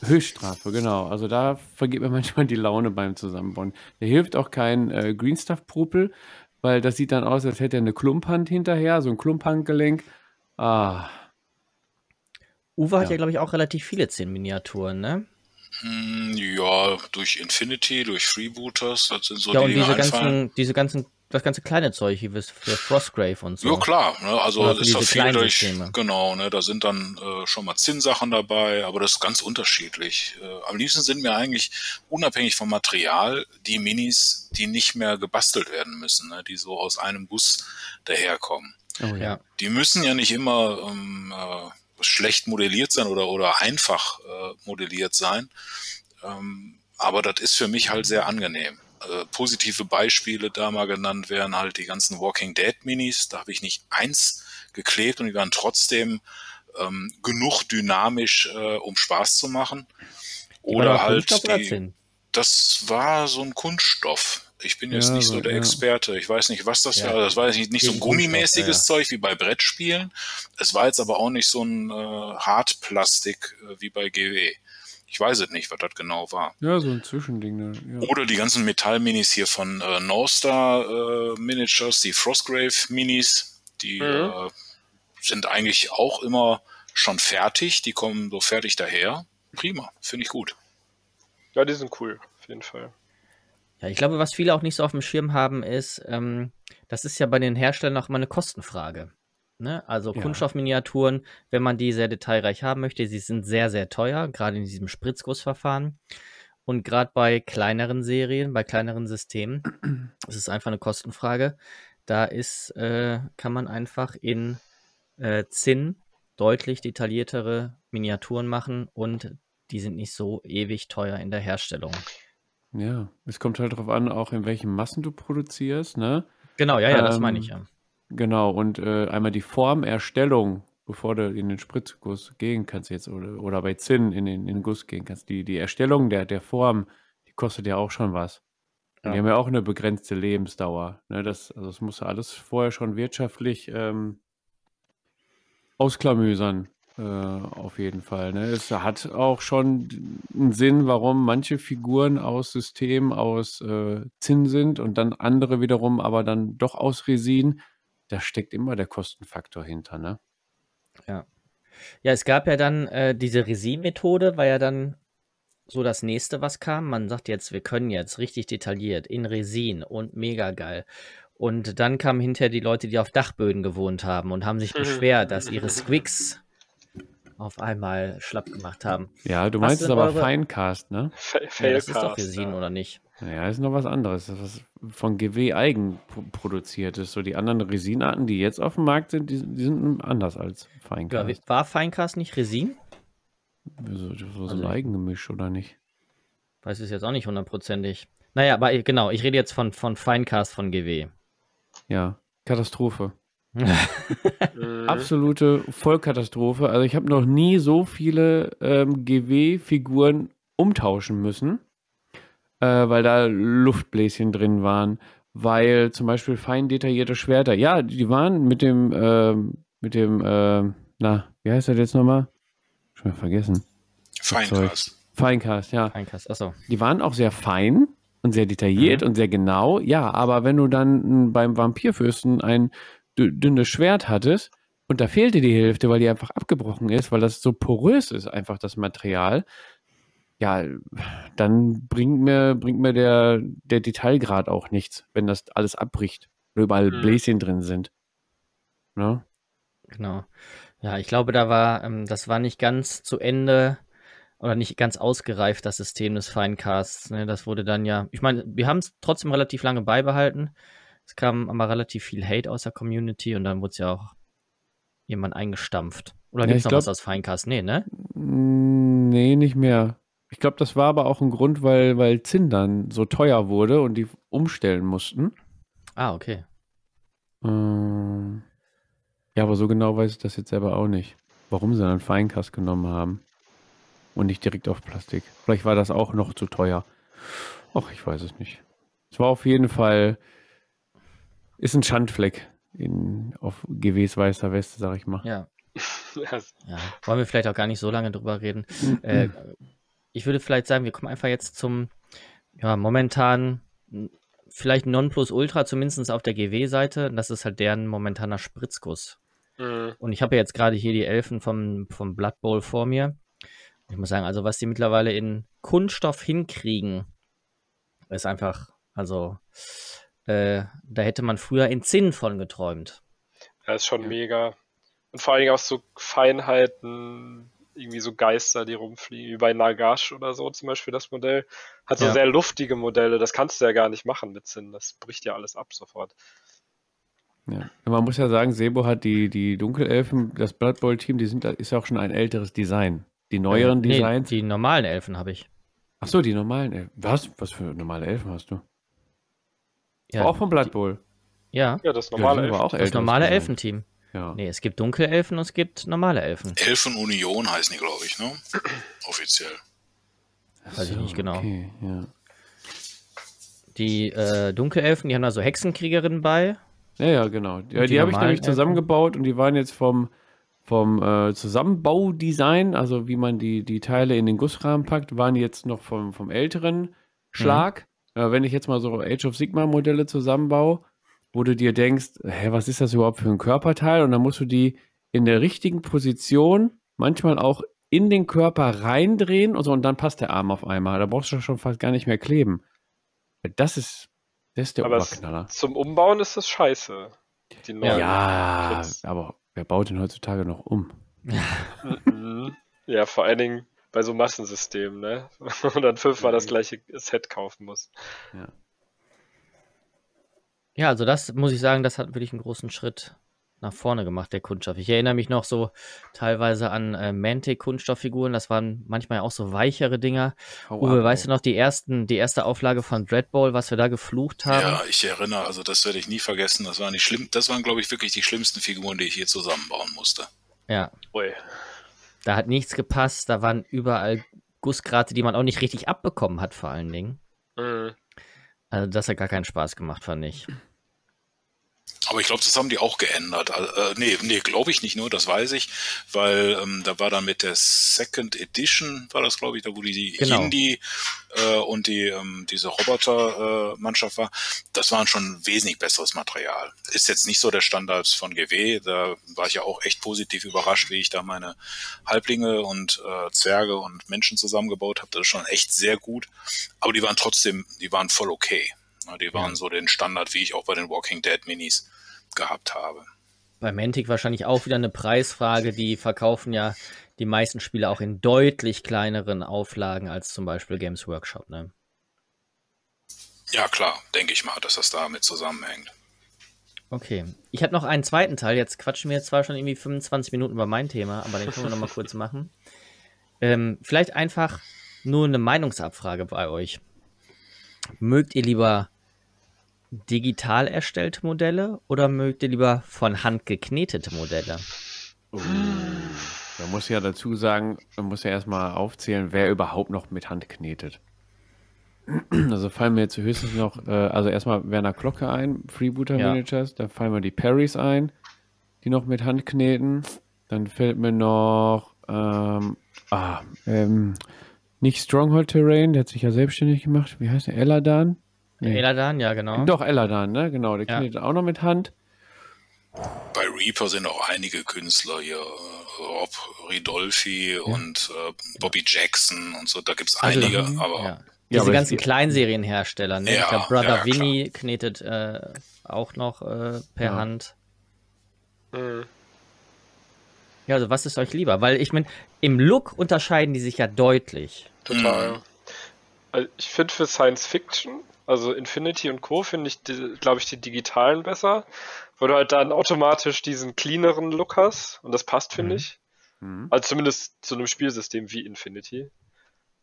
Höchststrafe, genau. Also da vergeht mir manchmal die Laune beim Zusammenbauen. Da hilft auch kein äh, Green Stuff Propel, weil das sieht dann aus, als hätte er eine Klumphand hinterher, so ein Klumphandgelenk. Ah, Uwe hat Ja. ja, glaube ich, auch relativ viele 10 Miniaturen, ne? Hm, Ja, durch Infinity, durch Freebooters, das sind so ja, die, und diese ganzen, diese ganzen, das ganze kleine Zeug hier für Frostgrave und so. Ja, klar, ne? also ist da viel durch, genau, ne? da sind dann äh, schon mal Zinnsachen dabei, aber das ist ganz unterschiedlich. Äh, am liebsten sind mir eigentlich, unabhängig vom Material, die Minis, die nicht mehr gebastelt werden müssen, ne? die so aus einem Guss daherkommen. oh. Ja. Die müssen ja nicht immer ähm, äh, schlecht modelliert sein oder, oder einfach äh, modelliert sein. Ähm, aber das ist für mich halt sehr angenehm. Äh, positive Beispiele da mal genannt werden halt die ganzen Walking Dead Minis. Da habe ich nicht eins geklebt und die waren trotzdem ähm, genug dynamisch, äh, um Spaß zu machen. Die Oder halt die, das war so ein Kunststoff. Ich bin jetzt Ja, nicht so der ja. Experte. Ich weiß nicht, was das Ja. war. Das war nicht, nicht so ein gummimäßiges ja, Zeug wie bei Brettspielen. Es war jetzt aber auch nicht so ein äh, Hartplastik äh, wie bei GW. Ich weiß es nicht, was das genau war. Ja, so ein Zwischending. Ne? Ja. Oder die ganzen Metallminis hier von äh, No Star äh, Miniatures, die Frostgrave Minis, die Mhm. äh, sind eigentlich auch immer schon fertig. Die kommen so fertig daher. Prima, finde ich gut. Ja, die sind cool, auf jeden Fall. Ja, ich glaube, was viele auch nicht so auf dem Schirm haben, ist, ähm, das ist ja bei den Herstellern auch immer eine Kostenfrage. Ne? Also Ja. Kunststoffminiaturen, wenn man die sehr detailreich haben möchte, sie sind sehr, sehr teuer, gerade in diesem Spritzgussverfahren. Und gerade bei kleineren Serien, bei kleineren Systemen, es ist einfach eine Kostenfrage. Da ist, äh, kann man einfach in äh, Zinn deutlich detailliertere Miniaturen machen und die sind nicht so ewig teuer in der Herstellung. Ja, es kommt halt darauf an, auch in welchen Massen du produzierst, ne? Genau, ja, ja, das Ähm, meine ich ja. Genau, und äh, einmal die Formerstellung, bevor du in den Spritzguss gehen kannst jetzt oder, oder bei Zinn in den, in den Guss gehen kannst. Die, die Erstellung der, der Form, die kostet ja auch schon was. Und die Ja. haben ja auch eine begrenzte Lebensdauer. Ne? Das, also das musst du alles vorher schon wirtschaftlich ähm, ausklamüsern, äh, auf jeden Fall. Ne? Es hat auch schon einen Sinn, warum manche Figuren aus System aus äh, Zinn sind und dann andere wiederum aber dann doch aus Resin. Da steckt immer der Kostenfaktor hinter, ne? Ja, es gab ja dann äh, diese Resin-Methode, war ja dann so das nächste, was kam. Man sagt jetzt, wir können jetzt richtig detailliert in Resin und mega geil. Und dann kamen hinterher die Leute, die auf Dachböden gewohnt haben und haben sich beschwert, dass ihre Squigs auf einmal schlapp gemacht haben. Ja, du meinst es aber eure- Finecast, ne? Fa Ja, das ist doch Failcast, Resin, ja. oder nicht? Ja, ist noch was anderes. Das ist von GW eigen pro- produziert ist. So die anderen Resinarten, die jetzt auf dem Markt sind, die, die sind anders als Ja, Finecast. war Finecast nicht Resin? So, so, so Also- ein Eigengemisch, oder nicht? Weiß es jetzt auch nicht hundertprozentig. Naja, aber ich- genau, ich rede jetzt von, von Finecast von GW. Ja, Katastrophe. Mhm. Absolute Vollkatastrophe. Also ich habe noch nie so viele ähm, GW-Figuren umtauschen müssen, äh, weil da Luftbläschen drin waren, weil zum Beispiel fein detaillierte Schwerter, ja, die waren mit dem, ähm, mit dem, ähm, na, wie heißt das jetzt nochmal? Schon mal vergessen. Feincast. Finecast, ja. Finecast, achso. Die waren auch sehr fein und sehr detailliert und sehr genau, ja, aber wenn du dann mm, beim Vampirfürsten ein dünnes Schwert hattest und da fehlte die Hälfte, weil die einfach abgebrochen ist, weil das so porös ist, einfach das Material, ja, dann bringt mir, bringt mir der, der Detailgrad auch nichts, wenn das alles abbricht, oder überall Mhm. Bläschen drin sind. Ne? Genau. Ja, ich glaube, da war, ähm, das war nicht ganz zu Ende oder nicht ganz ausgereift, das System des Finecasts. Ne? Das wurde dann ja, ich meine, wir haben es trotzdem relativ lange beibehalten. Es kam aber relativ viel Hate aus der Community und dann wurde es ja auch jemand eingestampft. Oder gibt es noch glaub- was aus Finecast? Nee, ne? Nee, nicht mehr. Ich glaube, das war aber auch ein Grund, weil, weil Zinn dann so teuer wurde und die umstellen mussten. Ah, okay. Ähm, ja, aber so genau weiß ich das jetzt selber auch nicht. Warum sie dann Feinkast genommen haben und nicht direkt auf Plastik. Vielleicht war das auch noch zu teuer. Ach, ich weiß es nicht. Es war auf jeden Fall, ist ein Schandfleck in, auf GWs weißer Weste, sag ich mal. Ja. Ja, wollen wir vielleicht auch gar nicht so lange drüber reden. Mhm. Äh, ich würde vielleicht sagen, wir kommen einfach jetzt zum, ja, momentan vielleicht Nonplusultra, zumindest auf der GW-Seite. Das ist halt deren momentaner Spritzguss. mhm. Und ich habe ja jetzt gerade hier die Elfen vom, vom Blood Bowl vor mir. Ich muss sagen, also was die mittlerweile in Kunststoff hinkriegen, ist einfach, also, äh, da hätte man früher in Zinn von geträumt. Ja, ist schon Ja. mega. Und vor allen Dingen auch so Feinheiten, irgendwie so Geister, die rumfliegen, wie bei Nagash oder so zum Beispiel das Modell. Hat so Ja. sehr luftige Modelle, das kannst du ja gar nicht machen mit Zinn, das bricht ja alles ab sofort. Ja. Man muss ja sagen, Sebo hat die, die Dunkelelfen, das Blood Bowl Team, die sind, ist ja auch schon ein älteres Design. Die neueren Äh, nee, Designs. Die normalen Elfen habe ich. Ach so, die normalen Elfen. Was? Was für normale Elfen hast du? Ja, auch vom Blood Bowl. ja Ja, das Ja, normale die war Elfen. das normale. Elfenteam. Ja. Nee, es gibt Dunkelelfen und es gibt normale Elfen. Elfenunion heißen die, glaube ich, ne? Offiziell. Weiß ich nicht genau. Okay, ja. Die äh, Dunkelelfen, die haben da so Hexenkriegerinnen bei. Ja, ja, genau. Ja, die die habe ich nämlich zusammengebaut und die waren jetzt vom, vom äh, Zusammenbaudesign, also wie man die, die Teile in den Gussrahmen packt, waren jetzt noch vom, vom älteren Schlag. Äh, wenn ich jetzt mal so Age of Sigma Modelle zusammenbaue, wo du dir denkst, hä, was ist das überhaupt für ein Körperteil? Und dann musst du die in der richtigen Position, manchmal auch in den Körper reindrehen und so, und dann passt der Arm auf einmal. Da brauchst du schon fast gar nicht mehr kleben. Das ist, das ist der Aber es, Oberknaller. zum Umbauen ist das scheiße. Die neuen Ja, Kits. aber wer baut denn heutzutage noch um? Mhm. Ja, vor allen Dingen bei so Massensystemen, ne? Und dann fünfmal das gleiche Set kaufen muss. Ja, also das muss ich sagen, das hat wirklich einen großen Schritt nach vorne gemacht, der Kunststoff. Ich erinnere mich noch so teilweise an äh, Mantic-Kunststofffiguren. Das waren manchmal auch so weichere Dinger. Hau Uwe, ab, weißt du noch, die, ersten, die erste Auflage von Dreadball, was wir da geflucht haben? Ja, ich erinnere, also das werde ich nie vergessen. Das waren die schlimm, das waren, glaube ich, wirklich die schlimmsten Figuren, die ich hier zusammenbauen musste. ja. Ui. Da hat nichts gepasst. Da waren überall Gussgrate, die man auch nicht richtig abbekommen hat, vor allen Dingen. Mhm. Also, das hat gar keinen Spaß gemacht, fand ich. Aber ich glaube, das haben die auch geändert. Äh, nee, nee, glaube ich nicht nur, das weiß ich, weil ähm, da war dann mit der Second Edition, war das, glaube ich, da wo die, Genau. Indie äh, und die ähm, diese Roboter-Mannschaft war, das waren schon wesentlich besseres Material. Ist jetzt nicht so der Standard von GW, da war ich ja auch echt positiv überrascht, wie ich da meine Halblinge und äh, Zwerge und Menschen zusammengebaut habe. Das ist schon echt sehr gut. Aber die waren trotzdem, die waren voll okay. Na, Die waren Ja. so den Standard, wie ich auch bei den Walking Dead Minis gehabt habe. Bei Mantic wahrscheinlich auch wieder eine Preisfrage. Die verkaufen ja die meisten Spiele auch in deutlich kleineren Auflagen als zum Beispiel Games Workshop. Ne? Ja, klar, denke ich mal, dass das damit zusammenhängt. Okay. Ich habe noch einen zweiten Teil. Jetzt quatschen wir zwar schon irgendwie 25 Minuten über mein Thema, aber den können wir noch mal kurz machen. Ähm, vielleicht einfach nur eine Meinungsabfrage bei euch. Mögt ihr lieber digital erstellte Modelle oder mögt ihr lieber von Hand geknetete Modelle? Uh, man muss ja dazu sagen, man muss ja erstmal aufzählen, wer überhaupt noch mit Hand knetet. Also fallen mir jetzt höchstens noch, äh, also erstmal Werner Glocke ein, Freebooter Ja. Managers, dann fallen mir die Parrys ein, die noch mit Hand kneten. Dann fällt mir noch, ähm, ah, ähm, nicht Stronghold Terrain, der hat sich ja selbstständig gemacht. Wie heißt der? Eladan? Nee. Eladan, ja, genau. Doch, Eladan, ne? Genau, der Ja. knetet auch noch mit Hand. Bei Reaper sind auch einige Künstler hier, äh, Rob Ridolfi und äh, Bobby Jackson und so, da gibt's Also, einige, mhm, aber ja. Ja, Diese aber ganzen es- Kleinserienhersteller, ne? Ja, ich glaube, Brother ja. Winnie knetet äh, auch noch äh, per Ja. Hand. Mhm. Ja, also was ist euch lieber? Weil ich meine, im Look unterscheiden die sich ja deutlich. Total. Mhm. Also ich finde für Science Fiction, also Infinity und Co., finde ich, glaube ich, die digitalen besser, wo du halt dann automatisch diesen cleaneren Look hast und das passt, finde Mhm. ich. Mhm. Also zumindest zu einem Spielsystem wie Infinity.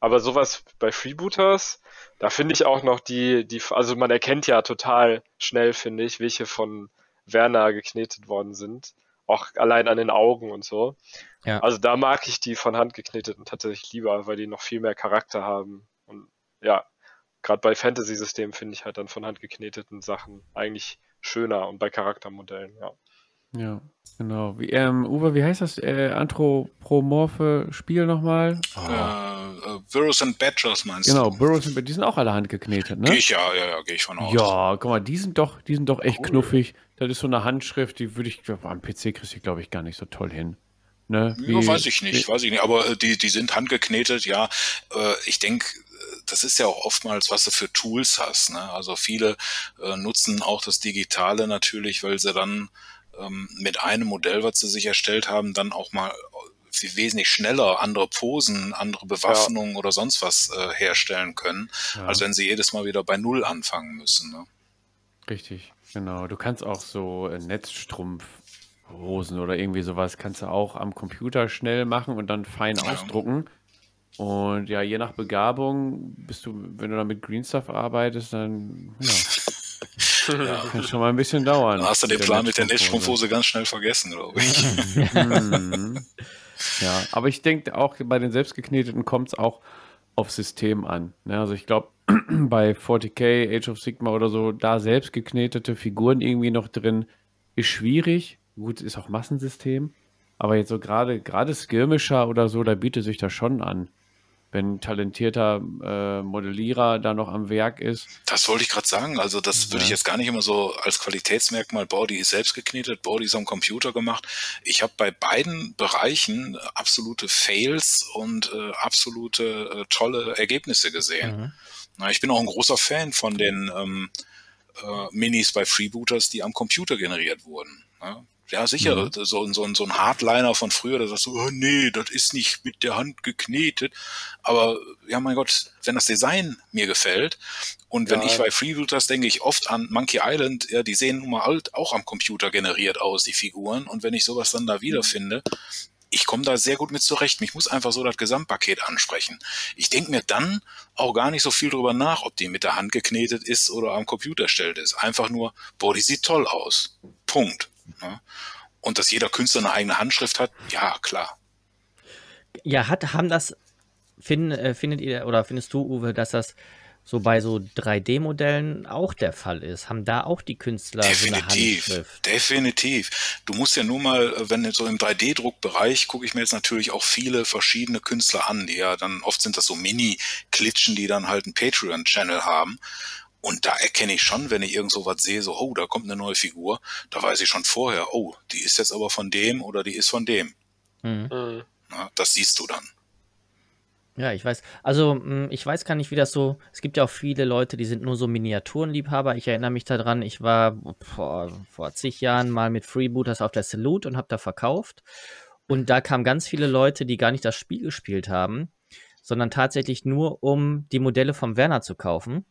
Aber sowas bei Freebooters, da finde ich auch noch die, die, also man erkennt ja total schnell, finde ich, welche von Werner geknetet worden sind. Auch allein an den Augen und so. Ja. Also da mag ich die von Hand gekneteten tatsächlich lieber, weil die noch viel mehr Charakter haben. Und ja, gerade bei Fantasy-Systemen finde ich halt dann von Hand gekneteten Sachen eigentlich schöner und bei Charaktermodellen, ja. Ja, genau. Wie, ähm, Uwe, wie heißt das äh, anthropomorphe Spiel nochmal? äh, äh, Burrows and Badgers meinst Genau, du? Burroughs, und- die sind auch alle handgeknetet, ne? Gehe ich ja, ja, ja, gehe ich von aus. Ja, guck mal, die sind doch, die sind doch echt Cool. knuffig. Das ist so eine Handschrift, die würde ich, glaub, am PC kriegst du, glaube ich, gar nicht so toll hin. Ne? Ja, Wie- weiß ich nicht, weiß ich nicht. Aber äh, die, die sind handgeknetet, ja. Äh, ich denke, das ist ja auch oftmals, was du für Tools hast. Ne? Also viele äh, nutzen auch das Digitale natürlich, weil sie dann ähm, mit einem Modell, was sie sich erstellt haben, dann auch mal viel wesentlich schneller andere Posen, andere Bewaffnungen oder sonst was äh, herstellen können, Ja. als wenn sie jedes Mal wieder bei Null anfangen müssen. Ne? Richtig, genau. Du kannst auch so äh, Netzstrumpfhosen oder irgendwie sowas kannst du auch am Computer schnell machen und dann fein Ja. ausdrucken. Und ja, je nach Begabung bist du, wenn du dann mit Green Stuff arbeitest, dann ja, kann schon mal ein bisschen dauern. Dann hast du den Plan mit der Netzstrumpfhose. Ganz schnell vergessen, glaube ich. Mhm. Ja, aber ich denke auch bei den selbstgekneteten kommt es auch auf System an. Ne? Also ich glaube, bei 40k, Age of Sigma oder so, da selbstgeknetete Figuren irgendwie noch drin, ist schwierig. Gut, ist auch Massensystem. Aber jetzt so gerade gerade Skirmisher oder so, da bietet sich das schon an. Wenn ein talentierter äh, Modellierer da noch am Werk ist. Das wollte ich gerade sagen. Also das würde ich Ja. jetzt gar nicht immer so als Qualitätsmerkmal, boah, die ist selbst geknetet, boah, die ist am Computer gemacht. Ich habe bei beiden Bereichen absolute Fails und äh, absolute äh, tolle Ergebnisse gesehen. Mhm. Na, ich bin auch ein großer Fan von den ähm, äh, Minis bei Freebooters, die am Computer generiert wurden. Ja? Ja, sicher, Mhm. so, so, so ein Hardliner von früher, der sagt so, oh, nee, das ist nicht mit der Hand geknetet. Aber ja, mein Gott, wenn das Design mir gefällt und wenn Ja. ich bei Freebooters denke ich oft an Monkey Island, ja, die sehen nun mal halt auch am Computer generiert aus, die Figuren. Und wenn ich sowas dann da wiederfinde, ich komme da sehr gut mit zurecht. Mich muss einfach so das Gesamtpaket ansprechen. Ich denke mir dann auch gar nicht so viel drüber nach, ob die mit der Hand geknetet ist oder am Computer erstellt ist. Einfach nur, boah, die sieht toll aus. Punkt. Ja. Und dass jeder Künstler eine eigene Handschrift hat, ja, klar. Ja, hat, haben das, find, äh, findet ihr oder findest du, Uwe, dass das so bei so 3D-Modellen auch der Fall ist? Haben da auch die Künstler so eine Definitiv, Handschrift? definitiv. Du musst ja nur mal, äh, wenn so im 3D-Druckbereich gucke ich mir jetzt natürlich auch viele verschiedene Künstler an, die ja dann oft sind das so Mini-Klitschen, die dann halt einen Patreon-Channel haben. Und da erkenne ich schon, wenn ich irgend so was sehe, so, oh, da kommt eine neue Figur, da weiß ich schon vorher, oh, die ist jetzt aber von dem oder die ist von dem. Mhm. Mhm. Na, das siehst du dann. Ja, ich weiß. Also, mh, ich weiß gar nicht, wie das so. Es gibt ja auch viele Leute, die sind nur so Miniaturenliebhaber. Ich erinnere mich daran, ich war vor, vor zig Jahren mal mit Freebooters auf der Salute und habe da verkauft. Und da kamen ganz viele Leute, die gar nicht das Spiel gespielt haben, sondern tatsächlich nur, um die Modelle vom Werner zu kaufen.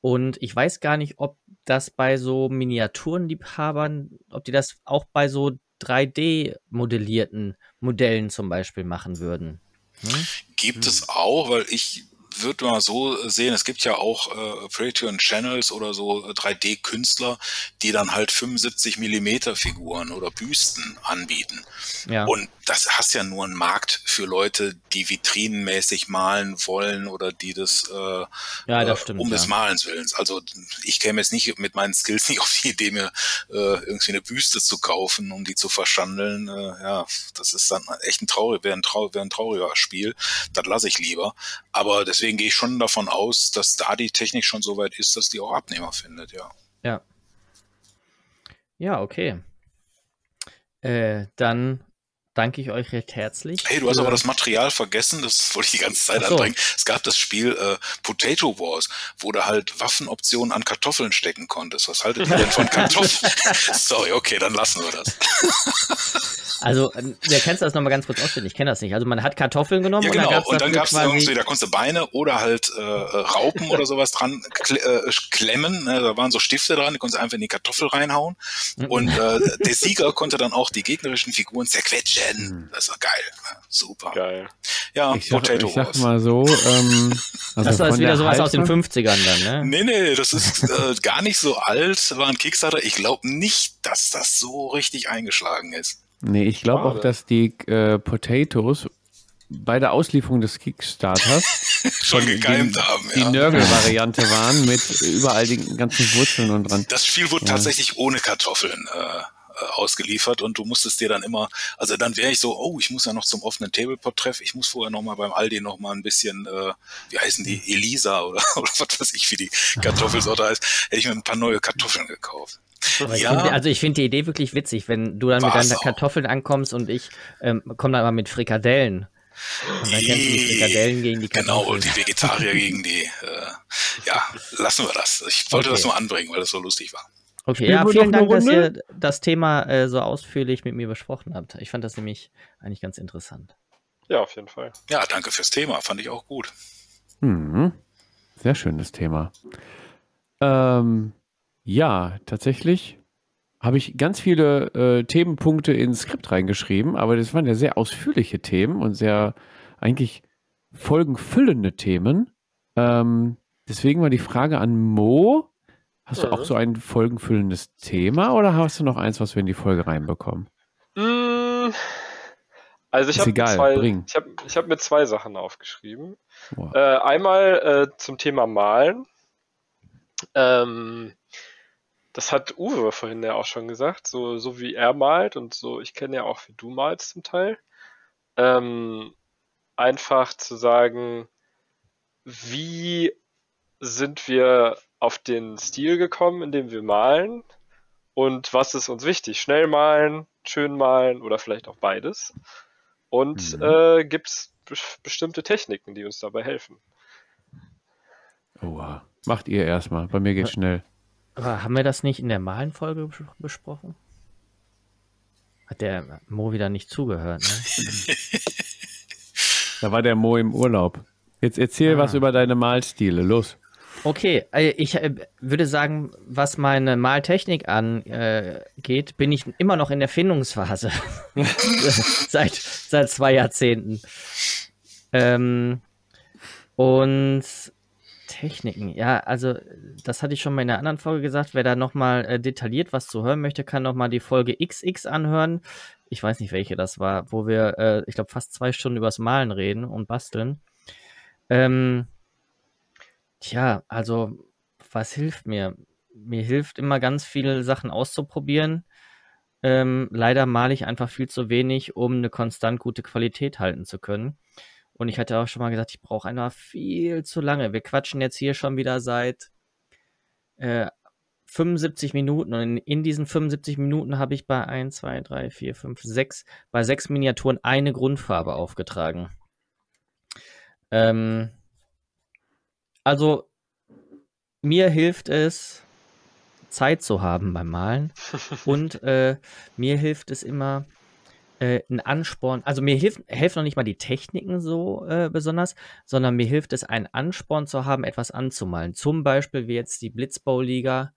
Und ich weiß gar nicht, ob das bei so Miniaturenliebhabern, ob die das auch bei so 3D-modellierten Modellen zum Beispiel machen würden. Hm? Gibt es auch, weil ich würde mal so sehen, es gibt ja auch äh, Patreon Channels oder so äh, 3D-Künstler, die dann halt 75 Millimeter Figuren oder Büsten anbieten. Ja. Und das hast ja nur einen Markt für Leute, die vitrinenmäßig malen wollen oder die das, äh, Ja, das äh, stimmt, um des ja. Malens willens. Also ich käme jetzt nicht mit meinen Skills nicht auf die Idee, mir äh, irgendwie eine Büste zu kaufen, um die zu verschandeln. Äh, ja, das ist dann echt ein traurig, wäre ein, trau wär ein trauriger Spiel. Das lasse ich lieber. Aber deswegen gehe ich schon davon aus, dass da die Technik schon so weit ist, dass die auch Abnehmer findet, ja. Ja. Ja, okay. Äh, dann danke ich euch recht herzlich. Hey, du hast aber das Material vergessen, das wollte ich die ganze Zeit so. anbringen. Es gab das Spiel äh, Potato Wars, wo du halt Waffenoptionen an Kartoffeln stecken konntest. Was haltet ihr denn von Kartoffeln? Sorry, okay, dann lassen wir das. Also, ähm, wer kennst du das nochmal ganz kurz auswendig? Ich kenne das nicht. Also, man hat Kartoffeln genommen Ja, und genau. Und dann dafür gab's quasi. irgendwie, da konntest du Beine oder halt äh, äh, Raupen oder sowas dran kle äh, klemmen. Ne? Da waren so Stifte dran, die konntest du einfach in die Kartoffel reinhauen. Mhm. Und äh, der Sieger konnte dann auch die gegnerischen Figuren zerquetschen. Mhm. Das war geil. Ja, super. Geil. Ja, Ich sag, Potato ich sag mal so, ähm, also das war wieder der sowas aus den Haltung- 50ern dann, ne? Nee, nee, das ist äh, gar nicht so alt, war ein Kickstarter. Ich glaube nicht, dass das so richtig eingeschlagen ist. Nee, ich glaube auch, dass die äh, Potatoes bei der Auslieferung des Kickstarters Schon die- gegeimt die, haben, die ja. Nörgel-Variante waren mit überall den ganzen Wurzeln und dran. Das Spiel wurde Ja. tatsächlich ohne Kartoffeln äh, äh, ausgeliefert und du musstest dir dann immer, also dann wäre ich so, oh, ich muss ja noch zum offenen Tablepot-Treff, ich muss vorher noch mal beim Aldi noch mal ein bisschen, äh, wie heißen die, Elisa oder, oder was weiß ich, wie die Kartoffelsorte heißt, hätte ich mir ein paar neue Kartoffeln gekauft. Aber ich Ja. finde, also ich finde die Idee wirklich witzig, wenn du dann mit War's deinen auch. Kartoffeln ankommst und ich ähm, komme dann mal mit Frikadellen. Und dann kämpfen die Frikadellen gegen die Genau, Kartoffeln. und die Vegetarier gegen die, äh, ja, lassen wir das. Ich wollte Okay. das nur anbringen, weil das so lustig war. Okay, Spielen ja, vielen Dank, dass ihr das Thema äh, so ausführlich mit mir besprochen habt. Ich fand das nämlich eigentlich ganz interessant. Ja, auf jeden Fall. Ja, danke fürs Thema, fand ich auch gut. Mhm. Sehr schönes Thema. Ähm, ja, tatsächlich habe ich ganz viele äh, Themenpunkte ins Skript reingeschrieben, aber das waren ja sehr ausführliche Themen und sehr eigentlich folgenfüllende Themen. Ähm, deswegen war die Frage an Mo: Hast du Mhm. auch so ein folgenfüllendes Thema oder hast du noch eins, was wir in die Folge reinbekommen? Mm, Also ich habe ich hab, hab mir zwei Sachen aufgeschrieben. Boah. Äh, einmal äh, zum Thema Malen. Ähm, das hat Uwe vorhin ja auch schon gesagt, so, so wie er malt und so, ich kenne ja auch, wie du malst zum Teil. Ähm, einfach zu sagen, wie sind wir auf den Stil gekommen, in dem wir malen und was ist uns wichtig? Schnell malen, schön malen oder vielleicht auch beides. Und Mhm. äh, gibt es be bestimmte Techniken, die uns dabei helfen? Oha. Macht ihr erstmal. Bei mir geht's schnell. Aber haben wir das nicht in der Malenfolge bes- besprochen? Hat der Mo wieder nicht zugehört, ne? Da war der Mo im Urlaub. Jetzt erzähl Ah. was über deine Malstile. Los. Okay, äh, ich äh, würde sagen, was meine Maltechnik angeht, äh, bin ich immer noch in der Findungsphase. seit, seit zwei Jahrzehnten. Ähm, und Techniken, ja, also das hatte ich schon mal in einer anderen Folge gesagt. Wer da nochmal äh, detailliert was zu hören möchte, kann nochmal die Folge XX anhören. Ich weiß nicht, welche das war, wo wir, äh, ich glaube, fast zwei Stunden übers Malen reden und basteln. Ähm, Tja, also was hilft mir? Mir hilft immer ganz viele Sachen auszuprobieren. Ähm, leider male ich einfach viel zu wenig, um eine konstant gute Qualität halten zu können. Und ich hatte auch schon mal gesagt, ich brauche einfach viel zu lange. Wir quatschen jetzt hier schon wieder seit äh, 75 Minuten und in, in diesen 75 Minuten habe ich bei 1, 2, 3, 4, 5, 6, bei sechs Miniaturen eine Grundfarbe aufgetragen. Ähm, also, mir hilft es, Zeit zu haben beim Malen. Und äh, mir hilft es immer, äh, ein Ansporn. Also, mir hilft, helfen noch nicht mal die Techniken so äh, besonders, sondern mir hilft es, einen Ansporn zu haben, etwas anzumalen. Zum Beispiel wie jetzt die Blitzbauliga,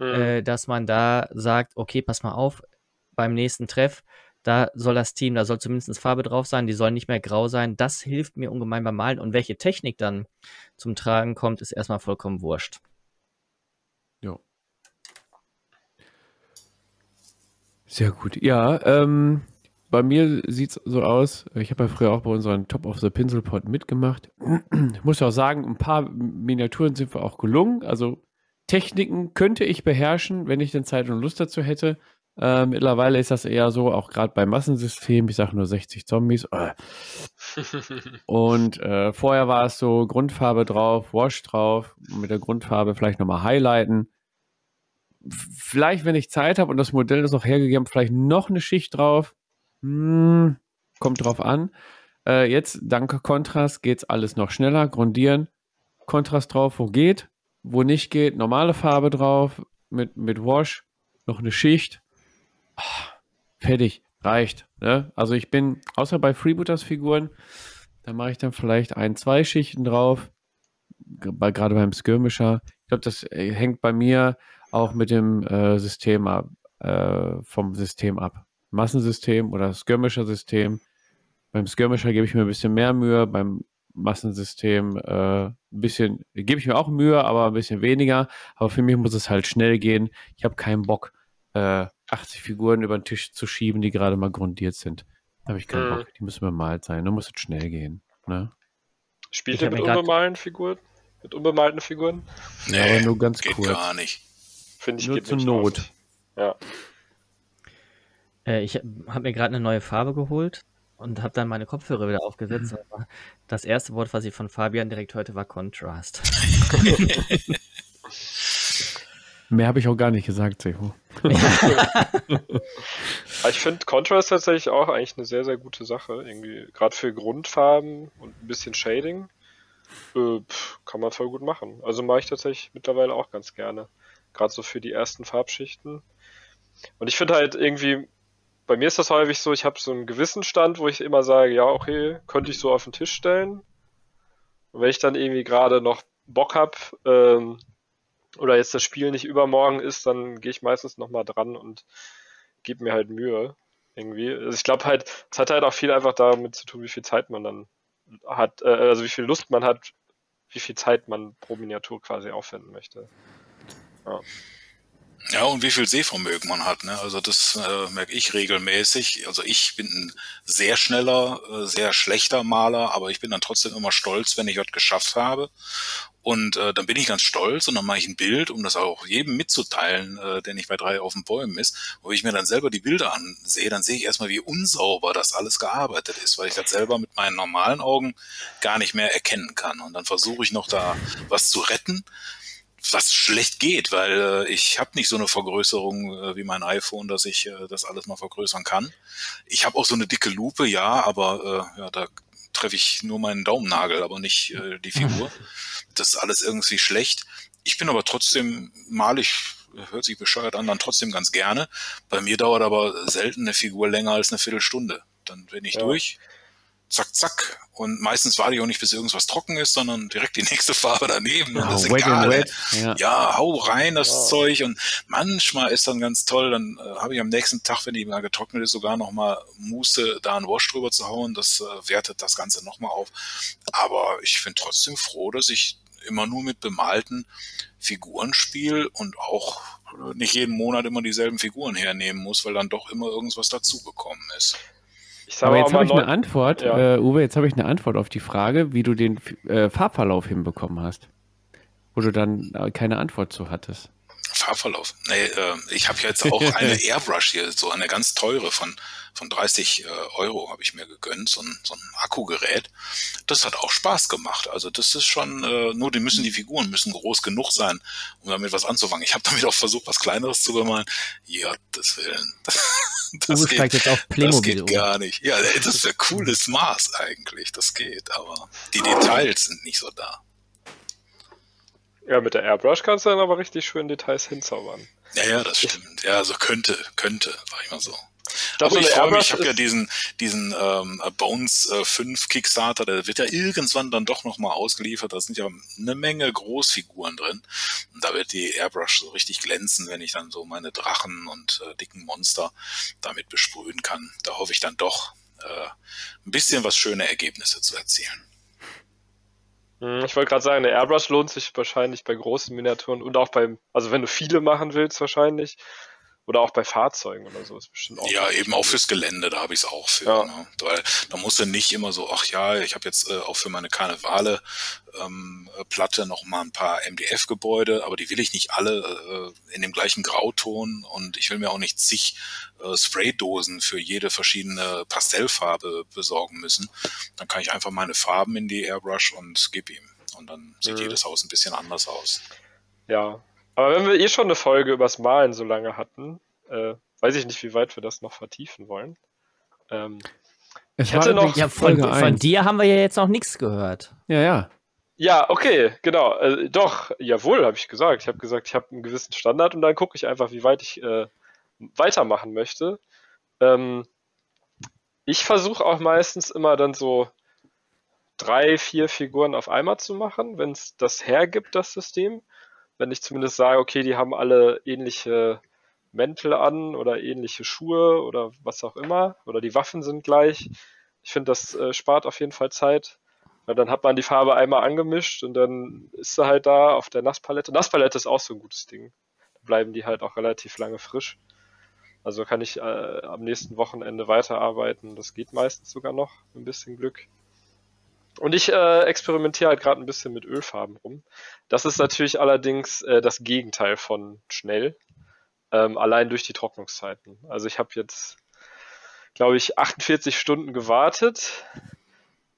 Hm. äh, dass man da sagt: Okay, pass mal auf, beim nächsten Treff. Da soll das Team, da soll zumindest Farbe drauf sein, die soll nicht mehr grau sein. Das hilft mir ungemein beim Malen. Und welche Technik dann zum Tragen kommt, ist erstmal vollkommen wurscht. Ja. Sehr gut. Ja, ähm, bei mir sieht es so aus, ich habe ja früher auch bei unseren Top of the Pencil Pod mitgemacht. Ich muss auch sagen, ein paar Miniaturen sind wir auch gelungen. Also Techniken könnte ich beherrschen, wenn ich denn Zeit und Lust dazu hätte. Äh, mittlerweile ist das eher so, auch gerade bei Massensystemen, ich sage nur 60 Zombies. Äh. Und äh, vorher war es so Grundfarbe drauf, Wash drauf, mit der Grundfarbe vielleicht nochmal highlighten. Vielleicht, wenn ich Zeit habe und das Modell ist noch hergegeben, vielleicht noch eine Schicht drauf. Hm, kommt drauf an. Äh, jetzt, dank Kontrast, geht es alles noch schneller. Grundieren, Kontrast drauf, wo geht, wo nicht geht, normale Farbe drauf, mit, mit Wash, noch eine Schicht. Ah, fertig, reicht. Ne? Also ich bin, außer bei Freebooters-Figuren, da mache ich dann vielleicht ein, zwei Schichten drauf. Gerade beim Skirmisher. Ich glaube, das äh, hängt bei mir auch mit dem äh, System ab, äh, vom System ab. Massensystem oder Skirmisher-System. Beim Skirmisher gebe ich mir ein bisschen mehr Mühe, beim Massensystem äh, ein bisschen, gebe ich mir auch Mühe, aber ein bisschen weniger. Aber für mich muss es halt schnell gehen. Ich habe keinen Bock, äh, 80 Figuren über den Tisch zu schieben, die gerade mal grundiert sind. Da habe ich keinen Mhm. Bock. Die müssen bemalt sein. Da muss es schnell gehen. Ne? Spielt ihr mit unbemalten Figuren? Mit unbemalten Figuren? Nee, aber nur ganz geht kurz. gar nicht. Finde ich Nur geht zur nicht Not. oft. Ja. Äh, ich habe mir gerade eine neue Farbe geholt und habe dann meine Kopfhörer wieder aufgesetzt. Aber Das erste Wort, was ich von Fabian direkt hörte, war Contrast. Mehr habe ich auch gar nicht gesagt, Seho. Ich finde Contrast tatsächlich auch eigentlich eine sehr, sehr gute Sache. Irgendwie, gerade für Grundfarben und ein bisschen Shading, äh, pff, kann man voll gut machen. Also mache ich tatsächlich mittlerweile auch ganz gerne. Gerade so für die ersten Farbschichten. Und ich finde halt irgendwie, bei mir ist das häufig so, ich habe so einen gewissen Stand, wo ich immer sage, ja, okay, könnte ich so auf den Tisch stellen. Und wenn ich dann irgendwie gerade noch Bock hab, ähm, oder jetzt das Spiel nicht übermorgen ist, dann gehe ich meistens nochmal dran und gebe mir halt Mühe. Irgendwie. Also ich glaube halt, es hat halt auch viel einfach damit zu tun, wie viel Zeit man dann hat, äh, also wie viel Lust man hat, wie viel Zeit man pro Miniatur quasi aufwenden möchte. Ja, und wie viel Sehvermögen man hat. Ne? Also das äh, merke ich regelmäßig. Also ich bin ein sehr schneller, äh, sehr schlechter Maler, aber ich bin dann trotzdem immer stolz, wenn ich was geschafft habe. Und äh, dann bin ich ganz stolz und dann mache ich ein Bild, um das auch jedem mitzuteilen, äh, der nicht bei drei auf den Bäumen ist. Wo ich mir dann selber die Bilder ansehe, dann sehe ich erstmal, wie unsauber das alles gearbeitet ist, weil ich das selber mit meinen normalen Augen gar nicht mehr erkennen kann. Und dann versuche ich noch da was zu retten was schlecht geht, weil äh, ich habe nicht so eine Vergrößerung äh, wie mein iPhone, dass ich äh, das alles mal vergrößern kann. Ich habe auch so eine dicke Lupe, ja, aber äh, ja, da treffe ich nur meinen Daumennagel, aber nicht äh, die Figur. Das ist alles irgendwie schlecht. Ich bin aber trotzdem mal ich hört sich bescheuert an, dann trotzdem ganz gerne. Bei mir dauert aber selten eine Figur länger als eine Viertelstunde. Dann bin ich Ja. durch, zack, zack. Und meistens warte ich auch nicht, bis irgendwas trocken ist, sondern direkt die nächste Farbe daneben. und Ja, das ist wet egal. and wet. Ja. Ja, hau rein das Ja. Zeug und manchmal ist dann ganz toll, dann äh, habe ich am nächsten Tag, wenn die mal getrocknet ist, sogar nochmal Muße, da einen Wash drüber zu hauen. Das äh, wertet das Ganze nochmal auf. Aber ich bin trotzdem froh, dass ich immer nur mit bemalten Figuren spiele und auch nicht jeden Monat immer dieselben Figuren hernehmen muss, weil dann doch immer irgendwas dazugekommen ist. Aber jetzt habe ich eine Antwort, Ja. äh, Uwe, jetzt habe ich eine Antwort auf die Frage, wie du den äh, Farbverlauf hinbekommen hast. Wo du dann äh, keine Antwort zu hattest. Farbverlauf. Nee, äh, ich habe jetzt auch eine Airbrush hier, so eine ganz teure von, von 30 äh, Euro habe ich mir gegönnt, so ein, so ein Akkugerät. Das hat auch Spaß gemacht. Also das ist schon, äh, nur die müssen, die Figuren müssen groß genug sein, um damit was anzufangen. Ich habe damit auch versucht, was Kleineres zu bemalen. Ja, das Willen. Das Uwe steigt jetzt auf das Playmobil geht um. gar nicht. Ja, das wäre cooles Maß eigentlich. Das geht, aber die Details sind nicht so da. Ja, mit der Airbrush kannst du dann aber richtig schön Details hinzaubern. Ja, ja, das stimmt. Ja, so könnte, könnte, sag ich mal so. Ich glaub, Aber ich freue mich, ich habe ja diesen, diesen ähm, Bones äh, 5 Kickstarter, der wird ja irgendwann dann doch nochmal ausgeliefert. Da sind ja eine Menge Großfiguren drin. Und da wird die Airbrush so richtig glänzen, wenn ich dann so meine Drachen und äh, dicken Monster damit besprühen kann. Da hoffe ich dann doch, äh, ein bisschen was schöne Ergebnisse zu erzielen. Hm, Ich wollte gerade sagen, eine Airbrush lohnt sich wahrscheinlich bei großen Miniaturen und auch beim, also wenn du viele machen willst wahrscheinlich. Oder auch bei Fahrzeugen oder so ist bestimmt auch. Ja, eben auch fürs Gelände, da habe ich es auch für. Ja. Ne? Weil da musst du nicht immer so, ach ja, ich habe jetzt äh, auch für meine Karnevale ähm, äh, Platte noch mal ein paar MDF-Gebäude, aber die will ich nicht alle äh, in dem gleichen Grauton und ich will mir auch nicht zig äh, Spraydosen für jede verschiedene Pastellfarbe besorgen müssen. Dann kann ich einfach meine Farben in die Airbrush und gib ihm. Und dann sieht Mhm. jedes Haus ein bisschen anders aus. Ja. Aber wenn wir eh schon eine Folge übers Malen so lange hatten, äh, weiß ich nicht, wie weit wir das noch vertiefen wollen. Ähm, Ich hatte noch- Ja, von, Folge von dir haben wir ja jetzt noch nichts gehört. Ja, ja. ja, okay, genau. Äh, doch, jawohl, habe ich gesagt. Ich habe gesagt, ich habe einen gewissen Standard und dann gucke ich einfach, wie weit ich äh, weitermachen möchte. Ähm, ich versuche auch meistens immer dann so drei, vier Figuren auf einmal zu machen, wenn es das hergibt, das System. Wenn ich zumindest sage, okay, die haben alle ähnliche Mäntel an oder ähnliche Schuhe oder was auch immer oder die Waffen sind gleich. Ich finde, das äh, spart auf jeden Fall Zeit. Weil dann hat man die Farbe einmal angemischt und dann ist sie halt da auf der Nasspalette. Nasspalette ist auch so ein gutes Ding. Da bleiben die halt auch relativ lange frisch. Also kann ich äh, am nächsten Wochenende weiterarbeiten. Das geht meistens sogar noch, ein bisschen Glück. Und ich äh, experimentiere halt gerade ein bisschen mit Ölfarben rum. Das ist natürlich allerdings äh, das Gegenteil von schnell. Ähm, allein durch die Trocknungszeiten. Also ich habe jetzt, glaube ich, 48 Stunden gewartet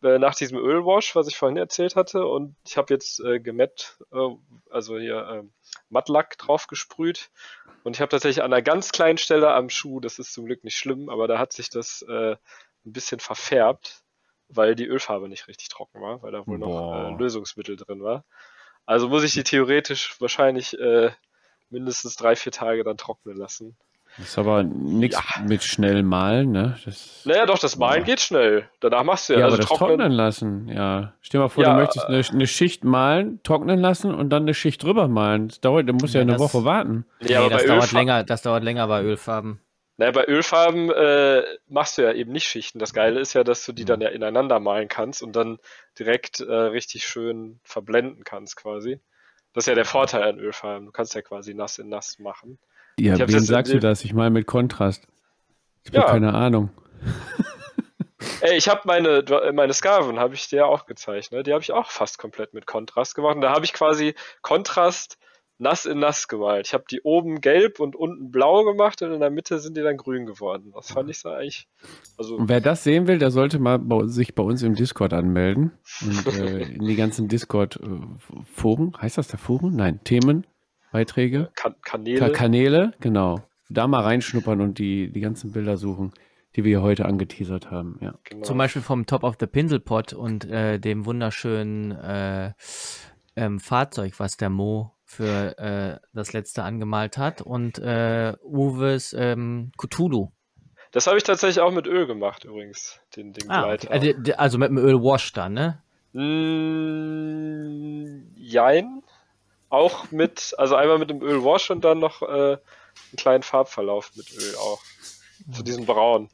äh, nach diesem Ölwash, was ich vorhin erzählt hatte. Und ich habe jetzt äh, Gemett, äh, also hier äh, Mattlack drauf gesprüht. Und ich habe tatsächlich an einer ganz kleinen Stelle am Schuh, das ist zum Glück nicht schlimm, aber da hat sich das äh, ein bisschen verfärbt, weil die Ölfarbe nicht richtig trocken war, weil da wohl noch Boah. äh, Lösungsmittel drin war. Also muss ich die theoretisch wahrscheinlich äh, mindestens drei, vier Tage dann trocknen lassen. Das ist aber nichts Ja. mit schnell malen, ne? Das, Naja, doch, das Malen Ja. geht schnell. Danach machst du ja, ja, also aber das trocknen. trocknen lassen, ja. Stell dir mal vor, Ja, du möchtest eine, eine Schicht malen, trocknen lassen und dann eine Schicht drüber malen. Das dauert, du musst ja, Ja, eine das- Woche warten. Nee, nee, aber das bei dauert Ölfarben, länger, das dauert länger bei Ölfarben. Naja, bei Ölfarben äh, machst du ja eben nicht Schichten. Das Geile ist ja, dass du die dann ja ineinander malen kannst und dann direkt äh, richtig schön verblenden kannst quasi. Das ist ja der Vorteil an Ölfarben. Du kannst ja quasi nass in nass machen. Ja, wem sagst du das? Ich meine mit Kontrast. Ich habe Ja. keine Ahnung. Ey, ich habe meine, meine Skaven, habe ich dir ja auch gezeichnet. Die habe ich auch fast komplett mit Kontrast gemacht. Und da habe ich quasi Kontrast nass in nass gemalt. Ich habe die oben gelb und unten blau gemacht und in der Mitte sind die dann grün geworden. Das fand ich so eigentlich. Also, Und wer das sehen will, der sollte mal bei, sich bei uns im Discord anmelden und äh, in die ganzen Discord-Foren, heißt das da Foren? Nein, Themen, Beiträge, Kan Ka Kanäle. Kanäle, genau. Da mal reinschnuppern und die, die ganzen Bilder suchen, die wir hier heute angeteasert haben. Ja. genau. Zum Beispiel vom Top of the Pinselpot und äh, dem wunderschönen äh, ähm, Fahrzeug, was der Mo für äh, das letzte angemalt hat und äh, Uwes ähm, Cthulhu. Das habe ich tatsächlich auch mit Öl gemacht, übrigens. Den, den Ah, Gleiter. okay. also, also mit dem Ölwash dann, ne? Mm, jein. Auch mit, also einmal mit dem Ölwash und dann noch äh, einen kleinen Farbverlauf mit Öl auch. Zu diesem Braun.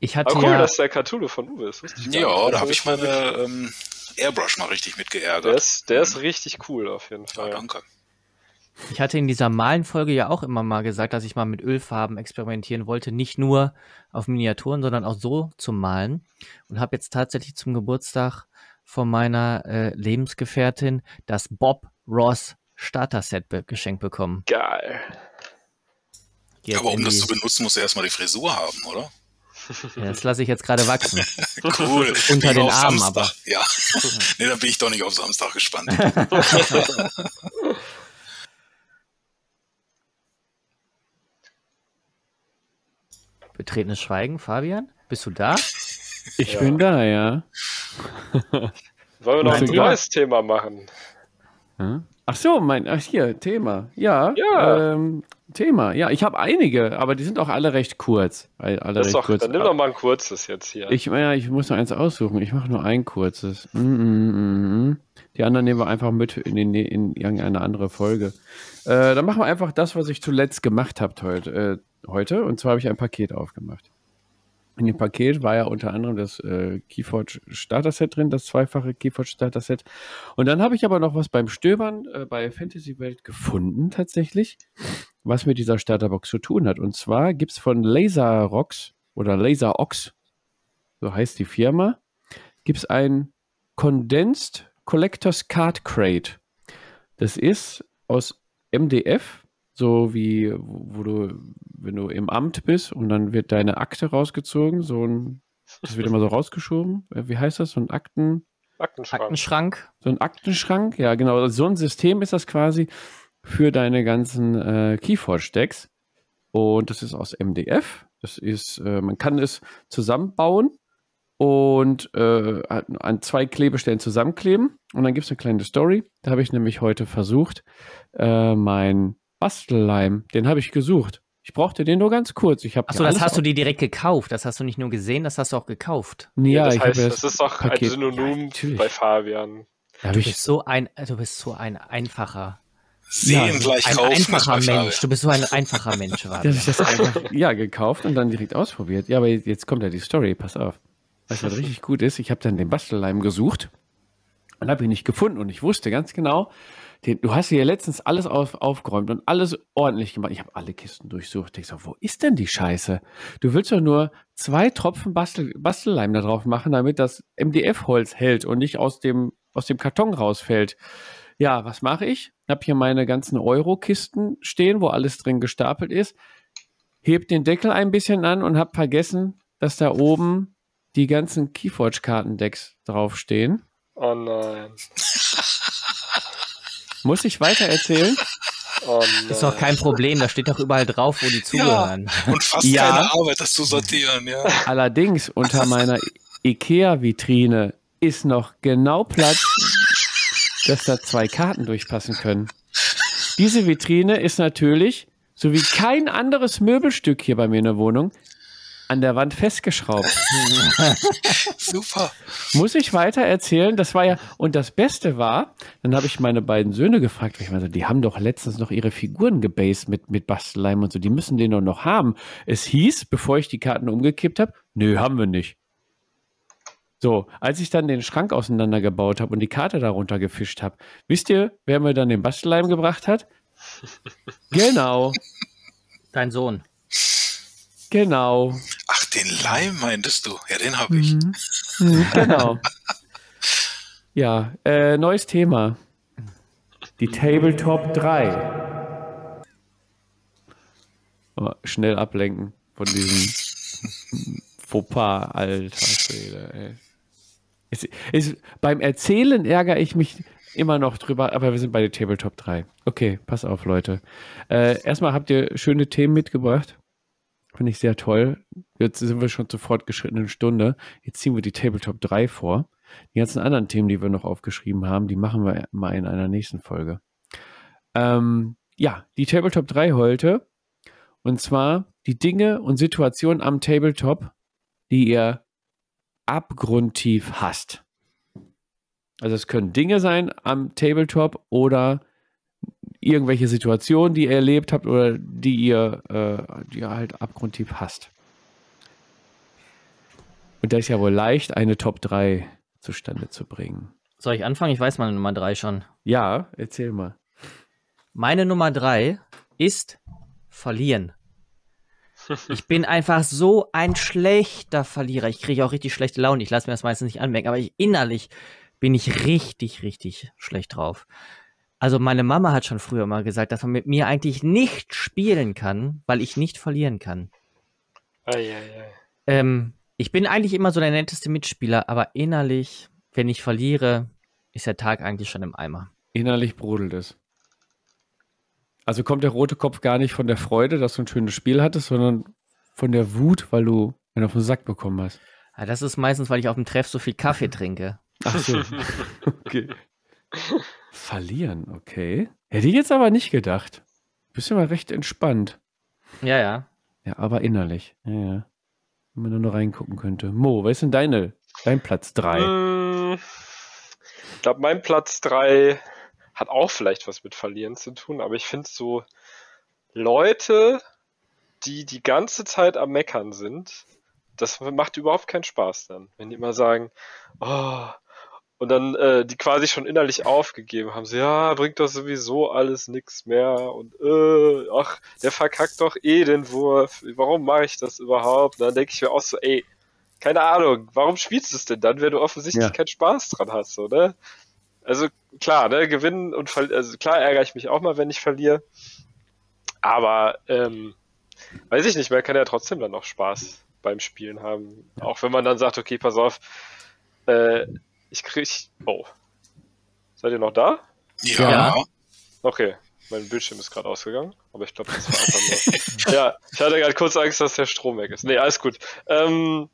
Ich hatte Aber cool, ja, dass der Cthulhu von Uwe ist. Wusste ich gar Ja, da Also habe ich meine ähm, Airbrush mal richtig mit Der geärgert. ist, der ist richtig cool auf jeden Ja, Fall. danke. ich hatte in dieser Malenfolge ja auch immer mal gesagt, dass ich mal mit Ölfarben experimentieren wollte, nicht nur auf Miniaturen, sondern auch so zum Malen. Und habe jetzt tatsächlich zum Geburtstag von meiner äh, Lebensgefährtin das Bob Ross Starter-Set be geschenkt bekommen. Geil. Jetzt Aber um das zu benutzen, musst du erstmal die Frisur haben, oder? Ja, das lasse ich jetzt gerade wachsen. Cool. Unter den Armen Samstag. Ja. nee, dann bin ich doch nicht auf Samstag gespannt. Betretenes Schweigen, Fabian? Bist du da? Ich Ja. bin da, ja. Wollen wir noch ein Thema. neues Thema machen? Hm? Ach so, mein, ach hier, Thema. Ja, Ja. Ähm, Thema. Ja, ich habe einige, aber die sind auch alle recht kurz. All- Alle Das ist recht doch, kurz. dann nimm doch mal ein kurzes jetzt hier. Ich, ja, ich muss noch eins aussuchen. Ich mache nur ein kurzes. Mm, mm, mm, mm. Die anderen nehmen wir einfach mit in, den, in irgendeine andere Folge. Äh, dann machen wir einfach das, was ich zuletzt gemacht habe heute, äh, heute. Und zwar habe ich ein Paket aufgemacht. In dem Paket war ja unter anderem das äh, Keyforge Starter Set drin, das zweifache Keyforge Starter Set. Und dann habe ich aber noch was beim Stöbern äh, bei Fantasy Welt gefunden, tatsächlich, was mit dieser Starterbox zu tun hat. Und zwar gibt es von Laser Rocks oder Laser Ox, so heißt die Firma, gibt es ein Condensed Collectors Card Crate. Das ist aus MDF, so wie wo du, wenn du im Amt bist und dann wird deine Akte rausgezogen, so ein, das wird immer so rausgeschoben. Äh, Wie heißt das? So ein Akten, Aktenschrank. Aktenschrank. so ein Aktenschrank, ja genau, so ein System ist das quasi für deine ganzen äh, Keyforge-Decks. Und das ist aus MDF. Das ist, äh, man kann es zusammenbauen und äh, an zwei Klebestellen zusammenkleben. Und dann gibt es eine kleine Story. Da habe ich nämlich heute versucht, äh, mein Bastelleim, den habe ich gesucht. Ich brauchte den nur ganz kurz. Ich Achso, das hast du dir direkt gekauft. Das hast du nicht nur gesehen, das hast du auch gekauft. Ja, das ich heißt, habe das ist doch Paket- ein Synonym Ja, bei Fabian. Du ich, bist so ein, du bist so ein einfacher, Sehen Ja, gleich ein kaufen. einfacher Mensch. Du bist so ein einfacher Mensch, Da Fabian. habe ich das einfach ja, gekauft und dann direkt ausprobiert. Ja, aber jetzt kommt ja die Story, pass auf. Weißt du, was richtig gut ist? Ich habe dann den Bastelleim gesucht und habe ihn nicht gefunden und ich wusste ganz genau, den, du hast hier letztens alles auf, aufgeräumt und alles ordentlich gemacht. Ich habe alle Kisten durchsucht. Ich so, wo ist denn die Scheiße? Du willst doch nur zwei Tropfen Bastel, Bastelleim da drauf machen, damit das MDF-Holz hält und nicht aus dem, aus dem Karton rausfällt. Ja, was mache ich? Hab hier meine ganzen Euro-Kisten stehen, wo alles drin gestapelt ist. Heb den Deckel ein bisschen an und hab vergessen, dass da oben die ganzen Keyforge-Kartendecks draufstehen. Oh nein. Muss ich weiter erzählen? Oh ist doch kein Problem, da steht doch überall drauf, wo die zugehören. Und fast Ja. keine Arbeit, das zu sortieren, ja. Allerdings unter meiner IKEA-Vitrine ist noch genau Platz, dass da zwei Karten durchpassen können. Diese Vitrine ist natürlich, so wie kein anderes Möbelstück hier bei mir in der Wohnung, an der Wand festgeschraubt. Super. Muss ich weiter erzählen? Das war ja, und das Beste war, dann habe ich meine beiden Söhne gefragt, weil ich meinte, die haben doch letztens noch ihre Figuren gebased mit, mit Bastelleim und so, die müssen den doch noch haben. Es hieß, bevor ich die Karten umgekippt habe, nö, haben wir nicht. So, als ich dann den Schrank auseinandergebaut habe und die Karte darunter gefischt habe, wisst ihr, wer mir dann den Bastelleim gebracht hat? genau, Dein Sohn. genau. Ach, den Leim meintest du? Ja, den habe ich. Mhm, genau. Ja, äh, neues Thema. Die Tabletop 3. Oh, schnell ablenken von diesem Fauxpas, alter Schwede. Ey. Es, es, beim Erzählen ärgere ich mich immer noch drüber, aber wir sind bei der Tabletop 3. Okay, pass auf, Leute. Äh, erstmal habt ihr schöne Themen mitgebracht. Finde ich sehr toll. Jetzt sind wir schon zur fortgeschrittenen Stunde. Jetzt ziehen wir die Tabletop 3 vor. Die ganzen anderen Themen, die wir noch aufgeschrieben haben, die machen wir mal in einer nächsten Folge. Ähm, ja, die Tabletop 3 heute. Und zwar die Dinge und Situationen am Tabletop, die ihr abgrundtief hasst. Also es können Dinge sein am Tabletop oder irgendwelche Situationen, die ihr erlebt habt oder die ihr, äh, die ihr halt abgrundtief hasst. Und da ist ja wohl leicht, eine Top 3 zustande zu bringen. Soll ich anfangen? Ich weiß meine Nummer 3 schon. Ja, erzähl mal. Meine Nummer 3 ist verlieren. Ich bin einfach so ein schlechter Verlierer. Ich kriege auch richtig schlechte Laune. Ich lasse mir das meistens nicht anmerken, aber ich, innerlich bin ich richtig, richtig schlecht drauf. Also meine Mama hat schon früher mal gesagt, dass man mit mir eigentlich nicht spielen kann, weil ich nicht verlieren kann. Ei, ei, ei. Ähm, ich bin eigentlich immer so der netteste Mitspieler, aber innerlich, wenn ich verliere, ist der Tag eigentlich schon im Eimer. Innerlich brodelt es. Also kommt der rote Kopf gar nicht von der Freude, dass du ein schönes Spiel hattest, sondern von der Wut, weil du einen auf den Sack bekommen hast. Ja, das ist meistens, weil ich auf dem Treff so viel Kaffee trinke. Ach so. okay. Verlieren, okay. Hätte ich jetzt aber nicht gedacht. Bist ja mal recht entspannt. Ja, ja. Ja, aber innerlich. Ja, ja. Wenn man nur noch reingucken könnte. Mo, was ist denn deine, dein Platz 3? Mm, Ich glaube, mein Platz 3 hat auch vielleicht was mit Verlieren zu tun, aber ich finde so Leute, die die ganze Zeit am Meckern sind, das macht überhaupt keinen Spaß dann. Wenn die immer sagen, oh, und dann äh, die quasi schon innerlich aufgegeben haben, so, ja, bringt doch sowieso alles nix mehr und äh, ach, der verkackt doch eh den Wurf, warum mache ich das überhaupt? Und dann denke ich mir auch so, ey, keine Ahnung, warum spielst du es denn dann, wenn du offensichtlich Ja. keinen Spaß dran hast, so, ne? Also klar, ne, gewinnen und verlieren, also klar ärgere ich mich auch mal, wenn ich verliere, aber ähm, weiß ich nicht, man kann ja trotzdem dann noch Spaß beim Spielen haben, auch wenn man dann sagt, okay, pass auf, äh, ich krieg, oh, seid ihr noch da? Ja. Ja. Okay, mein Bildschirm ist gerade ausgegangen, aber ich glaube, das war einfach nur. ja, ich hatte gerade kurz Angst, dass der Strom weg ist. Nee, alles gut. Ähm,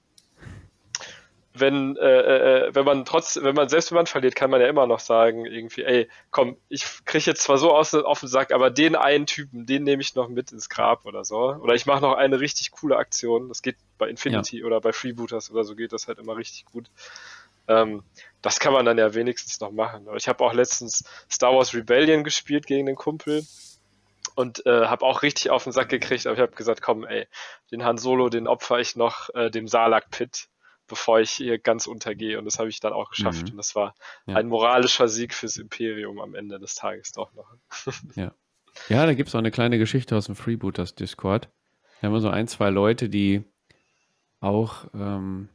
wenn, äh, äh, wenn man trotz, wenn man, selbst wenn man verliert, kann man ja immer noch sagen, irgendwie, ey, komm, ich kriege jetzt zwar so aus, auf den Sack, aber den einen Typen, den nehme ich noch mit ins Grab oder so. Oder ich mache noch eine richtig coole Aktion. Das geht bei Infinity oder bei Freebooters oder so geht das halt immer richtig gut. Ähm, das kann man dann ja wenigstens noch machen. Ich habe auch letztens Star Wars Rebellion gespielt gegen den Kumpel und äh, habe auch richtig auf den Sack gekriegt, aber ich habe gesagt, komm, ey, den Han Solo, den opfer ich noch äh, dem Salak Pit, bevor ich hier ganz untergehe. Und das habe ich dann auch geschafft. Mhm. Und das war Ja. ein moralischer Sieg fürs Imperium am Ende des Tages doch noch. Ja, da gibt es auch eine kleine Geschichte aus dem Freebooters Discord. Da haben wir so ein, zwei Leute, die auch ähm,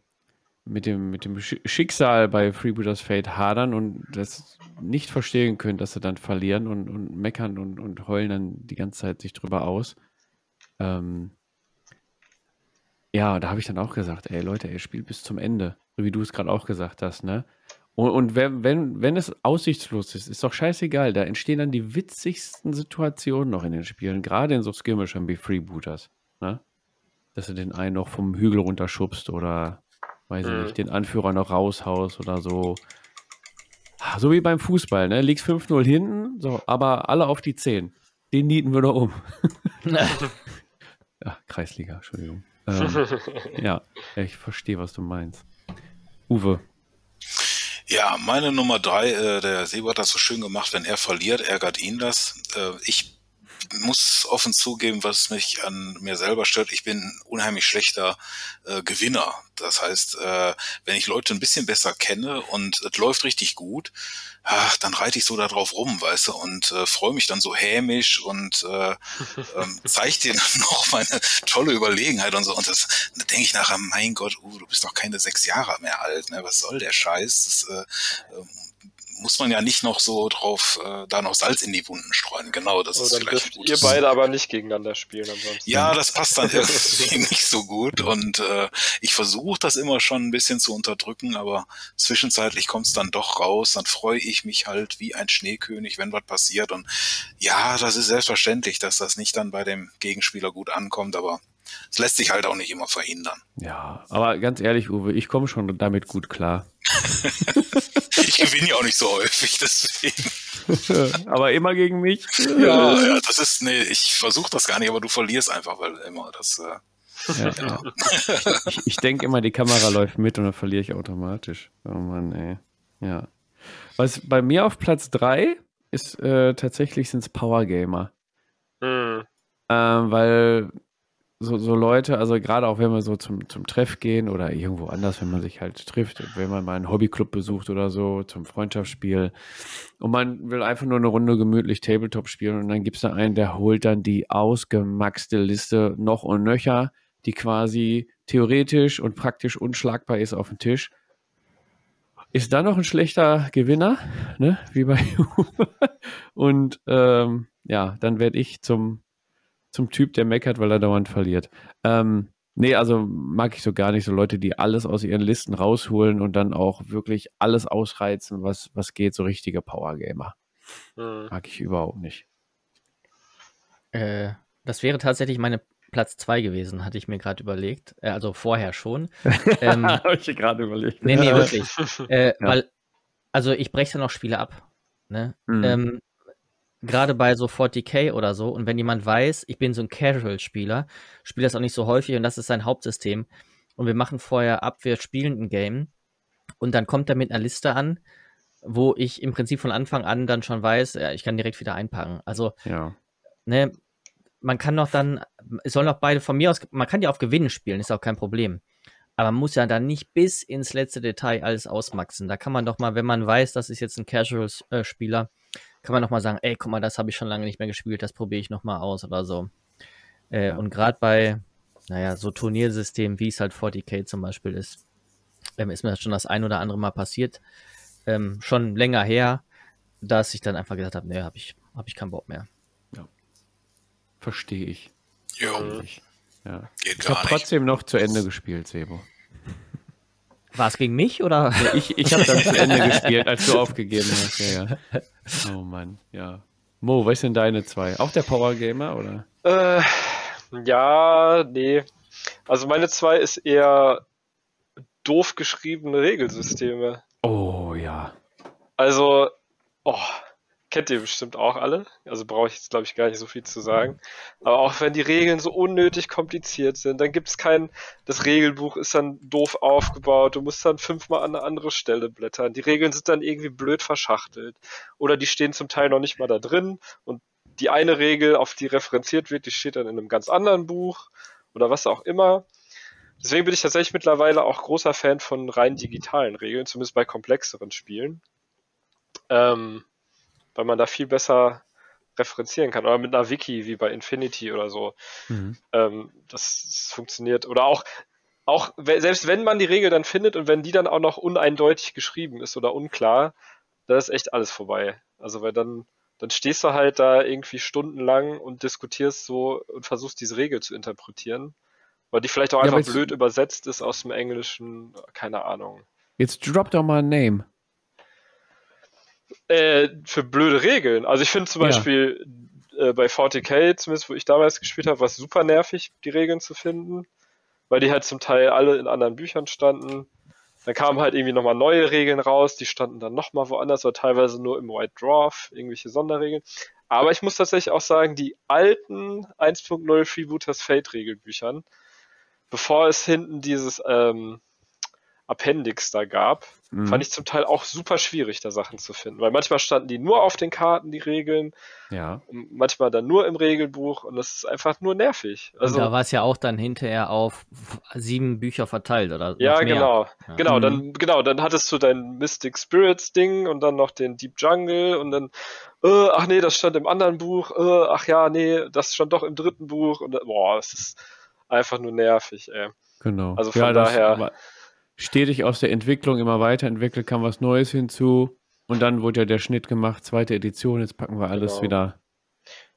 mit dem, mit dem Sch- Schicksal bei Freebooters Fate hadern und das nicht verstehen können, dass sie dann verlieren und, und meckern und, und heulen dann die ganze Zeit sich drüber aus. Ähm, ja, da habe ich dann auch gesagt, ey Leute, ey, spielt bis zum Ende, so wie du es gerade auch gesagt hast, ne? Und, und wenn, wenn, wenn es aussichtslos ist, ist doch scheißegal. Da entstehen dann die witzigsten Situationen noch in den Spielen, gerade in so Skirmishern wie Freebooters. Ne? Dass du den einen noch vom Hügel runterschubst oder, weiß ich Mhm. nicht, den Anführer noch raushaust oder so. Ah, So wie beim Fußball, ne? Liegst 5-0 hinten, so, aber alle auf die 10. Den nieten wir noch um. Ja, Kreisliga, Entschuldigung. Ähm, ja, ich verstehe, was du meinst. Uwe. Ja, meine Nummer drei, äh, der Sebo hat das so schön gemacht, wenn er verliert, ärgert ihn das. Äh, ich muss offen zugeben, was mich an mir selber stört. Ich bin ein unheimlich schlechter äh, Gewinner. Das heißt, äh, wenn ich Leute ein bisschen besser kenne und es läuft richtig gut, ach, dann reite ich so da drauf rum, weißt du, und äh, freue mich dann so hämisch und äh, ähm, zeige dir dann noch meine tolle Überlegenheit und so. Und das da denke ich nachher, mein Gott, uh, du bist doch keine sechs Jahre mehr alt, ne? Was soll der Scheiß? Das äh, ähm, muss man ja nicht noch so drauf, äh, da noch Salz in die Wunden streuen. Genau, das Oh, ist vielleicht ein dürft ihr beide aber nicht gegeneinander spielen ansonsten. ja, das passt dann irgendwie nicht so gut und äh, ich versuche das immer schon ein bisschen zu unterdrücken, aber zwischenzeitlich kommt es dann doch raus, dann freue ich mich halt wie ein Schneekönig, wenn was passiert und ja, das ist selbstverständlich, dass das nicht dann bei dem Gegenspieler gut ankommt, aber es lässt sich halt auch nicht immer verhindern. Ja, aber ganz ehrlich, Uwe, ich komme schon damit gut klar. ich gewinne ja auch nicht so häufig, deswegen. aber immer gegen mich. Ja, ja, das ist, nee, ich versuche das gar nicht, aber du verlierst einfach, weil immer das. Äh, Ja, ja. Ich, ich denke immer, die Kamera läuft mit und dann verliere ich automatisch. Oh Mann, ey. Ja. Was bei mir auf Platz 3 ist äh, tatsächlich sind es Power Gamer. Hm. Ähm, weil so, so Leute, also gerade auch wenn wir so zum, zum Treff gehen oder irgendwo anders, wenn man sich halt trifft, wenn man mal einen Hobbyclub besucht oder so, zum Freundschaftsspiel und man will einfach nur eine Runde gemütlich Tabletop spielen und dann gibt es da einen, der holt dann die ausgemaxte Liste noch und nöcher, die quasi theoretisch und praktisch unschlagbar ist auf dem Tisch. Ist da noch ein schlechter Gewinner, ne? wie bei Und ähm, ja, dann werde ich zum zum Typ, der meckert, weil er dauernd verliert. Ähm, nee, also mag ich so gar nicht so Leute, die alles aus ihren Listen rausholen und dann auch wirklich alles ausreizen, was, was geht, so richtige Power-Gamer. Hm. Mag ich überhaupt nicht. Äh, das wäre tatsächlich meine Platz 2 gewesen, hatte ich mir gerade überlegt. Äh, also vorher schon. Ähm, Habe ich gerade überlegt. nee, nee, wirklich. Äh, Weil, also ich breche dann auch Spiele ab. Ne? Mhm. Ähm, Gerade bei so 40k oder so. Und wenn jemand weiß, ich bin so ein Casual-Spieler, spiele das auch nicht so häufig und das ist sein Hauptsystem. Und wir machen vorher ab, wir spielen ein Game. Und dann kommt er mit einer Liste an, wo ich im Prinzip von Anfang an dann schon weiß, ja, ich kann direkt wieder einpacken. Also Ja. ne, man kann doch dann, es sollen auch beide von mir aus, man kann ja auf Gewinnen spielen, ist auch kein Problem. Aber man muss ja dann nicht bis ins letzte Detail alles ausmaxen. Da kann man doch mal, wenn man weiß, das ist jetzt ein Casual-Spieler, kann man doch mal sagen, ey, guck mal, das habe ich schon lange nicht mehr gespielt, das probiere ich noch mal aus oder so. Äh, Ja. Und gerade bei, naja, so Turniersystemen, wie es halt 40k zum Beispiel ist, ähm, ist mir das schon das ein oder andere Mal passiert. Ähm, schon länger her, dass ich dann einfach gesagt habe, nee, habe ich, hab ich keinen Bock mehr. Verstehe ich. jo, Ich, ja. geht ich habe trotzdem noch zu Ende gespielt, Sebo. War es gegen mich oder? Ja, ich ich habe dann zu Ende gespielt, als du aufgegeben hast. Ja, ja. Oh Mann, ja. Mo, was sind deine zwei? Auch der Power Gamer oder? Äh, ja, nee. Also meine zwei ist eher doof geschriebene Regelsysteme. Oh ja. Also, oh, kennt ihr bestimmt auch alle. Also brauche ich jetzt, glaube ich, gar nicht so viel zu sagen. Aber auch wenn die Regeln so unnötig kompliziert sind, dann gibt es kein, das Regelbuch ist dann doof aufgebaut, du musst dann fünfmal an eine andere Stelle blättern. Die Regeln sind dann irgendwie blöd verschachtelt. Oder die stehen zum Teil noch nicht mal da drin und die eine Regel, auf die referenziert wird, die steht dann in einem ganz anderen Buch oder was auch immer. Deswegen bin ich tatsächlich mittlerweile auch großer Fan von rein digitalen Regeln, zumindest bei komplexeren Spielen. Ähm, weil man da viel besser referenzieren kann. Oder mit einer Wiki wie bei Infinity oder so. Mhm. Ähm, das, das funktioniert. Oder auch, auch selbst wenn man die Regel dann findet und wenn die dann auch noch uneindeutig geschrieben ist oder unklar, da ist echt alles vorbei. Also weil dann, dann stehst du halt da irgendwie stundenlang und diskutierst so und versuchst diese Regel zu interpretieren. Weil die vielleicht auch Ja, einfach blöd übersetzt ist aus dem Englischen, keine Ahnung. Jetzt drop doch mal ein Name. Äh, für blöde Regeln. Also ich finde zum Ja. Beispiel äh, bei 40k, zumindest wo ich damals gespielt habe, war es super nervig, die Regeln zu finden, weil die halt zum Teil alle in anderen Büchern standen. Dann kamen halt irgendwie nochmal neue Regeln raus, die standen dann nochmal woanders oder teilweise nur im White Dwarf, irgendwelche Sonderregeln. Aber ich muss tatsächlich auch sagen, die alten 1.0 Freebooters Fate Regelbüchern, bevor es hinten dieses ähm, Appendix da gab, Mhm. fand ich zum Teil auch super schwierig, da Sachen zu finden. Weil manchmal standen die nur auf den Karten, die Regeln, Ja. und manchmal dann nur im Regelbuch und das ist einfach nur nervig. Also, und da war es ja auch dann hinterher auf sieben Bücher verteilt oder ja, mehr. genau. Ja. Genau, Mhm. dann, genau, dann hattest du dein Mystic Spirits Ding und dann noch den Deep Jungle und dann, äh, ach nee, das stand im anderen Buch, äh, ach ja, nee, das stand doch im dritten Buch und boah, es ist einfach nur nervig, ey. Genau. Also von ja, das daher- stetig aus der Entwicklung immer weiterentwickelt, kam was Neues hinzu und dann wurde ja der Schnitt gemacht, zweite Edition, jetzt packen wir alles Genau. wieder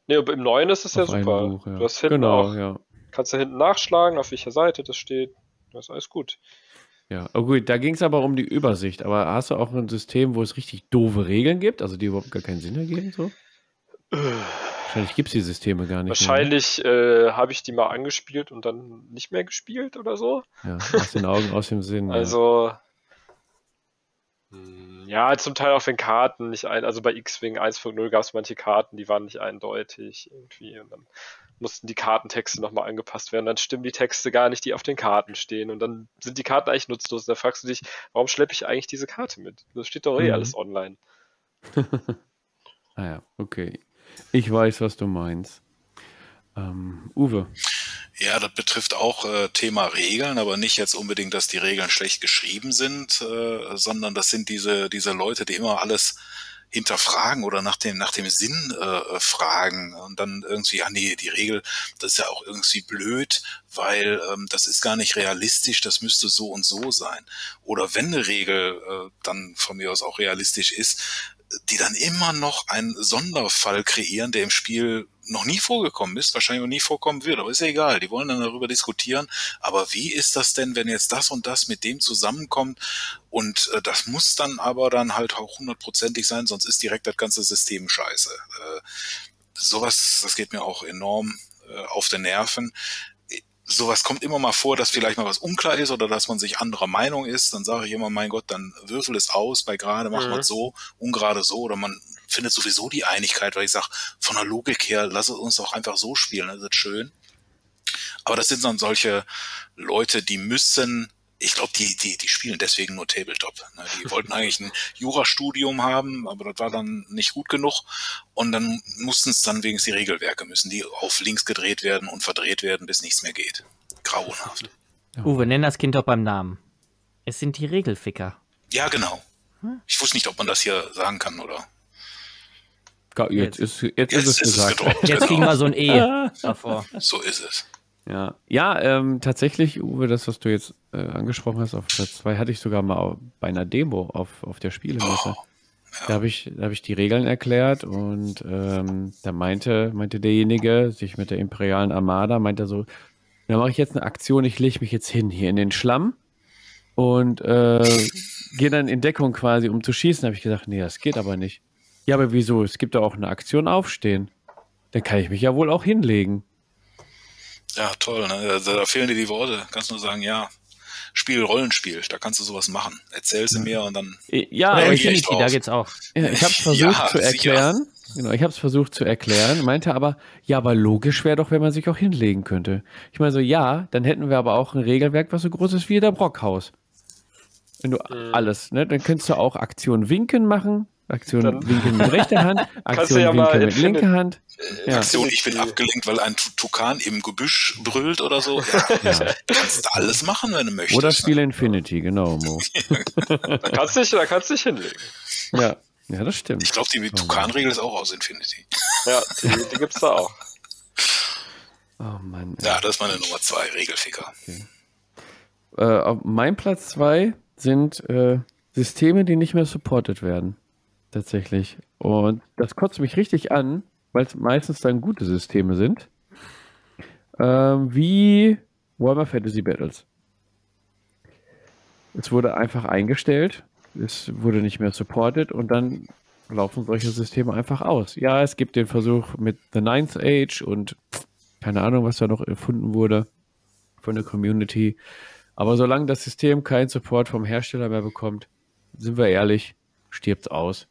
Nee, aber im neuen ist es ja super. Buch. Ja. Du hast hinten genau, auch, ja. kannst du hinten nachschlagen, auf welcher Seite das steht. Das ist alles gut. Ja, oh gut, da ging es aber um die Übersicht. Aber hast du auch ein System, wo es richtig doofe Regeln gibt, also die überhaupt gar keinen Sinn ergeben? So? Wahrscheinlich gibt es die Systeme gar nicht. Wahrscheinlich äh, habe ich die mal angespielt und dann nicht mehr gespielt oder so. Ne? ja, aus den Augen, aus dem Sinn. Also, hm, Ja, zum Teil auf den Karten nicht ein. Also bei X-Wing 1.0 gab es manche Karten, die waren nicht eindeutig irgendwie. Und dann mussten die Kartentexte nochmal angepasst werden. Dann stimmen die Texte gar nicht, die auf den Karten stehen. Und dann sind die Karten eigentlich nutzlos. Und da fragst du dich, warum schleppe ich eigentlich diese Karte mit? Das steht doch eh Mhm. alles online. Ah ja, okay. Ich weiß, was du meinst. Ähm, Uwe. Ja, das betrifft auch äh, Thema Regeln, aber nicht jetzt unbedingt, dass die Regeln schlecht geschrieben sind, äh, sondern das sind diese, diese Leute, die immer alles hinterfragen oder nach dem, nach dem Sinn äh, fragen und dann irgendwie, ah nee, die Regel, das ist ja auch irgendwie blöd, weil ähm, das ist gar nicht realistisch, das müsste so und so sein. Oder wenn eine Regel äh, dann von mir aus auch realistisch ist, die dann immer noch einen Sonderfall kreieren, der im Spiel noch nie vorgekommen ist, wahrscheinlich noch nie vorkommen wird, aber ist ja egal, die wollen dann darüber diskutieren, aber wie ist das denn, wenn jetzt das und das mit dem zusammenkommt und äh, das muss dann aber dann halt auch hundertprozentig sein, sonst ist direkt das ganze System scheiße. Äh, sowas, das geht mir auch enorm äh, auf den Nerven. Sowas kommt immer mal vor, dass vielleicht mal was unklar ist oder dass man sich anderer Meinung ist. Dann sage ich immer, mein Gott, dann würfel es aus. Bei gerade machen wir Mhm. es so, ungerade so. Oder man findet sowieso die Einigkeit, weil ich sage, von der Logik her, lass es uns doch einfach so spielen, das ist schön. Aber das sind dann solche Leute, die müssen, ich glaube, die, die, die spielen deswegen nur Tabletop. Ne? Die wollten eigentlich ein Jurastudium haben, aber das war dann nicht gut genug. Und dann mussten es dann wegen die Regelwerke müssen, die auf links gedreht werden und verdreht werden, bis nichts mehr geht. Grauenhaft. Uwe, nenn das Kind doch beim Namen. Es sind die Regelficker. Ja, genau. Ich wusste nicht, ob man das hier sagen kann, oder? Ga- Jetzt, ist, jetzt, Jetzt ist es gesagt. gedroppt. Jetzt kriegen genau. wir so ein E davor. So ist es. Ja, ja ähm, tatsächlich, Uwe, das, was du jetzt äh, angesprochen hast, auf Platz 2 hatte ich sogar mal bei einer Demo auf, auf der Spielemesse. Oh, Da habe ich, da hab ich die Regeln erklärt und ähm, da meinte, meinte derjenige, sich mit der imperialen Armada, meinte er so, da mache ich jetzt eine Aktion, ich lege mich jetzt hin hier in den Schlamm und äh, gehe dann in Deckung quasi, um zu schießen. Da habe ich gedacht, nee, das geht aber nicht. Ja, aber wieso? Es gibt doch auch eine Aktion aufstehen. Dann kann ich mich ja wohl auch hinlegen. Ja, toll. Ne? Da, da fehlen dir die Worte. Kannst nur sagen, ja, Spiel Rollenspiel, da kannst du sowas machen. Erzähl sie mir und dann. Äh, Ja, Infinity, da geht's auch. Ja, ich habe es versucht Ja, zu sicher. erklären. Genau, ich habe es versucht zu erklären, meinte aber, ja, aber logisch wäre doch, wenn man sich auch hinlegen könnte. Ich meine so, ja, dann hätten wir aber auch ein Regelwerk, was so groß ist wie der Brockhaus. Wenn du Mhm. alles, ne, dann könntest du auch Aktion Winken machen, Aktion Dann- Winken mit rechter Hand, Aktion ja mal Winken mit linker Hand. Ja. Aktion, ich bin Infinity. abgelenkt, weil ein Tu- Tukan im Gebüsch brüllt oder so. Ja, Ja. kannst du alles machen, wenn du möchtest. Oder ne? Spiel Infinity, genau, Mo. Da kannst du dich, da kannst du dich hinlegen. Ja, ja das stimmt. Ich glaube, die Tukan-Regel ist auch aus Infinity. Ja, die, die gibt's da auch. Oh Mann. Ja, das ist meine Nummer zwei, Regelficker. Äh, auf mein Platz zwei sind äh, Systeme, die nicht mehr supported werden. Tatsächlich. Und das kotzt mich richtig an, weil es meistens dann gute Systeme sind. Ähm, wie Warhammer Fantasy Battles. Es wurde einfach eingestellt, es wurde nicht mehr supported und dann laufen solche Systeme einfach aus. Ja, es gibt den Versuch mit The Ninth Age und keine Ahnung, was da noch erfunden wurde von der Community. Aber solange das System keinen Support vom Hersteller mehr bekommt, sind wir ehrlich, stirbt aus.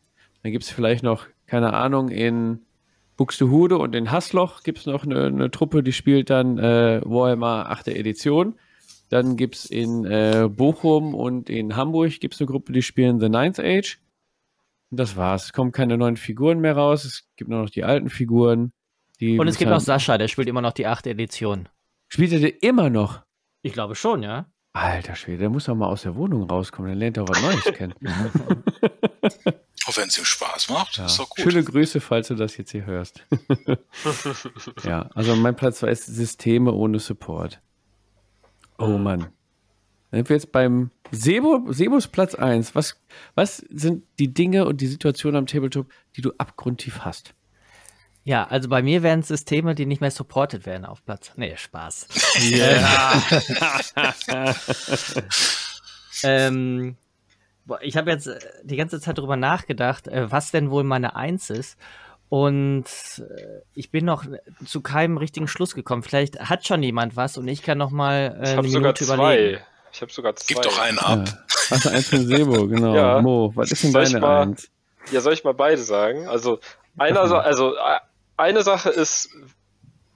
Dann gibt es vielleicht noch, keine Ahnung, in Buxtehude und in Hassloch gibt es noch eine, eine Truppe, die spielt dann äh, Warhammer 8. Edition. Dann gibt es in äh, Bochum und in Hamburg gibt's eine Gruppe, die spielen The Ninth Age. Und das war's. Es kommen keine neuen Figuren mehr raus. Es gibt nur noch die alten Figuren. Die Und es gibt noch Sascha, der spielt immer noch die achte Edition. Spielt er denn immer noch? Ich glaube schon, ja. Alter Schwede, der muss doch mal aus der Wohnung rauskommen, dann lernt er auch was Neues kennen. Auch wenn es ihm Spaß macht, Ja. ist doch gut. Schöne Grüße, falls du das jetzt hier hörst. ja, also mein Platz 2 ist Systeme ohne Support. Oh Mann. Dann sind wir jetzt beim Sebo, Sebos Platz 1. Was, was sind die Dinge und die Situationen am Tabletop, die du abgrundtief hast? Ja, also bei mir wären es Systeme, die nicht mehr supported werden auf Platz. Nee, Spaß. ähm, boah, ich habe jetzt äh, die ganze Zeit darüber nachgedacht, äh, was denn wohl meine Eins ist. Und äh, ich bin noch zu keinem richtigen Schluss gekommen. Vielleicht hat schon jemand was und ich kann noch mal äh, Ich eine habe sogar Minute überlegen. zwei. Ich habe sogar zwei. Gib doch einen ab. Achso, eins von Sebo, genau. Ja. Mo, was ist denn Soll ich deine mal- eins? Ja, soll ich mal beide sagen? Also, einer, also eine Sache ist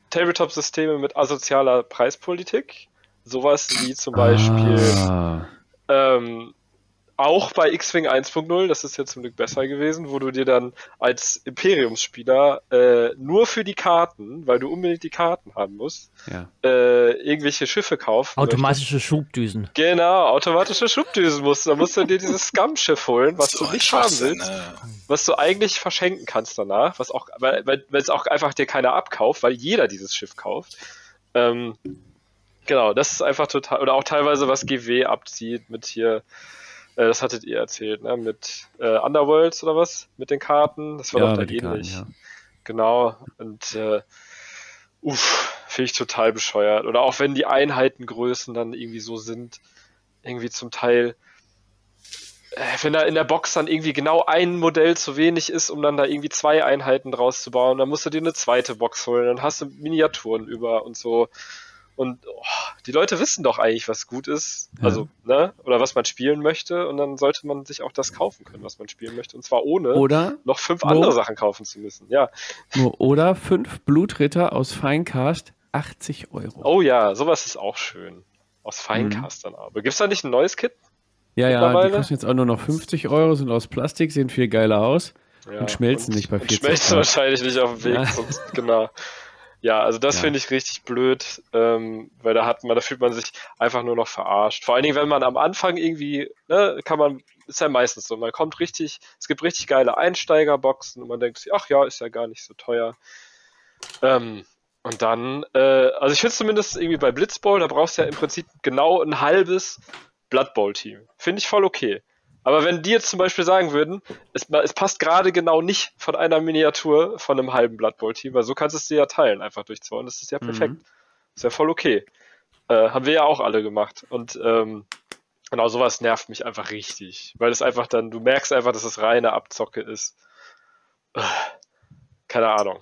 Tabletop-Systeme mit asozialer Preispolitik. Sowas wie zum Beispiel Ah, ähm, auch bei X-Wing 1.0, das ist ja zum Glück besser gewesen, wo du dir dann als Imperiumsspieler äh, nur für die Karten, weil du unbedingt die Karten haben musst, ja. äh, irgendwelche Schiffe kaufen. möchtest. Automatische Schubdüsen. Genau, automatische Schubdüsen musst du. Da musst du dir dieses Scum-Schiff holen, was So du nicht haben willst, ne? was du eigentlich verschenken kannst danach, was auch, weil es auch einfach dir keiner abkauft, weil jeder dieses Schiff kauft. Ähm, genau, das ist einfach total, oder auch teilweise was GW abzieht mit hier, äh, das hattet ihr erzählt, ne, mit äh, Underworlds oder was, mit den Karten, das war Ja, doch da den Karten, ähnlich. ja. Genau, und äh, uff, finde ich total bescheuert. Oder auch wenn die Einheitengrößen dann irgendwie so sind, irgendwie zum Teil, äh, wenn da in der Box dann irgendwie genau ein Modell zu wenig ist, um dann da irgendwie zwei Einheiten draus zu bauen, dann musst du dir eine zweite Box holen, dann hast du Miniaturen über und so. Und oh, die Leute wissen doch eigentlich, was gut ist, Ja. also, ne, oder was man spielen möchte, und dann sollte man sich auch das kaufen können, was man spielen möchte, und zwar ohne Oder, noch fünf Wo? andere Sachen kaufen zu müssen. Ja. Mo, oder fünf Blutritter aus Feincast, 80 Euro. Oh ja, sowas ist auch schön. Mhm. Aus Finecast dann aber. Gibt's da nicht ein neues Kit? ja, ja, die kosten jetzt auch nur noch 50 Euro, sind aus Plastik, sehen viel geiler aus. Ja, Und schmelzen nicht bei und 40 Schmelzen wahrscheinlich nicht auf dem Weg. Ja. Sonst, genau. Ja, also das Ja. finde ich richtig blöd, ähm, weil da hat man, da fühlt man sich einfach nur noch verarscht. Vor allen Dingen, wenn man am Anfang irgendwie, ne, kann man, ist ja meistens so, man kommt richtig, es gibt richtig geile Einsteigerboxen und man denkt sich, ach ja, ist ja gar nicht so teuer. Ähm, und dann, äh, also ich finde zumindest irgendwie bei Blitzball, da brauchst du ja im Prinzip genau ein halbes Blood Bowl Team. Finde ich voll okay. Aber wenn die jetzt zum Beispiel sagen würden, es, es passt gerade genau nicht von einer Miniatur von einem halben Blood Bowl Team, weil so kannst du es dir ja teilen, einfach durch zwei. Und das ist ja perfekt. Mhm. Ist ja voll okay. Äh, haben wir ja auch alle gemacht. Und ähm, genau sowas nervt mich einfach richtig. Weil es einfach dann, du merkst einfach, dass es reine Abzocke ist. Äh, Keine Ahnung.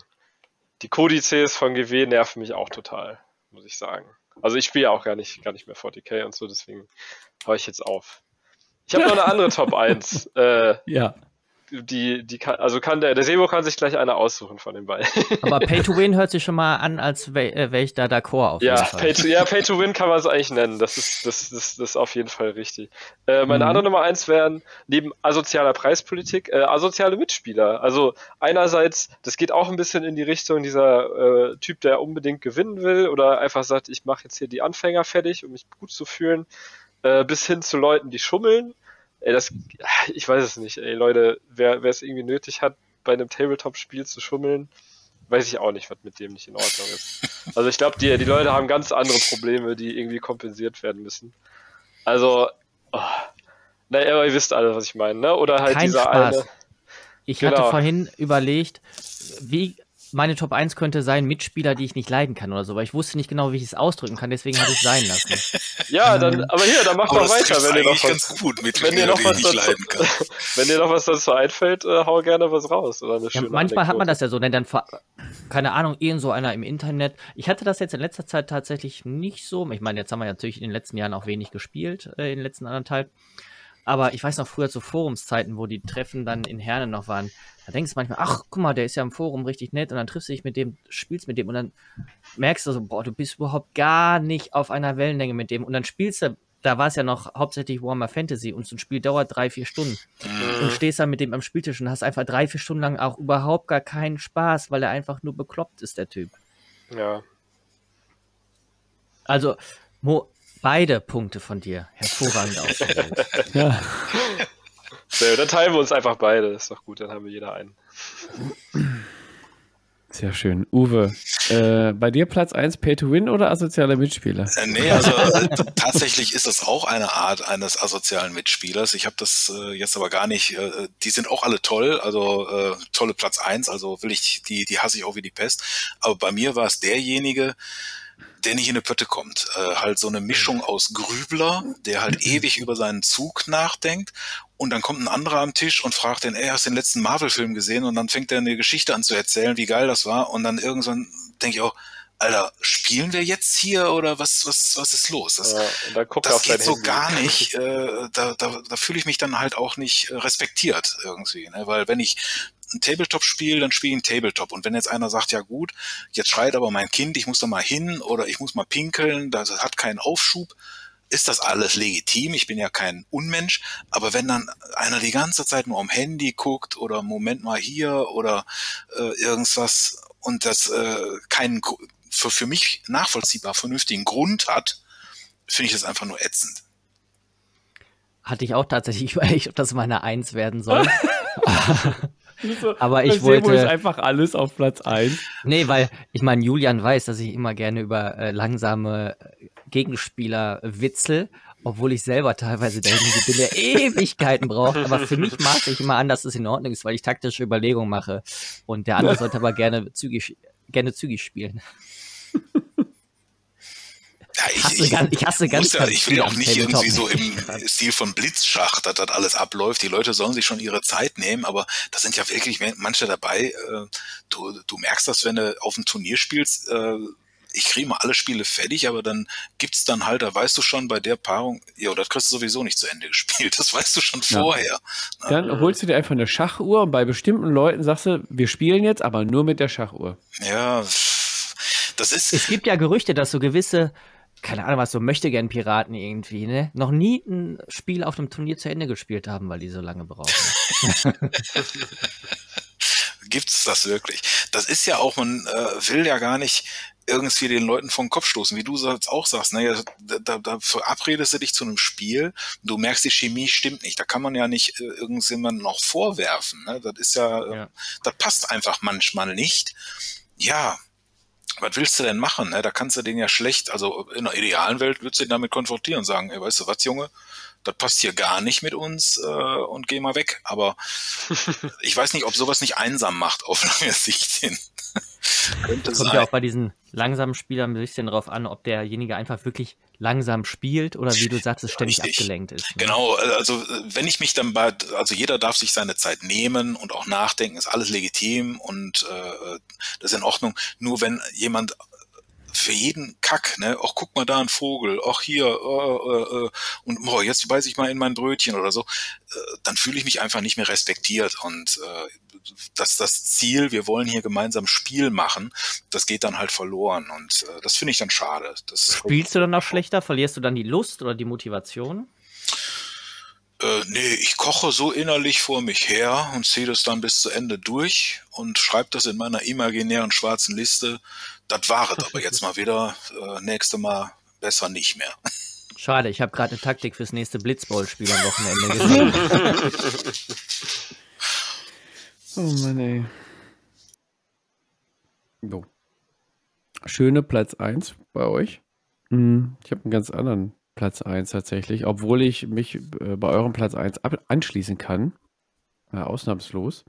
Die Kodizes von GW nerven mich auch total, muss ich sagen. Also ich spiele ja auch gar nicht, gar nicht mehr 40k und so, deswegen höre ich jetzt auf. Ich habe noch eine andere Top 1. Äh, Ja. die, die kann, also kann der, der Sebo kann sich gleich eine aussuchen von den beiden. Aber Pay to Win hört sich schon mal an, als wäre äh, wär ich da d'accord auf Ja, jeden Fall. Pay to, ja, Pay to Win kann man es eigentlich nennen. Das ist, das, das, das ist auf jeden Fall richtig. Äh, meine Mhm. andere Nummer eins wären neben asozialer Preispolitik äh, asoziale Mitspieler. Also einerseits, das geht auch ein bisschen in die Richtung dieser äh, Typ, der unbedingt gewinnen will oder einfach sagt, ich mache jetzt hier die Anfänger fertig, um mich gut zu fühlen, äh, bis hin zu Leuten, die schummeln. Ey, das, ich weiß es nicht. Ey, Leute, wer wer es irgendwie nötig hat, bei einem Tabletop-Spiel zu schummeln, weiß ich auch nicht, was mit dem nicht in Ordnung ist. Also ich glaube, die, die Leute haben ganz andere Probleme, die irgendwie kompensiert werden müssen. Also, oh, naja, aber ihr wisst alle, was ich meine, ne? Oder halt Kein dieser Spaß. eine. Ich Genau. hatte vorhin überlegt, wie meine Top 1 könnte sein, Mitspieler, die ich nicht leiden kann oder so, weil ich wusste nicht genau, wie ich es ausdrücken kann, deswegen habe ich es sein lassen. Ja, dann, aber hier, dann macht Aber doch weiter, wenn ihr noch was, gut mit wenn dir noch was dazu, leiden kann. wenn dir noch was dazu einfällt, äh, hau gerne was raus. Oder eine Ja, manchmal hat man Anekdote. das ja so, denn dann, ver- keine Ahnung, irgend so einer im Internet. Ich hatte das jetzt in letzter Zeit tatsächlich nicht so. Ich meine, jetzt haben wir natürlich in den letzten Jahren auch wenig gespielt, äh, in den letzten anderthalb. Aber ich weiß noch früher zu Forumszeiten, wo die Treffen dann in Herne noch waren. Da denkst du manchmal, ach, guck mal, der ist ja im Forum richtig nett und dann triffst du dich mit dem, spielst mit dem und dann merkst du so, boah, du bist überhaupt gar nicht auf einer Wellenlänge mit dem und dann spielst du, da war es ja noch hauptsächlich Warhammer Fantasy und so ein Spiel dauert drei, vier Stunden Mhm. und stehst dann mit dem am Spieltisch und hast einfach drei, vier Stunden lang auch überhaupt gar keinen Spaß, weil er einfach nur bekloppt ist, der Typ. Ja. Also, Mo, beide Punkte von dir hervorragend ausgewählt. Ja. Sehr, gut, dann teilen wir uns einfach beide. Ist doch gut, dann haben wir jeder einen. Sehr schön. Uwe, äh, bei dir Platz 1 Pay to Win oder asozialer Mitspieler? Äh, Nee, also äh, tatsächlich ist das auch eine Art eines asozialen Mitspielers. Ich habe das äh, jetzt aber gar nicht, äh, die sind auch alle toll, also äh, tolle Platz eins. also will ich, die, die hasse ich auch wie die Pest. Aber bei mir war es derjenige, der nicht in eine Pötte kommt. Äh, halt so eine Mischung aus Grübler, der halt ewig über seinen Zug nachdenkt und dann kommt ein anderer am Tisch und fragt den, ey, hast du den letzten Marvel-Film gesehen? Und dann fängt er eine Geschichte an zu erzählen, wie geil das war und dann irgendwann denke ich auch, Alter, spielen wir jetzt hier oder was, was, was ist los? Das, Ja, das geht so Handy. gar nicht. Äh, da da, da fühle ich mich dann halt auch nicht respektiert irgendwie. Ne? Weil wenn ich ein Tabletop spiele, dann spiele ich ein Tabletop. Und wenn jetzt einer sagt, ja gut, jetzt schreit aber mein Kind, ich muss da mal hin oder ich muss mal pinkeln, das hat keinen Aufschub, ist das alles legitim. Ich bin ja kein Unmensch. Aber wenn dann einer die ganze Zeit nur am Handy guckt oder Moment mal hier oder äh, irgendwas und das äh, keinen für, für mich nachvollziehbar vernünftigen Grund hat, finde ich das einfach nur ätzend. Hatte ich auch tatsächlich überlegt, ob das meine Eins werden soll. So, Aber ich wollte- ist einfach alles auf Platz 1. Nee, weil ich meine, Julian weiß, dass ich immer gerne über äh, langsame äh, Gegenspieler witzel, obwohl ich selber teilweise derjenige bin, der Ewigkeiten braucht. Aber für mich maße ich immer an, dass es in Ordnung ist, weil ich taktische Überlegungen mache. Und der andere sollte aber gerne zügig, gerne zügig spielen. Ja, Ich hasse ganz, ich hasse ganz, ja, ganz ich will auch nicht Tabletop. irgendwie so im Stil von Blitzschach, dass das alles abläuft. Die Leute sollen sich schon ihre Zeit nehmen, aber da sind ja wirklich manche dabei. Äh, du, du merkst das, wenn du auf dem Turnier spielst. Äh, ich kriege mal alle Spiele fertig, aber dann gibt's dann halt, da weißt du schon bei der Paarung, ja, das kriegst du sowieso nicht zu Ende gespielt. Das weißt du schon Ja. vorher. Dann holst du dir einfach eine Schachuhr und bei bestimmten Leuten sagst du, wir spielen jetzt, aber nur mit der Schachuhr. Ja, das ist. Es gibt ja Gerüchte, dass so gewisse, keine Ahnung was, so möchte gern Piraten irgendwie, ne, noch nie ein Spiel auf einem Turnier zu Ende gespielt haben, weil die so lange brauchen. Gibt's das wirklich? Das ist ja auch, man äh, will ja gar nicht irgendwie den Leuten vom Kopf stoßen, wie du jetzt auch sagst. Ne? Da, da, da verabredest du dich zu einem Spiel, du merkst, die Chemie stimmt nicht. Da kann man ja nicht äh, irgendjemandem noch vorwerfen. Ne? Das ist ja, äh, Ja. das passt einfach manchmal nicht. Ja, was willst du denn machen? Ne? Da kannst du den ja schlecht, also in einer idealen Welt würdest du ihn damit konfrontieren und sagen, ey, weißt du was, Junge, das passt hier gar nicht mit uns äh, und geh mal weg. Aber ich weiß nicht, ob sowas nicht einsam macht auf lange Sicht hin. Könnte Kommt sein. ja auch bei diesen langsamen Spielern ein bisschen drauf an, ob derjenige einfach wirklich langsam spielt oder wie du sagst, es ständig Richtig. abgelenkt ist. ne? Genau, also äh, wenn ich mich dann bei, also jeder darf sich seine Zeit nehmen und auch nachdenken, ist alles legitim und äh, das ist in Ordnung. Nur wenn jemand für jeden Kack, ne, ach guck mal da ein Vogel, ach hier, äh, äh, äh, und boah, jetzt beiß ich mal in mein Brötchen oder so, äh, dann fühle ich mich einfach nicht mehr respektiert und äh, dass das Ziel, wir wollen hier gemeinsam Spiel machen, das geht dann halt verloren und äh, das finde ich dann schade. Das Spielst du dann auch schlechter? Verlierst du dann die Lust oder die Motivation? Äh, nee, ich koche so innerlich vor mich her und ziehe das dann bis zu Ende durch und schreibe das in meiner imaginären schwarzen Liste. Das war es aber jetzt mal wieder. Äh, nächste Mal besser nicht mehr. Schade, ich habe gerade eine Taktik fürs nächste Blitzball-Spiel am Wochenende gesehen. Oh Mann, ey. So. Schöne Platz 1 bei euch. Hm, Ich habe einen ganz anderen Platz 1 tatsächlich, obwohl ich mich äh, bei eurem Platz 1 ab anschließen kann. Äh, ausnahmslos.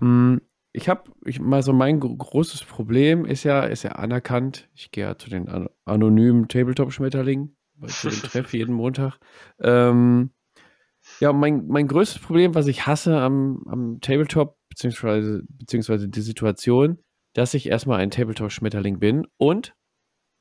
Hm, Ich habe ich, mal so mein gro- großes Problem ist ja, ist ja anerkannt. Ich gehe ja zu den an anonymen Tabletop-Schmetterlingen, weil ich zu dem Treff jeden Montag. Ähm, ja, mein, mein größtes Problem, was ich hasse am, am Tabletop, beziehungsweise, beziehungsweise die Situation, dass ich erstmal ein Tabletop-Schmetterling bin und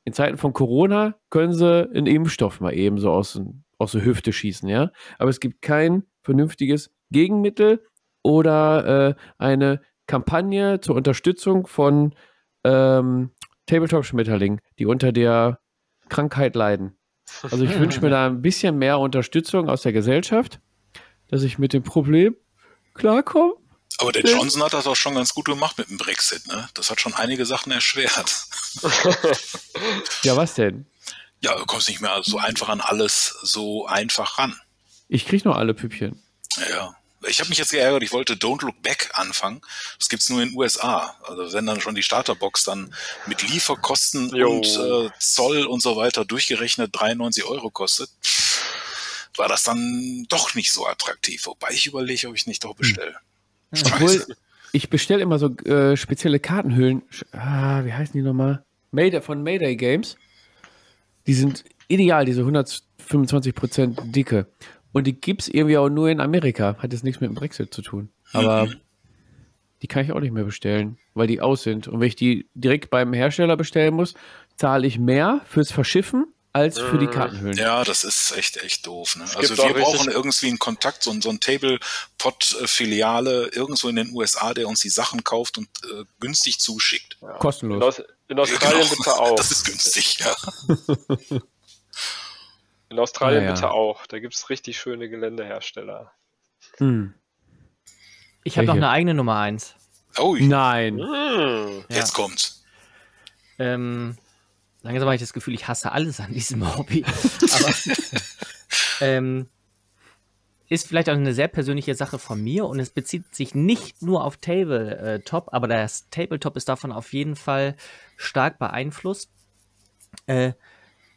in Zeiten von Corona können sie einen Impfstoff mal eben so aus, aus der Hüfte schießen, ja. Aber es gibt kein vernünftiges Gegenmittel oder äh, eine Kampagne zur Unterstützung von ähm, Tabletop-Schmetterlingen, die unter der Krankheit leiden. Also ich wünsche mir da ein bisschen mehr Unterstützung aus der Gesellschaft, dass ich mit dem Problem klarkomme. Aber der. Johnson hat das auch schon ganz gut gemacht mit dem Brexit. Ne? Das hat schon einige Sachen erschwert. Ja, was denn? Ja, du kommst nicht mehr so einfach an alles so einfach ran. Ich krieg noch alle Püppchen. Ja. Ich habe mich jetzt geärgert, ich wollte Don't Look Back anfangen. Das gibt's nur in den USA. Also wenn dann schon die Starterbox dann mit Lieferkosten Jo. und äh, Zoll und so weiter durchgerechnet 93 Euro kostet, war das dann doch nicht so attraktiv. Wobei ich überlege, ob ich nicht doch bestelle. Obwohl, ich bestelle immer so äh, spezielle Kartenhüllen. Ah, wie heißen die nochmal? Mayday, von Mayday Games. Die sind ideal, diese 125% dicke. Und die gibt's irgendwie auch nur in Amerika. Hat jetzt nichts mit dem Brexit zu tun. Aber Die kann ich auch nicht mehr bestellen, weil die aus sind. Und wenn ich die direkt beim Hersteller bestellen muss, zahle ich mehr fürs Verschiffen als für die Mhm. Kartenhüllen. Ja, das ist echt, echt doof. Ne? Also wir brauchen irgendwie einen Kontakt, so, ein- so ein Tablepot-Filiale irgendwo in den USA, der uns die Sachen kauft und äh, günstig zuschickt. Ja. In, Kostenlos. Aus, in Australien Genau. bitte auch. Das ist günstig, ja. In Australien ja. bitte auch. Da gibt es richtig schöne Geländehersteller. Hm. Ich habe noch eine eigene Nummer eins. Oh, Nein. Hm. jetzt kommt's. Ähm, langsam habe ich das Gefühl, ich hasse alles an diesem Hobby. Aber ähm, ist vielleicht auch eine sehr persönliche Sache von mir und es bezieht sich nicht nur auf Tabletop, aber das Tabletop ist davon auf jeden Fall stark beeinflusst. Äh,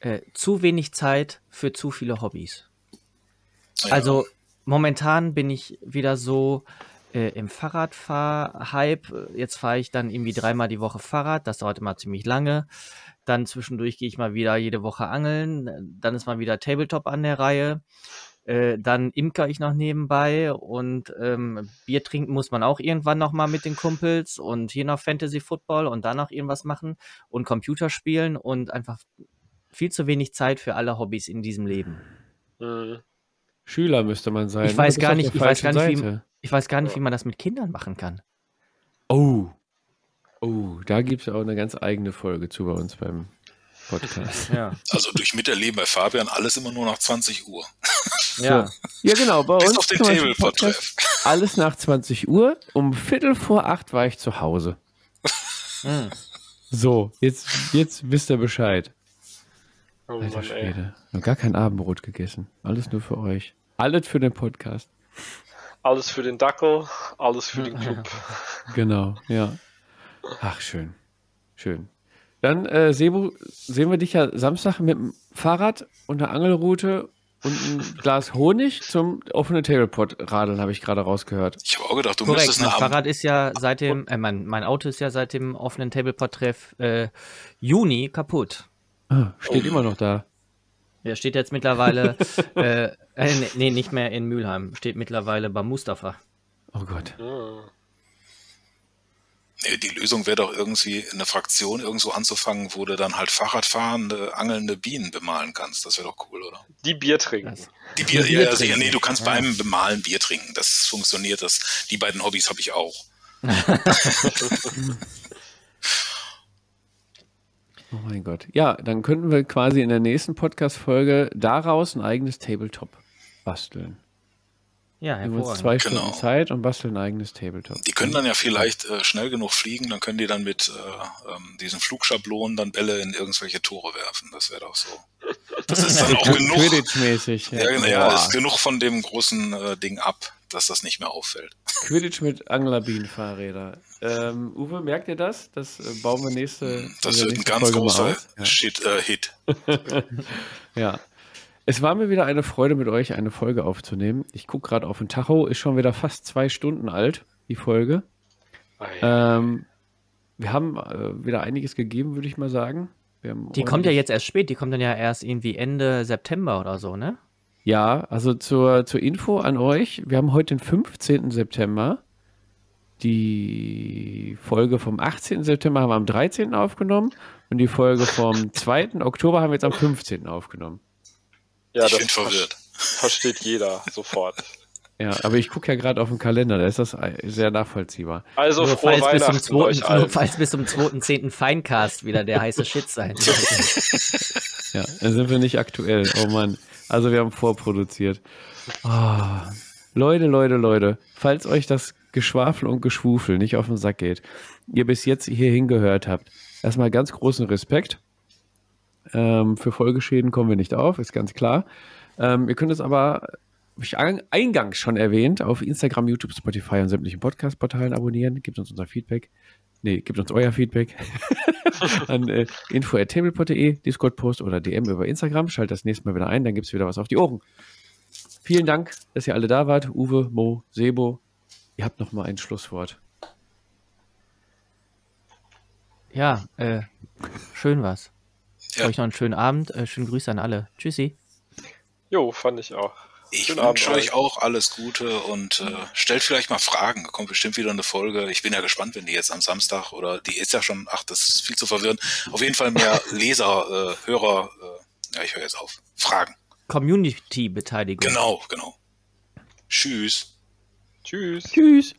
äh, zu wenig Zeit für zu viele Hobbys. Ja. Also momentan bin ich wieder so äh, im Fahrradfahr-Hype. Jetzt fahre ich dann irgendwie dreimal die Woche Fahrrad. Das dauert immer ziemlich lange. Dann zwischendurch gehe ich mal wieder jede Woche angeln. Dann ist mal wieder Tabletop an der Reihe. Äh, dann imker ich noch nebenbei und ähm, Bier trinken muss man auch irgendwann noch mal mit den Kumpels und hier noch Fantasy Football und dann noch irgendwas machen und Computer spielen und einfach viel zu wenig Zeit für alle Hobbys in diesem Leben. Hm. Schüler müsste man sein. Ich weiß gar nicht- ich weiß gar nicht, wie-. Ich weiß gar nicht, wie man das mit Kindern machen kann. Oh. Oh, da gibt es auch eine ganz eigene Folge zu bei uns beim Podcast. Ja. Also durch Miterleben bei Fabian alles immer nur nach 20 Uhr. ja. Ja, genau. Bei Bis uns auf den Tablepot-Treff. Podcast, Alles nach 20 Uhr. Um Viertel vor acht war ich zu Hause. Hm. So, jetzt, jetzt wisst ihr Bescheid. Oh Alter Mann, ey. Schwede. Noch gar kein Abendbrot gegessen. Alles nur für euch. Alles für den Podcast. Alles für den Dackel, alles für den Club. Genau, ja. Ach, schön. Schön. Dann, äh, Sebo, sehen wir dich ja Samstag mit dem Fahrrad und einer Angelrute und ein Glas Honig zum offenen Tablepot radeln, habe ich gerade rausgehört. Ich habe auch gedacht, du Korrekt, müsstest mein Fahrrad ist ja seit dem, äh, mein, mein Auto ist ja seit dem offenen Tablepot-Treff äh, Juni kaputt. Ah, steht Oh. immer noch da. Der steht jetzt mittlerweile, äh, äh, nee, nicht mehr in Mülheim, steht mittlerweile bei Mustafa. Oh Gott. Nee, die Lösung wäre doch irgendwie eine Fraktion irgendwo anzufangen, wo du dann halt Fahrradfahrende, angelnde Bienen bemalen kannst. Das wäre doch cool, oder? Die Bier trinken. Das, Die Bier, Bier ja, also, nee, du kannst Ja. beim Bemalen Bier trinken. Das funktioniert. Das, die beiden Hobbys habe ich auch. Oh mein Gott. Ja, dann könnten wir quasi in der nächsten Podcast-Folge daraus ein eigenes Tabletop basteln. ja, Wir haben uns zwei Genau. Stunden Zeit und basteln ein eigenes Tabletop. Die können dann ja vielleicht äh, schnell genug fliegen, dann können die dann mit äh, ähm, diesen Flugschablonen dann Bälle in irgendwelche Tore werfen. Das wäre doch so. Das ist dann auch genug. Quidditch-mäßig. Ja, genau, ja, ist genug von dem großen äh, Ding ab, dass das nicht mehr auffällt. Quidditch mit Anglerbienenfahrräder. Ähm, Uwe, merkt ihr das? Das äh, bauen wir nächste, Das wird ein ganz Folge großer. Ja. Shit, äh, Hit. Ja. Es war mir wieder eine Freude, mit euch eine Folge aufzunehmen. Ich gucke gerade auf den Tacho, ist schon wieder fast zwei Stunden alt, die Folge. Ähm, wir haben äh, wieder einiges gegeben, würde ich mal sagen. Wir haben Die kommt ja jetzt erst spät, die kommt dann ja erst irgendwie Ende September oder so, ne? Ja, also zur, zur Info an euch, wir haben heute den 15. September. Die Folge vom 18. September haben wir am 13. aufgenommen und die Folge vom 2. Oktober haben wir jetzt am 15. aufgenommen. ja, ich das bin verwirrt. versteht jeder sofort. Ja, aber ich gucke ja gerade auf den Kalender, da ist das sehr nachvollziehbar. Also nur, frohe falls bis zum 2., nur falls bis zum 2.10. Feincast wieder der heiße Shit sein. Ja, dann sind wir nicht aktuell. Oh Mann. Also wir haben vorproduziert. Ah, Leute, Leute, Leute, falls euch das Geschwafel und Geschwufel nicht auf den Sack geht, ihr bis jetzt hier hingehört habt, erstmal ganz großen Respekt. Ähm, für Folgeschäden kommen wir nicht auf, ist ganz klar. Ähm, ihr könnt es aber, hab ich ein- eingangs schon erwähnt, auf Instagram, YouTube, Spotify und sämtlichen Podcast-Portalen abonnieren. Gebt uns unser Feedback. Nee, gebt uns euer Feedback an äh, info.tablepot.de, Discord-Post oder DM über Instagram. Schaltet das nächste Mal wieder ein, dann gibt es wieder was auf die Ohren. Vielen Dank, dass ihr alle da wart. Uwe, Mo, Sebo, ihr habt noch mal ein Schlusswort. Ja, äh, schön was. Ja. Euch noch einen schönen Abend, äh, schönen Grüße an alle. Tschüssi. Jo, fand ich auch. Ich Schönen Abend wünsche euch auch alles Gute und äh, stellt vielleicht mal Fragen. Kommt bestimmt wieder eine Folge. Ich bin ja gespannt, wenn die jetzt am Samstag oder die ist ja schon, ach, das ist viel zu verwirrend. Auf jeden Fall mehr Leser, äh, Hörer, äh, ja, ich höre jetzt auf. Fragen. Community-Beteiligung. Genau, genau. Tschüss. Tschüss. Tschüss.